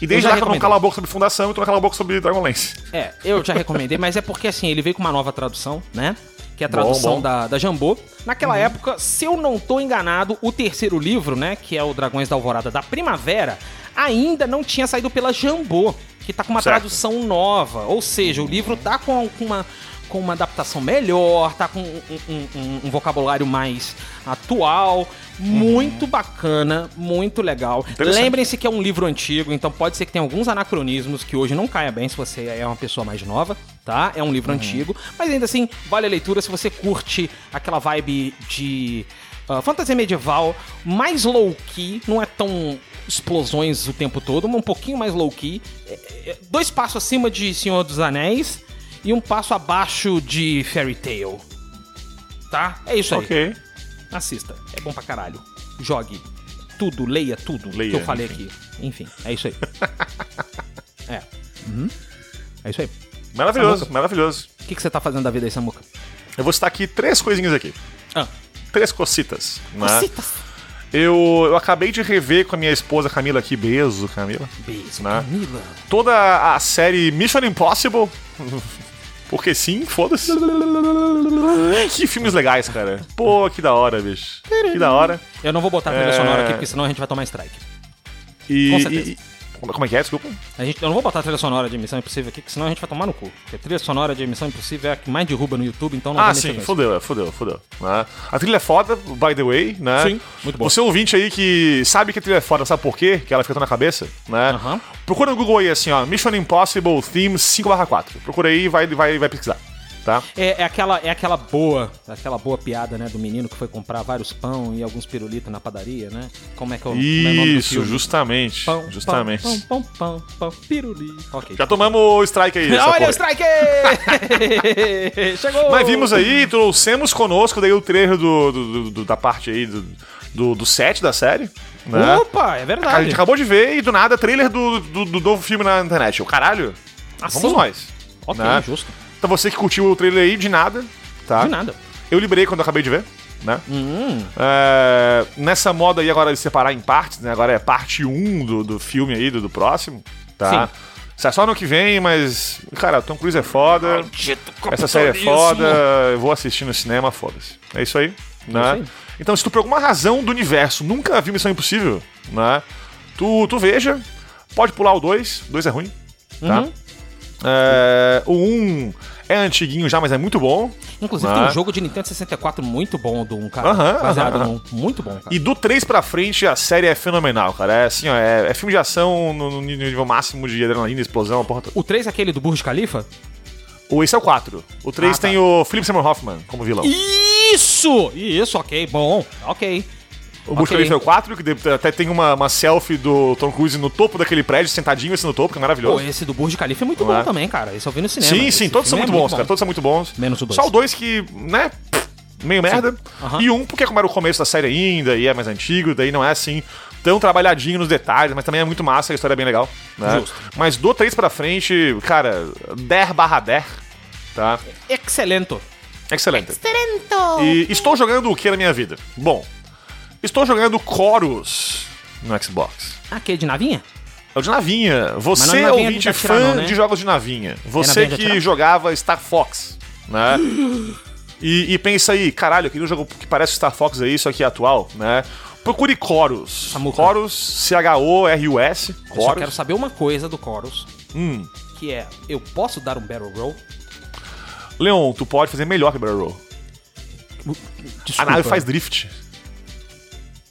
E eu desde já lá que eu não calo a boca sobre Fundação, eu tô calo a boca sobre Dragonlance. É, eu já recomendei, mas é porque assim, ele veio com uma nova tradução, né? Que é a tradução Bom, bom. Da, da Jambô. Naquela época, se eu não tô enganado, o terceiro livro, né? Que é o Dragões da Alvorada da Primavera, ainda não tinha saído pela Jambô, que tá com uma Certo. tradução nova. Ou seja, o livro tá com, com uma. Com uma adaptação melhor, tá com um, um- um- um vocabulário mais atual, muito bacana, muito legal. Lembrem-se que é um livro antigo, então pode ser que tenha alguns anacronismos que hoje não caia bem se você é uma pessoa mais nova, tá? É um livro antigo, mas ainda assim vale a leitura se você curte aquela vibe de ah, fantasia medieval, mais low-key, não é tão explosões o tempo todo, mas um pouquinho mais low-key. É, é, dois passos acima de Senhor dos Anéis e um passo abaixo de Fairy Tail. Tá? É isso aí. Ok. Assista. É bom pra caralho. Jogue. Tudo, leia tudo Leia, que eu falei enfim. aqui. Enfim, é isso aí. é. Uhum. É isso aí. Maravilhoso, Samuca. maravilhoso. O que, que você tá fazendo da vida aí, Samuca? Eu vou citar aqui três coisinhas aqui. Ah. Três cocitas. Né? Cocitas. Eu, eu acabei de rever com a minha esposa Camila aqui, beijo, Camila. Beijo, Né? Camila. Toda a série Mission Impossible. Porque sim, foda-se. Que filmes legais, cara. Pô, que da hora, bicho. Que da hora. Eu não vou botar a trilha É. sonora aqui, porque senão a gente vai tomar strike. E, Com certeza. e- e- como é que é? Desculpa. A gente, eu não vou botar a trilha sonora de Missão Impossível aqui, porque senão a gente vai tomar no cu. Porque a trilha sonora de Missão Impossível é a que mais derruba no YouTube, então não Ah, sim, fodeu, é, fodeu, fodeu. Né? A trilha é foda, by the way, né? Sim, muito boa. Você ouvinte aí que sabe que a trilha é foda, sabe por quê? Que ela fica tão na cabeça, né? Aham. Procura no Google aí assim, ó, Mission Impossible Theme 5/4. Procura aí e vai, vai, vai pesquisar. Tá? É, é aquela, é aquela boa, aquela boa piada, né, do menino que foi comprar vários pão e alguns pirulitos na padaria, né? Como é que é o, como é o nome do Isso, filme? justamente. Pão, justamente. Pão, pão, pão, pão, pão, pirulito. Ok. Já tomamos o strike aí. Olha porra. o strike! Chegou! Mas vimos aí, trouxemos conosco daí o trailer do, do- do- da parte aí do, do, do set da série. Né? Opa, é A verdade. gente acabou de ver e do nada trailer do, do, do novo filme na internet. O caralho, Assim? vamos nós. Ok, né? justo. Então você que curtiu o trailer aí, de nada, tá? De nada. Eu liberei quando eu acabei de ver, né? Hum, É, nessa moda aí agora de separar em partes, né? Agora é parte 1 do, do filme aí, do, do próximo, tá? Sai só no que vem, mas, cara, Tom Cruise é foda, essa série é foda, eu vou assistir no cinema, foda-se. É isso aí, né? isso aí. Então, se tu por alguma razão do universo nunca viu Missão Impossível, né? Tu, tu veja, pode pular o 2, o 2 é ruim, tá? Uhum. É, o 1 um é antiguinho já, mas é muito bom. Inclusive Ah. tem um jogo de Nintendo 64 muito bom do um cara. Aham, baseado aham, num. Muito bom, cara. E do 3 pra frente, a série é fenomenal, cara. É assim, ó, é, é filme de ação no, no nível máximo de adrenalina, explosão, porra. O 3 é aquele do Burj Khalifa? O, esse é o 4. O 3 Ah, tá. tem o Philip Seymour Hoffman como vilão. Isso! Isso, ok, bom. Ok. O Burj ok. Khalifa é o 4, que até tem uma, uma selfie do Tom Cruise no topo daquele prédio, sentadinho assim no topo, que é Pô, maravilhoso. esse do Burj Khalifa é muito Não bom é? também, cara. Esse eu vi no cinema. sim, Esse sim, todos são filme muito é bons, cara. Todos são muito bons. Menos o dois. Só o 2 que, né, meio merda. Aham. E um, porque como era o começo da série ainda, e é mais antigo, daí não é assim tão trabalhadinho nos detalhes, mas também é muito massa, a história é bem legal. Né? Justo. Mas do 3 pra frente, cara, 10 barra 10, tá? Excelente. Excelente. E estou jogando o que na minha vida? Bom, estou jogando Chorus no Xbox. Ah, que de navinha? É o de navinha. Você, Mas não é ouvinte fã não, né? de jogos de navinha. Você navinha que jogava Star Fox, né? e, e pensa aí, caralho, um jogo que parece Star Fox aí, isso aqui é atual, né? Procure Chorus. Samuca. Chorus, C-H-O-R-U-S. Eu só quero Chorus. saber uma coisa do Chorus, Hum. que é, eu posso dar um barrel roll? Leon, tu pode fazer melhor que Barrel Roll. Desculpa. A nave faz drift.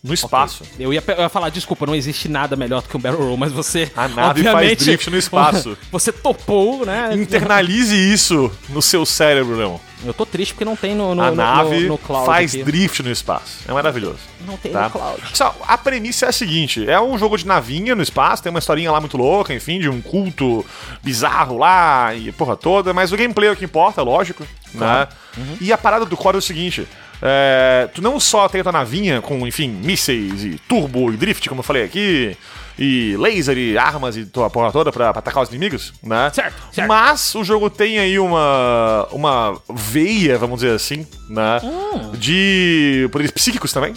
No espaço. Eu ia, eu ia falar, desculpa, não existe nada melhor do que um barrel roll, mas você. A nave faz drift no espaço. Você topou, né? Internalize isso no seu cérebro, Leon. Eu tô triste porque não tem no, no, A no- nave no, no cloud faz aqui. drift no espaço. É maravilhoso. Não tem tá? no cloud. Só, a premissa é a seguinte: é um jogo de navinha no espaço, tem uma historinha lá muito louca, enfim, de um culto bizarro lá e porra toda, mas o gameplay é o que importa, lógico. Né? Uhum. E a parada do core é o seguinte. É, tu não só tem a tua navinha com, enfim, mísseis e turbo e drift, como eu falei aqui, e laser e armas e tua porra toda pra, pra atacar os inimigos, né? Certo, certo. Mas o jogo tem aí uma, uma veia, vamos dizer assim, né? Hum. De poderes psíquicos também,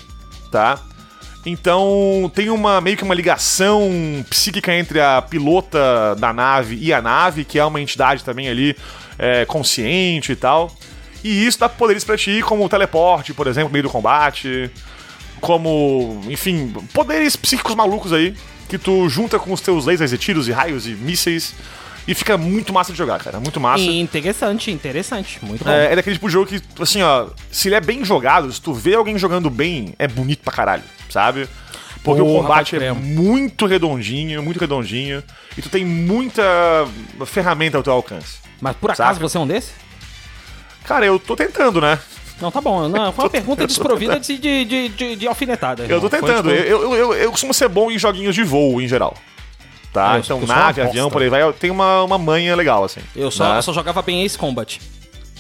tá? Então tem uma meio que uma ligação psíquica entre a pilota da nave e a nave, que é uma entidade também ali é, consciente e tal. E isso dá poderes pra ti, como o teleporte, por exemplo, no meio do combate. Como, enfim, poderes psíquicos malucos aí, que tu junta com os teus lasers e tiros e raios e mísseis. E fica muito massa de jogar, cara. Muito massa. Interessante, interessante. Muito bom. É, é daquele tipo de jogo que, assim, ó, se ele é bem jogado, se tu vê alguém jogando bem, é bonito pra caralho, sabe? Porque o Porra, combate pode é muito redondinho, muito redondinho, e tu tem muita ferramenta ao teu alcance. Mas por acaso você é um desse? Cara, eu tô tentando, né? Não, tá bom. Não, foi uma pergunta desprovida de, de, de, de, alfinetada. Eu tô tentando. tipo, Eu, eu, eu, costumo ser bom em joguinhos de voo, em geral. Tá? Então, nave, avião, por aí vai, tem uma, uma manha legal, assim. Eu só, né? só jogava bem Ace Combat.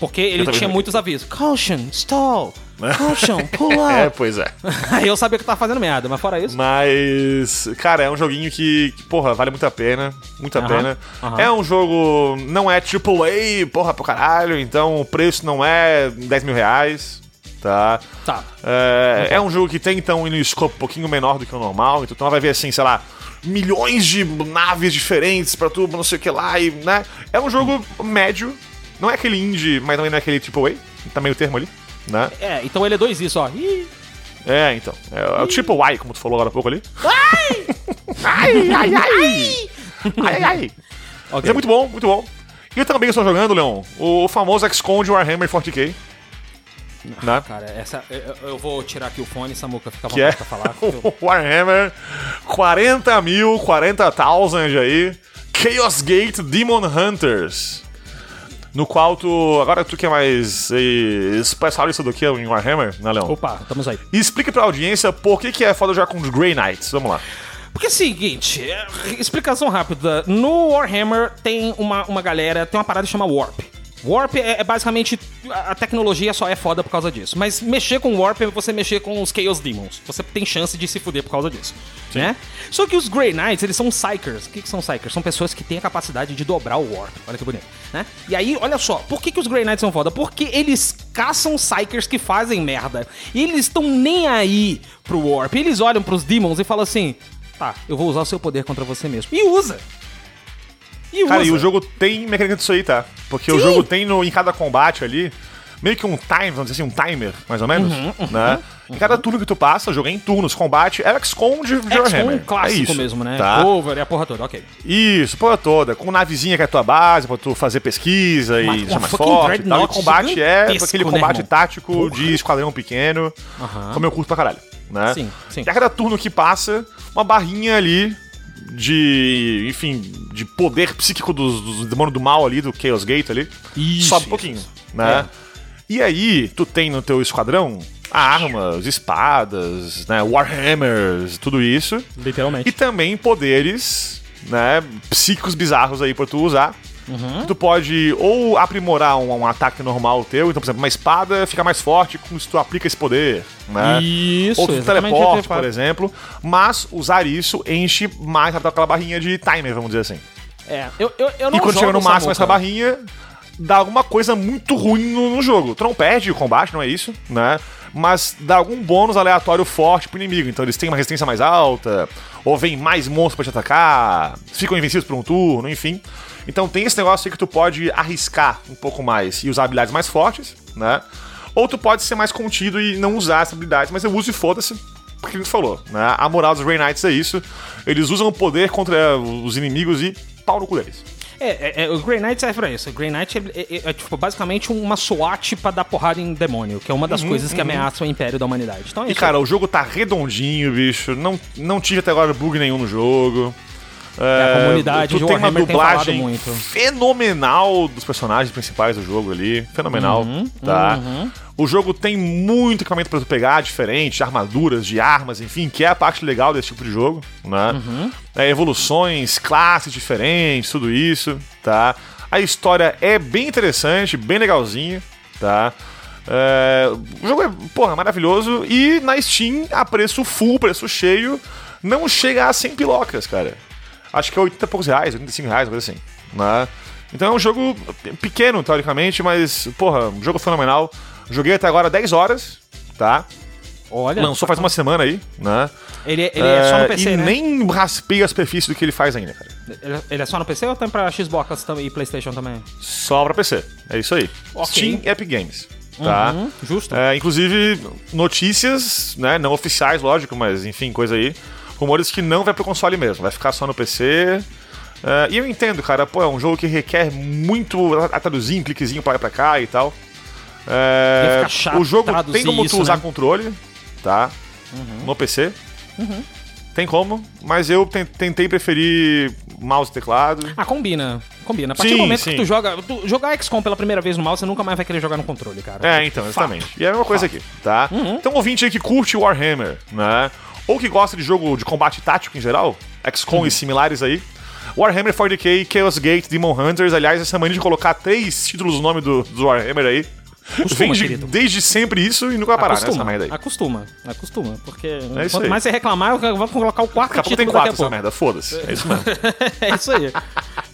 Porque ele tinha muitos avisos. Caution, stall. Caution, pull É, up. pois é. Aí eu sabia que eu tava fazendo merda, mas fora isso. Mas, cara, é um joguinho que, que, porra, vale muito a pena. Muito a pena. É um jogo. Não é AAA, porra, pro caralho. Então o preço não é 10 mil reais. Tá? Tá. É, é um jogo que tem, então, um scope um pouquinho menor do que o normal. Então tu vai ver, assim, sei lá, milhões de naves diferentes pra tu, não sei o que lá. E, né? É um jogo médio. Não é aquele indie, mas também não é aquele AAA. Tá meio termo ali. Né? É, então ele é dois isso, ó. Ih, É, então. É, é o Triple Y, como tu falou agora há pouco ali. Ai! ai, ai, ai! Ai, ai, ai! Mas ok. é muito bom, muito bom. E eu também estou jogando, Leon, o famoso XCOM de Warhammer 40k. Né? Cara, essa, eu, eu vou tirar aqui o fone, Samuca, fica Que é pra falar. eu- Warhammer 40 mil, 40 thousand aí. Chaos Gate Demon Hunters. No qual tu. Agora tu que é mais eh, especialista do que em Warhammer, né, Leão? Opa, estamos aí. E explica pra audiência por que, que é foda jogar com os Grey Knights. Vamos lá. Porque é o seguinte, é, explicação rápida. No Warhammer tem uma, uma galera, tem uma parada que chama Warp. Warp é, é basicamente. A tecnologia só é foda por causa disso. Mas mexer com Warp é você mexer com os Chaos Demons. Você tem chance de se fuder por causa disso. Né? Só que os Grey Knights, eles são Psychers. O que, que são Psychers? São pessoas que têm a capacidade de dobrar o Warp. Olha que bonito. Né? E aí, olha só, por que, que os Grey Knights são foda? Porque eles caçam Psychers que fazem merda. E eles estão nem aí pro Warp. Eles olham pros Demons e falam assim: tá, eu vou usar o seu poder contra você mesmo. E usa! E Cara, usa. e o jogo tem mecânica disso aí, tá? Porque o Sim. jogo tem no, em cada combate ali, meio que um time, vamos dizer assim, um timer, mais ou menos, Uhum, né? Em cada turno que tu passa, o jogo é em turnos, combate, é o XCOM de É Warhammer. um clássico é isso, mesmo, né? Tá? Cover e a porra toda, ok. Isso, porra toda, com navezinha que é a tua base, pra tu fazer pesquisa Uma- e deixar mais forte e tal. E dreadnought combate é aquele né, combate irmão? tático de esquadrão pequeno, como eu curto pra caralho, né? Sim, sim. E a cada turno que passa, uma barrinha ali de, enfim, de poder psíquico dos, dos demônios do mal ali, do Chaos Gate ali, Isso, sobe um pouquinho, isso. né? E aí, tu tem no teu esquadrão armas, espadas, né, warhammers, tudo isso. Literalmente. E também poderes, né, psíquicos bizarros aí pra tu usar. Uhum. Tu pode ou aprimorar um, um ataque normal teu, então, por exemplo, uma espada fica mais forte com se tu aplica esse poder, né? Isso, ou tu que teleporte, por exemplo. Mas usar isso enche mais aquela barrinha de timer, vamos dizer assim. É, eu, eu, eu não E quando chega no máximo essa Samuka. barrinha, dá alguma coisa muito ruim no, no jogo. Tu não perde o combate, não é isso, né? Mas dá algum bônus aleatório forte pro inimigo. Então eles têm uma resistência mais alta, ou vem mais monstros pra te atacar, ficam invencíveis por um turno, enfim. Então tem esse negócio aí que tu pode arriscar um pouco mais e usar habilidades mais fortes, né? Ou tu pode ser mais contido e não usar essas habilidades, mas eu uso e foda-se. Porque a gente falou, né? A moral dos Grey Knights é isso. Eles usam o poder contra os inimigos e pau no cu deles. É, é, é, o Grey Knight serve pra isso. O Grey Knight é, é- tipo, basicamente uma SWAT pra dar porrada em demônio, que é uma das coisas que ameaçam o império da humanidade. Então é Uhum, E cara, o jogo tá redondinho, bicho. Não, não tive até agora bug nenhum no jogo. É, a comunidade tu tem uma tem dublagem muito. fenomenal dos personagens principais do jogo ali. Fenomenal, Uhum, tá? O jogo tem muito equipamento pra tu pegar, diferente, armaduras, de armas, enfim, que é a parte legal desse tipo de jogo, né? Uhum. É, evoluções, classes diferentes, tudo isso, tá? A história é bem interessante, bem legalzinha, tá? É, o jogo é, porra, maravilhoso e na Steam, a preço full, preço cheio, não chega a 100 pilocas, cara. Acho que é 80 e poucos reais, 85 reais, uma coisa assim, né? Então é um jogo pequeno, teoricamente, mas, porra, um jogo fenomenal. Joguei até agora 10 horas, tá? Olha, Lançou faz uma semana aí, né? ele, ele é só no É, PC, e né? nem raspei a superfície do que ele faz ainda, cara. Ele, ele é só no PC ou tem pra Xbox e Playstation também? Só pra PC. É isso aí. Ok. Steam Epic Games. Tá? Uhum, justo. É, inclusive, notícias, né? Não oficiais, lógico, mas enfim, coisa aí. Rumores que não vai pro console mesmo, vai ficar só no PC. É, e eu entendo, cara, pô, é um jogo que requer muito a traduzir, um cliquezinho pra lá pra cá e tal. Ficar chato o jogo tem como tu isso, usar né? controle, tá? No PC. Tem como, mas eu ten- tentei preferir mouse e teclado. Ah, combina. Combina. A partir Sim, do momento sim. que tu joga. Tu, jogar XCOM pela primeira vez no mouse, você nunca mais vai querer jogar no controle, cara. É, então, exatamente. E é a mesma coisa aqui, tá? Uhum. Então, ouvinte aí que curte Warhammer, né? Ou que gosta de jogo de combate tático em geral, XCOM Uhum. e similares aí. Warhammer 40k, Chaos Gate, Demon Hunters. Aliás, essa mania de colocar três títulos no nome do, do Warhammer aí. Costuma, de- desde sempre isso e nunca vai parar acostuma, nessa merda aí. acostuma, acostuma, porque É quanto mais você reclamar, eu vou colocar o quarto Daqui a pouco tem quatro essa merda, foda-se. É isso mesmo. é isso aí.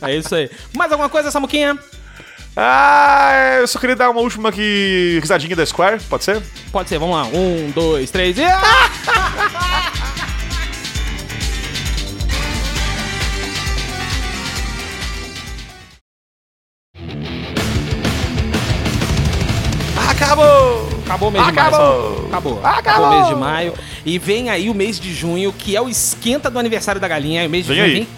É isso aí. Mais alguma coisa, Samuquinha? Ah, eu só queria dar uma última aqui, risadinha da Square, pode ser? Pode ser, vamos lá. Um, dois, três e. Ah! Acabou! Acabou o mês de maio. Acabou! Acabou. Acabou! Acabou o mês de maio. E vem aí o mês de junho, que é o esquenta do aniversário da galinha. O mês de Vem junho aí. vem.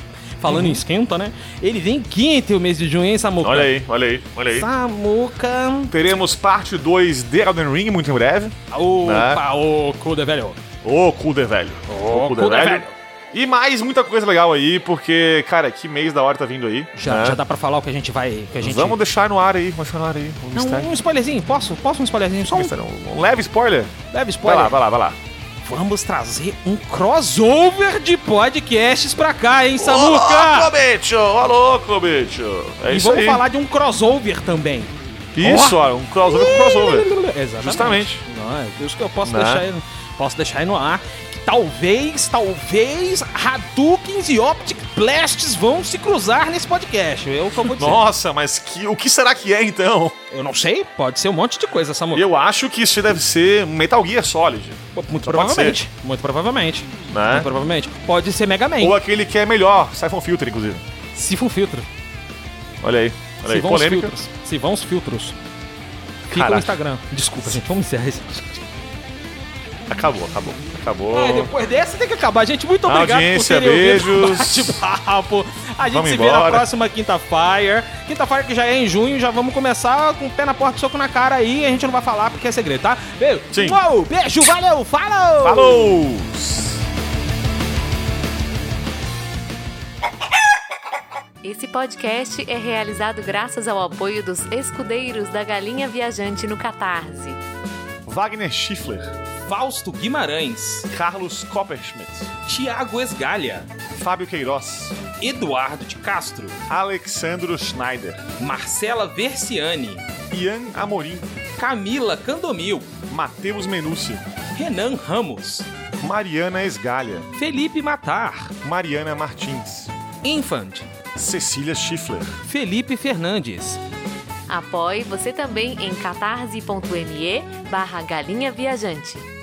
Falando em esquenta, né? Ele vem quente o mês de junho, hein, Samuca? Olha aí, olha aí, olha aí. Samuca. Teremos parte 2 de Elden Ring muito em breve. Opa, ô, Cuda, velho. Ô, Kuder velho. Ô, Kuder Cuda, velho. E mais muita coisa legal aí, porque, cara, que mês da hora tá vindo aí. Já, né? já dá pra falar o que a gente vai. Que a gente... Vamos deixar no ar aí, vamos deixar no ar aí. Um Não, um spoilerzinho, posso? Posso um spoilerzinho? Só um um- leve spoiler? leve Vai spoiler. lá, vai lá, vai lá. Vamos trazer um crossover de podcasts pra cá, hein, Ô, Samuca? louco, bicho! Ô, louco, bicho! É e isso vamos aí. falar de um crossover também. Isso, ó, um crossover com crossover. Exatamente. Justamente. Não, é isso que eu posso Né? deixar aí, posso deixar aí no ar. Talvez, talvez Hadoukens e Optic Blasts vão se cruzar nesse podcast. Eu eu vou dizer. Nossa, mas que, o que será que é então? Eu não sei, pode ser um monte de coisa, Samuca. Eu acho que isso deve ser Metal Gear Solid. Muito Só provavelmente. Muito provavelmente. Né? Muito provavelmente. Pode ser Mega Man. Ou aquele que é melhor, Siphon Filter, inclusive. Siphon Filtro. Olha aí. Olha aí, Se vão os polêmica. filtros. Se vão os filtros. Fica Caraca. no Instagram. Desculpa, gente. Vamos encerrar isso. Acabou, acabou. Acabou. É, depois dessa tem que acabar. Gente, muito obrigado Audiência, por terem beijos. bate-papo. A gente Vamos se vê na próxima quinta-feira. Quinta-feira que já é em junho, já vamos começar com o pé na porta e soco na cara aí. A gente não vai falar porque é segredo, tá? Beijo. Sim. Uou, beijo, valeu, falou! Falou! Esse podcast é realizado graças ao apoio dos escudeiros da Galinha Viajante no Catarse. Wagner Schiffler, Fausto Guimarães, Carlos Copperschmidt, Tiago Esgalha, Fábio Queiroz, Eduardo de Castro, Alexandro Schneider, Marcela Versiani, Ian Amorim, Camila Candomil, Matheus Menúcio, Renan Ramos, Mariana Esgalha, Felipe Matar, Mariana Martins, Infant, Cecília Schiffler. Felipe Fernandes. Apoie você também em catarse.me barra galinha viajante.